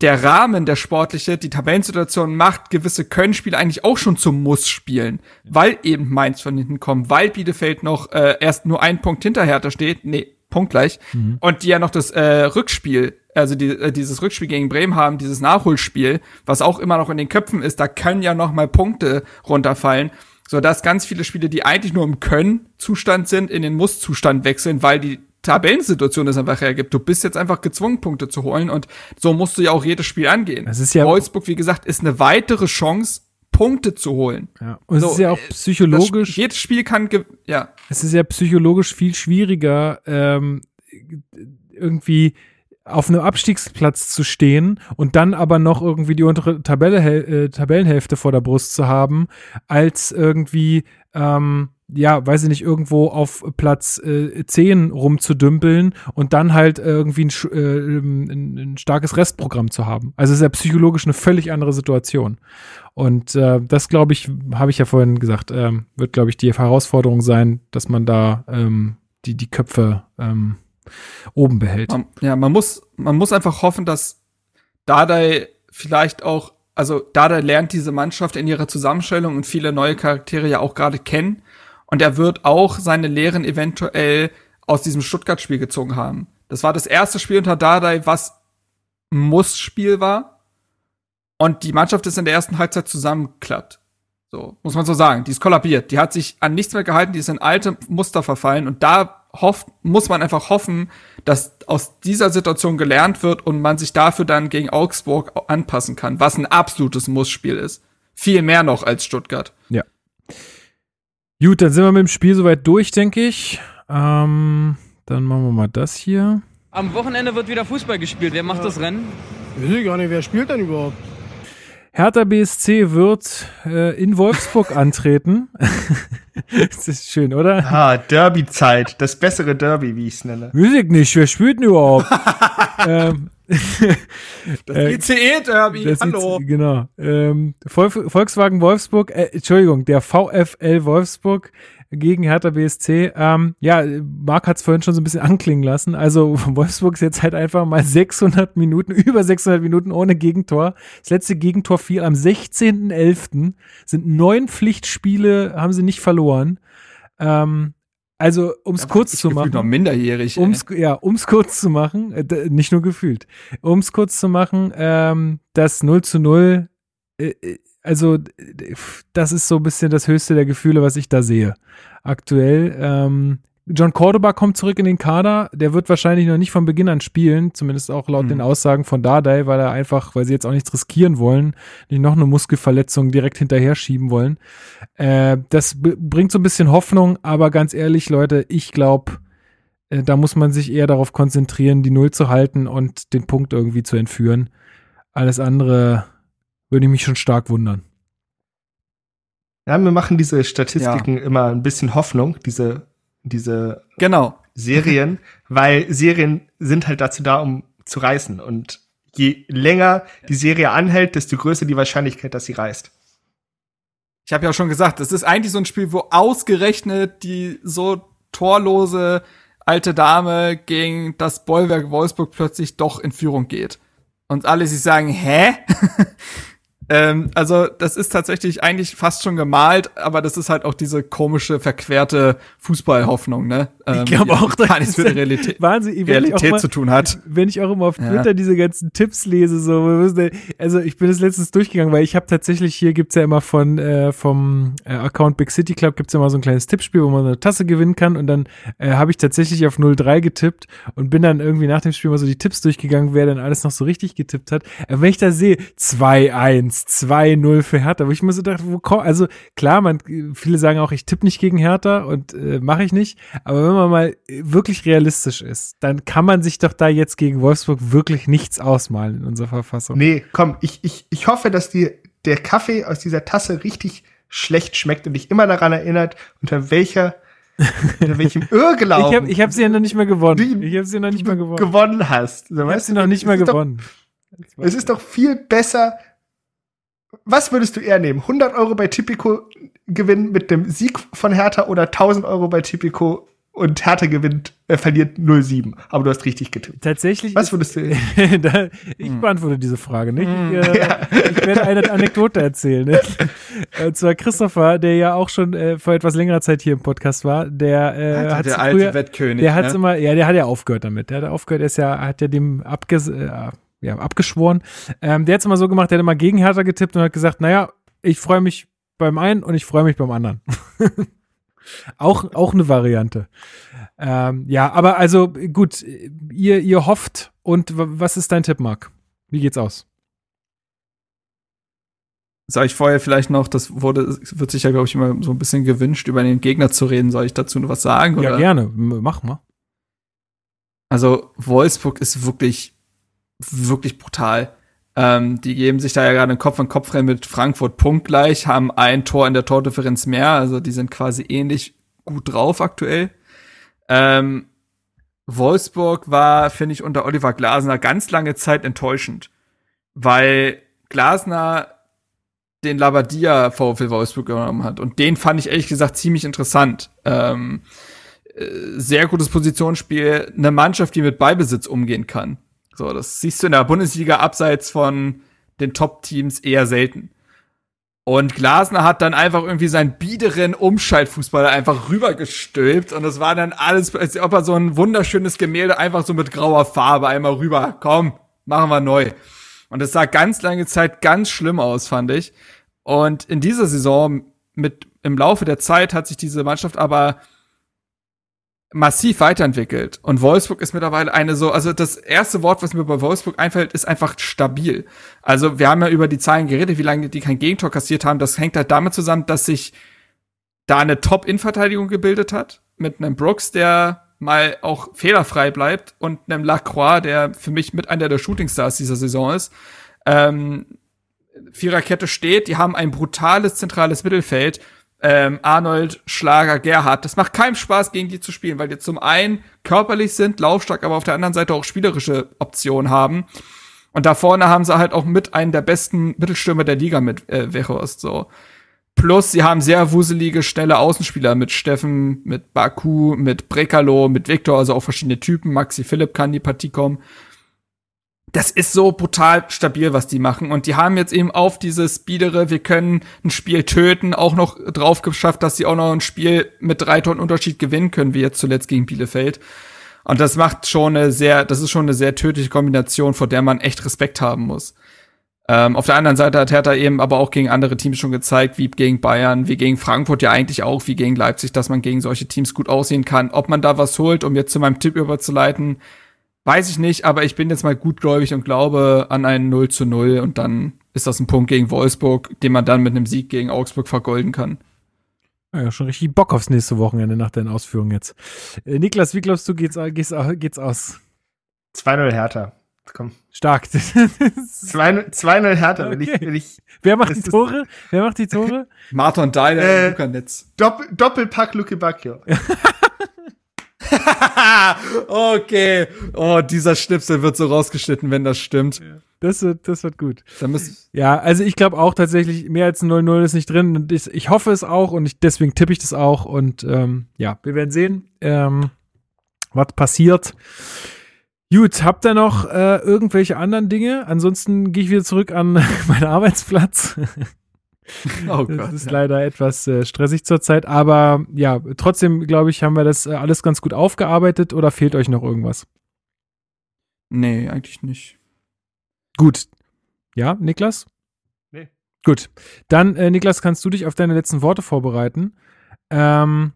der Rahmen, der sportliche, die Tabellensituation macht gewisse Können-Spiele eigentlich auch schon zum Muss-Spielen, weil eben Mainz von hinten kommt, weil Bielefeld noch äh, erst nur einen Punkt hinter Hertha steht, nee, punktgleich, mhm. und die ja noch das äh, Rückspiel, also die, äh, dieses Rückspiel gegen Bremen haben, dieses Nachholspiel, was auch immer noch in den Köpfen ist, da können ja noch mal Punkte runterfallen so dass ganz viele Spiele, die eigentlich nur im Können-Zustand sind, in den Muss-Zustand wechseln, weil die Tabellensituation es einfach hergibt. Du bist jetzt einfach gezwungen, Punkte zu holen und so musst du ja auch jedes Spiel angehen. Das ist ja Wolfsburg, wie gesagt, ist eine weitere Chance, Punkte zu holen. Ja. Und so, es ist ja auch äh, psychologisch. Das, jedes Spiel kann, ja. Es ist ja psychologisch viel schwieriger, ähm, irgendwie auf einem Abstiegsplatz zu stehen und dann aber noch irgendwie die untere Tabelle, äh, Tabellenhälfte vor der Brust zu haben, als irgendwie, ähm, ja, weiß ich nicht, irgendwo auf Platz äh, 10 rumzudümpeln und dann halt irgendwie ein, äh, ein, ein starkes Restprogramm zu haben. Also es ist ja psychologisch eine völlig andere Situation. Und äh, das, glaube ich, habe ich ja vorhin gesagt, äh, wird, glaube ich, die Herausforderung sein, dass man da ähm, die, die Köpfe ähm, oben behält. Man, ja, man muss, man muss einfach hoffen, dass Dardai vielleicht auch, also Dardai lernt diese Mannschaft in ihrer Zusammenstellung und viele neue Charaktere ja auch gerade kennen. Und er wird auch seine Lehren eventuell aus diesem Stuttgart-Spiel gezogen haben. Das war das erste Spiel unter Dardai, was Muss-Spiel war. Und die Mannschaft ist in der ersten Halbzeit zusammengeklappt. So, muss man so sagen. Die ist kollabiert. Die hat sich an nichts mehr gehalten, die ist in alte Muster verfallen und da hofft, muss man einfach hoffen, dass aus dieser Situation gelernt wird und man sich dafür dann gegen Augsburg anpassen kann, was ein absolutes Mussspiel ist. Viel mehr noch als Stuttgart. Ja. Gut, dann sind wir mit dem Spiel soweit durch, denke ich. Ähm, dann machen wir mal das hier. Am Wochenende wird wieder Fußball gespielt. Wer macht das Rennen? Ich weiß gar nicht, wer spielt denn überhaupt? Hertha BSC wird äh, in Wolfsburg antreten. das ist schön, oder? Ah, Derby-Zeit. Das bessere Derby, wie ich es nenne. Weiß ich nicht, wer spielt denn überhaupt? ähm, das ICE-Derby, das hallo. IC, genau. Ähm, Vol Volkswagen Wolfsburg, äh, Entschuldigung, der VfL Wolfsburg gegen Hertha BSC. Ähm, ja, Marc hat es vorhin schon so ein bisschen anklingen lassen. Also Wolfsburg ist jetzt halt einfach mal 600 Minuten, über 600 Minuten ohne Gegentor. Das letzte Gegentor fiel am 16.11. Sind neun Pflichtspiele, haben sie nicht verloren. Ähm, also, ums Da war kurz zu machen. noch minderjährig. ey. Ums, ja, ums kurz zu machen, äh, nicht nur gefühlt, ums kurz zu machen, ähm, das 0 zu 0, äh, äh, also das ist so ein bisschen das höchste der Gefühle, was ich da sehe. Aktuell. Ähm, John Cordoba kommt zurück in den Kader. Der wird wahrscheinlich noch nicht von Beginn an spielen, zumindest auch laut Mhm. den Aussagen von Dardai, weil er einfach, weil sie jetzt auch nichts riskieren wollen, nicht noch eine Muskelverletzung direkt hinterher schieben wollen. Äh, das bringt so ein bisschen Hoffnung, aber ganz ehrlich, Leute, ich glaube, äh, da muss man sich eher darauf konzentrieren, die Null zu halten und den Punkt irgendwie zu entführen. Alles andere würde ich mich schon stark wundern. Ja, wir machen diese Statistiken immer ein bisschen Hoffnung, diese, diese Genau. Serien, weil Serien sind halt dazu da, um zu reißen. Und je länger die Serie anhält, desto größer die Wahrscheinlichkeit, dass sie reißt. Ich habe ja schon gesagt, es ist eigentlich so ein Spiel, wo ausgerechnet die so torlose alte Dame gegen das Bollwerk Wolfsburg plötzlich doch in Führung geht. Und alle sich sagen, hä? ähm, also das ist tatsächlich eigentlich fast schon gemalt, aber das ist halt auch diese komische, verquerte Fußballhoffnung, ne? Ähm, die gar nichts mit der Realität, Wahnsinn, ich auch Realität mal- zu tun hat. wenn ich auch immer auf Ja. Twitter diese ganzen Tipps lese, so, also ich bin das letztens durchgegangen, weil ich habe tatsächlich, hier gibt's ja immer von äh, vom äh, Account Big City Club gibt's ja immer so ein kleines Tippspiel, wo man so eine Tasse gewinnen kann und dann äh, habe ich tatsächlich auf 03 getippt und bin dann irgendwie nach dem Spiel mal so die Tipps durchgegangen, wer denn alles noch so richtig getippt hat. Aber wenn ich da sehe, 2-1, 2-0 für Hertha, wo ich mir so dachte, wo kommt, also klar, man, viele sagen auch, ich tippe nicht gegen Hertha und äh, mache ich nicht, aber wenn man mal wirklich realistisch ist, dann kann man sich doch da jetzt gegen Wolfsburg wirklich nichts ausmalen in unserer Verfassung. Nee, komm, ich, ich, ich hoffe, dass dir der Kaffee aus dieser Tasse richtig schlecht schmeckt und dich immer daran erinnert, unter welcher, unter welchem Irrglauben Ich habe ich hab sie ja noch nicht mehr gewonnen. Ich habe sie noch nicht mehr gewonnen. gewonnen hast. So, Ich habe sie noch nicht mehr doch- gewonnen. Es ist doch viel besser. Was würdest du eher nehmen? 100 Euro bei Tipico gewinnen mit dem Sieg von Hertha oder 1000 Euro bei Tipico und Hertha gewinnt, äh, verliert 0-7. Aber du hast richtig getippt. Tatsächlich. Was würdest du? da, ich beantworte diese Frage nicht. Ich, äh, ich werde eine Anekdote erzählen. Ne? Und zwar Christopher, der ja auch schon äh, vor etwas längerer Zeit hier im Podcast war, der äh, hat der alte Wettkönig. Der hat's ne? immer, ja, der hat ja aufgehört damit. Der hat aufgehört, er ist ja, hat ja dem abges, äh, ja, abgeschworen. Ähm, der hat's immer so gemacht, der hat immer gegen Hertha getippt und hat gesagt, naja, ich freue mich beim einen und ich freue mich beim anderen. auch, auch eine Variante. Ähm, ja, aber also gut, ihr, ihr hofft und was ist dein Tipp, Marc? Wie geht's aus? Sag ich vorher vielleicht noch, das wurde, es wird sich ja, glaube ich, immer so ein bisschen gewünscht, über den Gegner zu reden. Soll ich dazu noch was sagen? Ja, oder? gerne. Mach mal. Also Wolfsburg ist wirklich, wirklich brutal. Ähm, die geben sich da ja gerade ein Kopf an Kopf rein mit Frankfurt punktgleich, haben ein Tor in der Tordifferenz mehr, also die sind quasi ähnlich gut drauf aktuell. Ähm, Wolfsburg war, finde ich, unter Oliver Glasner ganz lange Zeit enttäuschend, weil Glasner den Labadia VfL Wolfsburg genommen hat. Und den fand ich ehrlich gesagt ziemlich interessant. Ähm, äh, sehr gutes Positionsspiel, eine Mannschaft, die mit Ballbesitz umgehen kann. So, das siehst du in der Bundesliga abseits von den Top-Teams eher selten. Und Glasner hat dann einfach irgendwie seinen biederen Umschaltfußball einfach rübergestülpt und das war dann alles, als ob er so ein wunderschönes Gemälde einfach so mit grauer Farbe einmal rüber, komm, machen wir neu. Und das sah ganz lange Zeit ganz schlimm aus, fand ich. Und in dieser Saison mit im Laufe der Zeit hat sich diese Mannschaft aber massiv weiterentwickelt. Und Wolfsburg ist mittlerweile eine so, also das erste Wort, was mir bei Wolfsburg einfällt, ist einfach stabil. Also wir haben ja über die Zahlen geredet, wie lange die kein Gegentor kassiert haben. Das hängt halt damit zusammen, dass sich da eine Top-In-Verteidigung gebildet hat. Mit einem Brooks, der mal auch fehlerfrei bleibt und einem Lacroix, der für mich mit einer der Shootingstars dieser Saison ist. Ähm, Viererkette steht, die haben ein brutales zentrales Mittelfeld ähm, Arnold, Schlager, Gerhard. Das macht keinem Spaß, gegen die zu spielen, weil die zum einen körperlich sind, laufstark, aber auf der anderen Seite auch spielerische Optionen haben. Und da vorne haben sie halt auch mit einen der besten Mittelstürmer der Liga mit äh, Wechhorst, so. Plus, sie haben sehr wuselige, schnelle Außenspieler mit Steffen, mit Baku, mit Brekalo, mit Viktor, also auch verschiedene Typen. Maxi Philipp kann die Partie kommen das ist so brutal stabil, was die machen. Und die haben jetzt eben auf diese Speedere, wir können ein Spiel töten, auch noch drauf geschafft, dass sie auch noch ein Spiel mit drei Tonnen Unterschied gewinnen können, wie jetzt zuletzt gegen Bielefeld. Und das macht schon eine sehr, das ist schon eine sehr tödliche Kombination, vor der man echt Respekt haben muss. Ähm, auf der anderen Seite hat Hertha eben aber auch gegen andere Teams schon gezeigt, wie gegen Bayern, wie gegen Frankfurt ja eigentlich auch, wie gegen Leipzig, dass man gegen solche Teams gut aussehen kann. Ob man da was holt, um jetzt zu meinem Tipp überzuleiten, Weiß ich nicht, aber ich bin jetzt mal gutgläubig und glaube an ein 0 zu 0 und dann ist das ein Punkt gegen Wolfsburg, den man dann mit einem Sieg gegen Augsburg vergolden kann. Ja, schon richtig Bock aufs nächste Wochenende nach deinen Ausführungen jetzt. Äh, Niklas, wie glaubst du, geht's, geht's, geht's aus? 2-0 Hertha. Komm. Stark. 2-0 Hertha. Wenn Okay. ich, wenn ich, Wer macht die Tore? Wer macht die Tore? Martin Deiler Äh, im Lukernetz. Doppel, Doppelpack Luke Bacchio. okay. Oh, dieser Schnipsel wird so rausgeschnitten, wenn das stimmt. Das wird, das wird gut. Ja, also ich glaube auch tatsächlich, mehr als ein 0-0 ist nicht drin. Und ich, ich hoffe es auch und ich, deswegen tippe ich das auch. Und ähm, ja, wir werden sehen, ähm, was passiert. Gut, habt ihr noch äh, irgendwelche anderen Dinge? Ansonsten gehe ich wieder zurück an meinen Arbeitsplatz. oh Das Gott. ist leider etwas äh, stressig zurzeit, aber ja, trotzdem glaube ich, haben wir das äh, alles ganz gut aufgearbeitet oder fehlt euch noch irgendwas? Nee, eigentlich nicht. Gut. Ja, Niklas? Nee. Gut. Dann, äh, Niklas, kannst du dich auf deine letzten Worte vorbereiten. Ähm,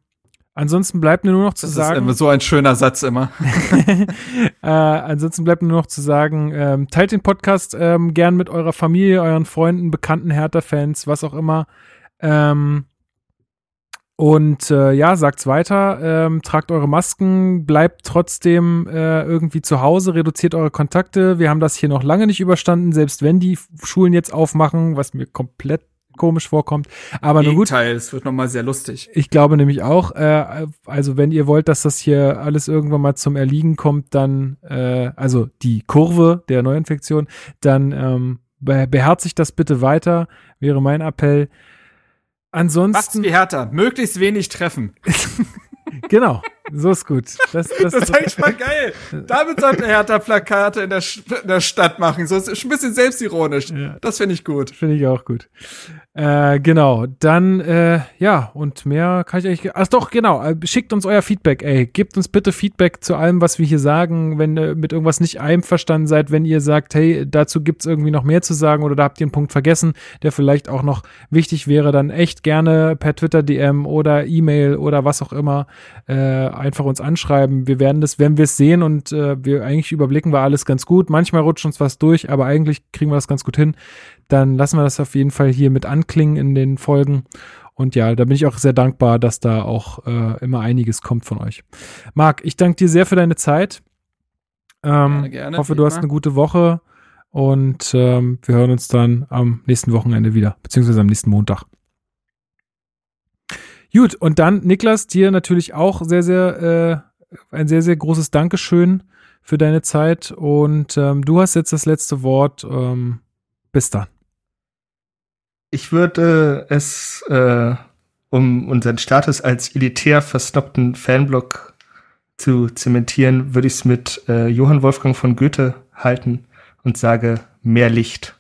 ansonsten bleibt mir nur noch zu Das sagen. ist immer so ein schöner Satz immer. äh, ansonsten bleibt mir nur noch zu sagen, ähm, teilt den Podcast ähm, gern mit eurer Familie, euren Freunden, bekannten Hertha-Fans, was auch immer. Ähm, und äh, ja, sagt's weiter, ähm, tragt eure Masken, bleibt trotzdem äh, irgendwie zu Hause, reduziert eure Kontakte. Wir haben das hier noch lange nicht überstanden, selbst wenn die Schulen jetzt aufmachen, was mir komplett komisch vorkommt. Aber nur gut. Gegenteil, es wird nochmal sehr lustig. Ich glaube nämlich auch, äh, also wenn ihr wollt, dass das hier alles irgendwann mal zum Erliegen kommt, dann, äh, also die Kurve der Neuinfektion, dann ähm, be beherzigt das bitte weiter, wäre mein Appell. Macht's Ansonsten, wie Hertha. Möglichst wenig treffen. genau, so ist gut. Das, das, Das ist eigentlich mal geil. Damit sollte Hertha Plakate in der, in der Stadt machen. So ist ein bisschen selbstironisch. Ja. Das finde ich gut. Finde ich auch gut. Äh, genau, dann, äh, ja, und mehr kann ich eigentlich. Ach doch, genau, äh, schickt uns euer Feedback, ey. Gebt uns bitte Feedback zu allem, was wir hier sagen, wenn ihr mit irgendwas nicht einverstanden seid, wenn ihr sagt, hey, dazu gibt's irgendwie noch mehr zu sagen oder da habt ihr einen Punkt vergessen, der vielleicht auch noch wichtig wäre, dann echt gerne per Twitter DM oder E-Mail oder was auch immer äh, einfach uns anschreiben. Wir werden das, wenn wir es sehen und äh, wir eigentlich überblicken wir alles ganz gut. Manchmal rutscht uns was durch, aber eigentlich kriegen wir das ganz gut hin dann lassen wir das auf jeden Fall hier mit anklingen in den Folgen. Und ja, da bin ich auch sehr dankbar, dass da auch äh, immer einiges kommt von euch. Marc, ich danke dir sehr für deine Zeit. Ähm, Gerne, gerne, hoffe, du hast eine gute Woche und ähm, wir hören uns dann am nächsten Wochenende wieder, beziehungsweise am nächsten Montag. Gut, und dann, Niklas, dir natürlich auch sehr, sehr, äh, ein sehr, sehr großes Dankeschön für deine Zeit und ähm, du hast jetzt das letzte Wort. Ähm, bis dann. Ich würde es, äh, um unseren Status als elitär versnobten Fanblock zu zementieren, würde ich es mit äh, Johann Wolfgang von Goethe halten und sage mehr Licht.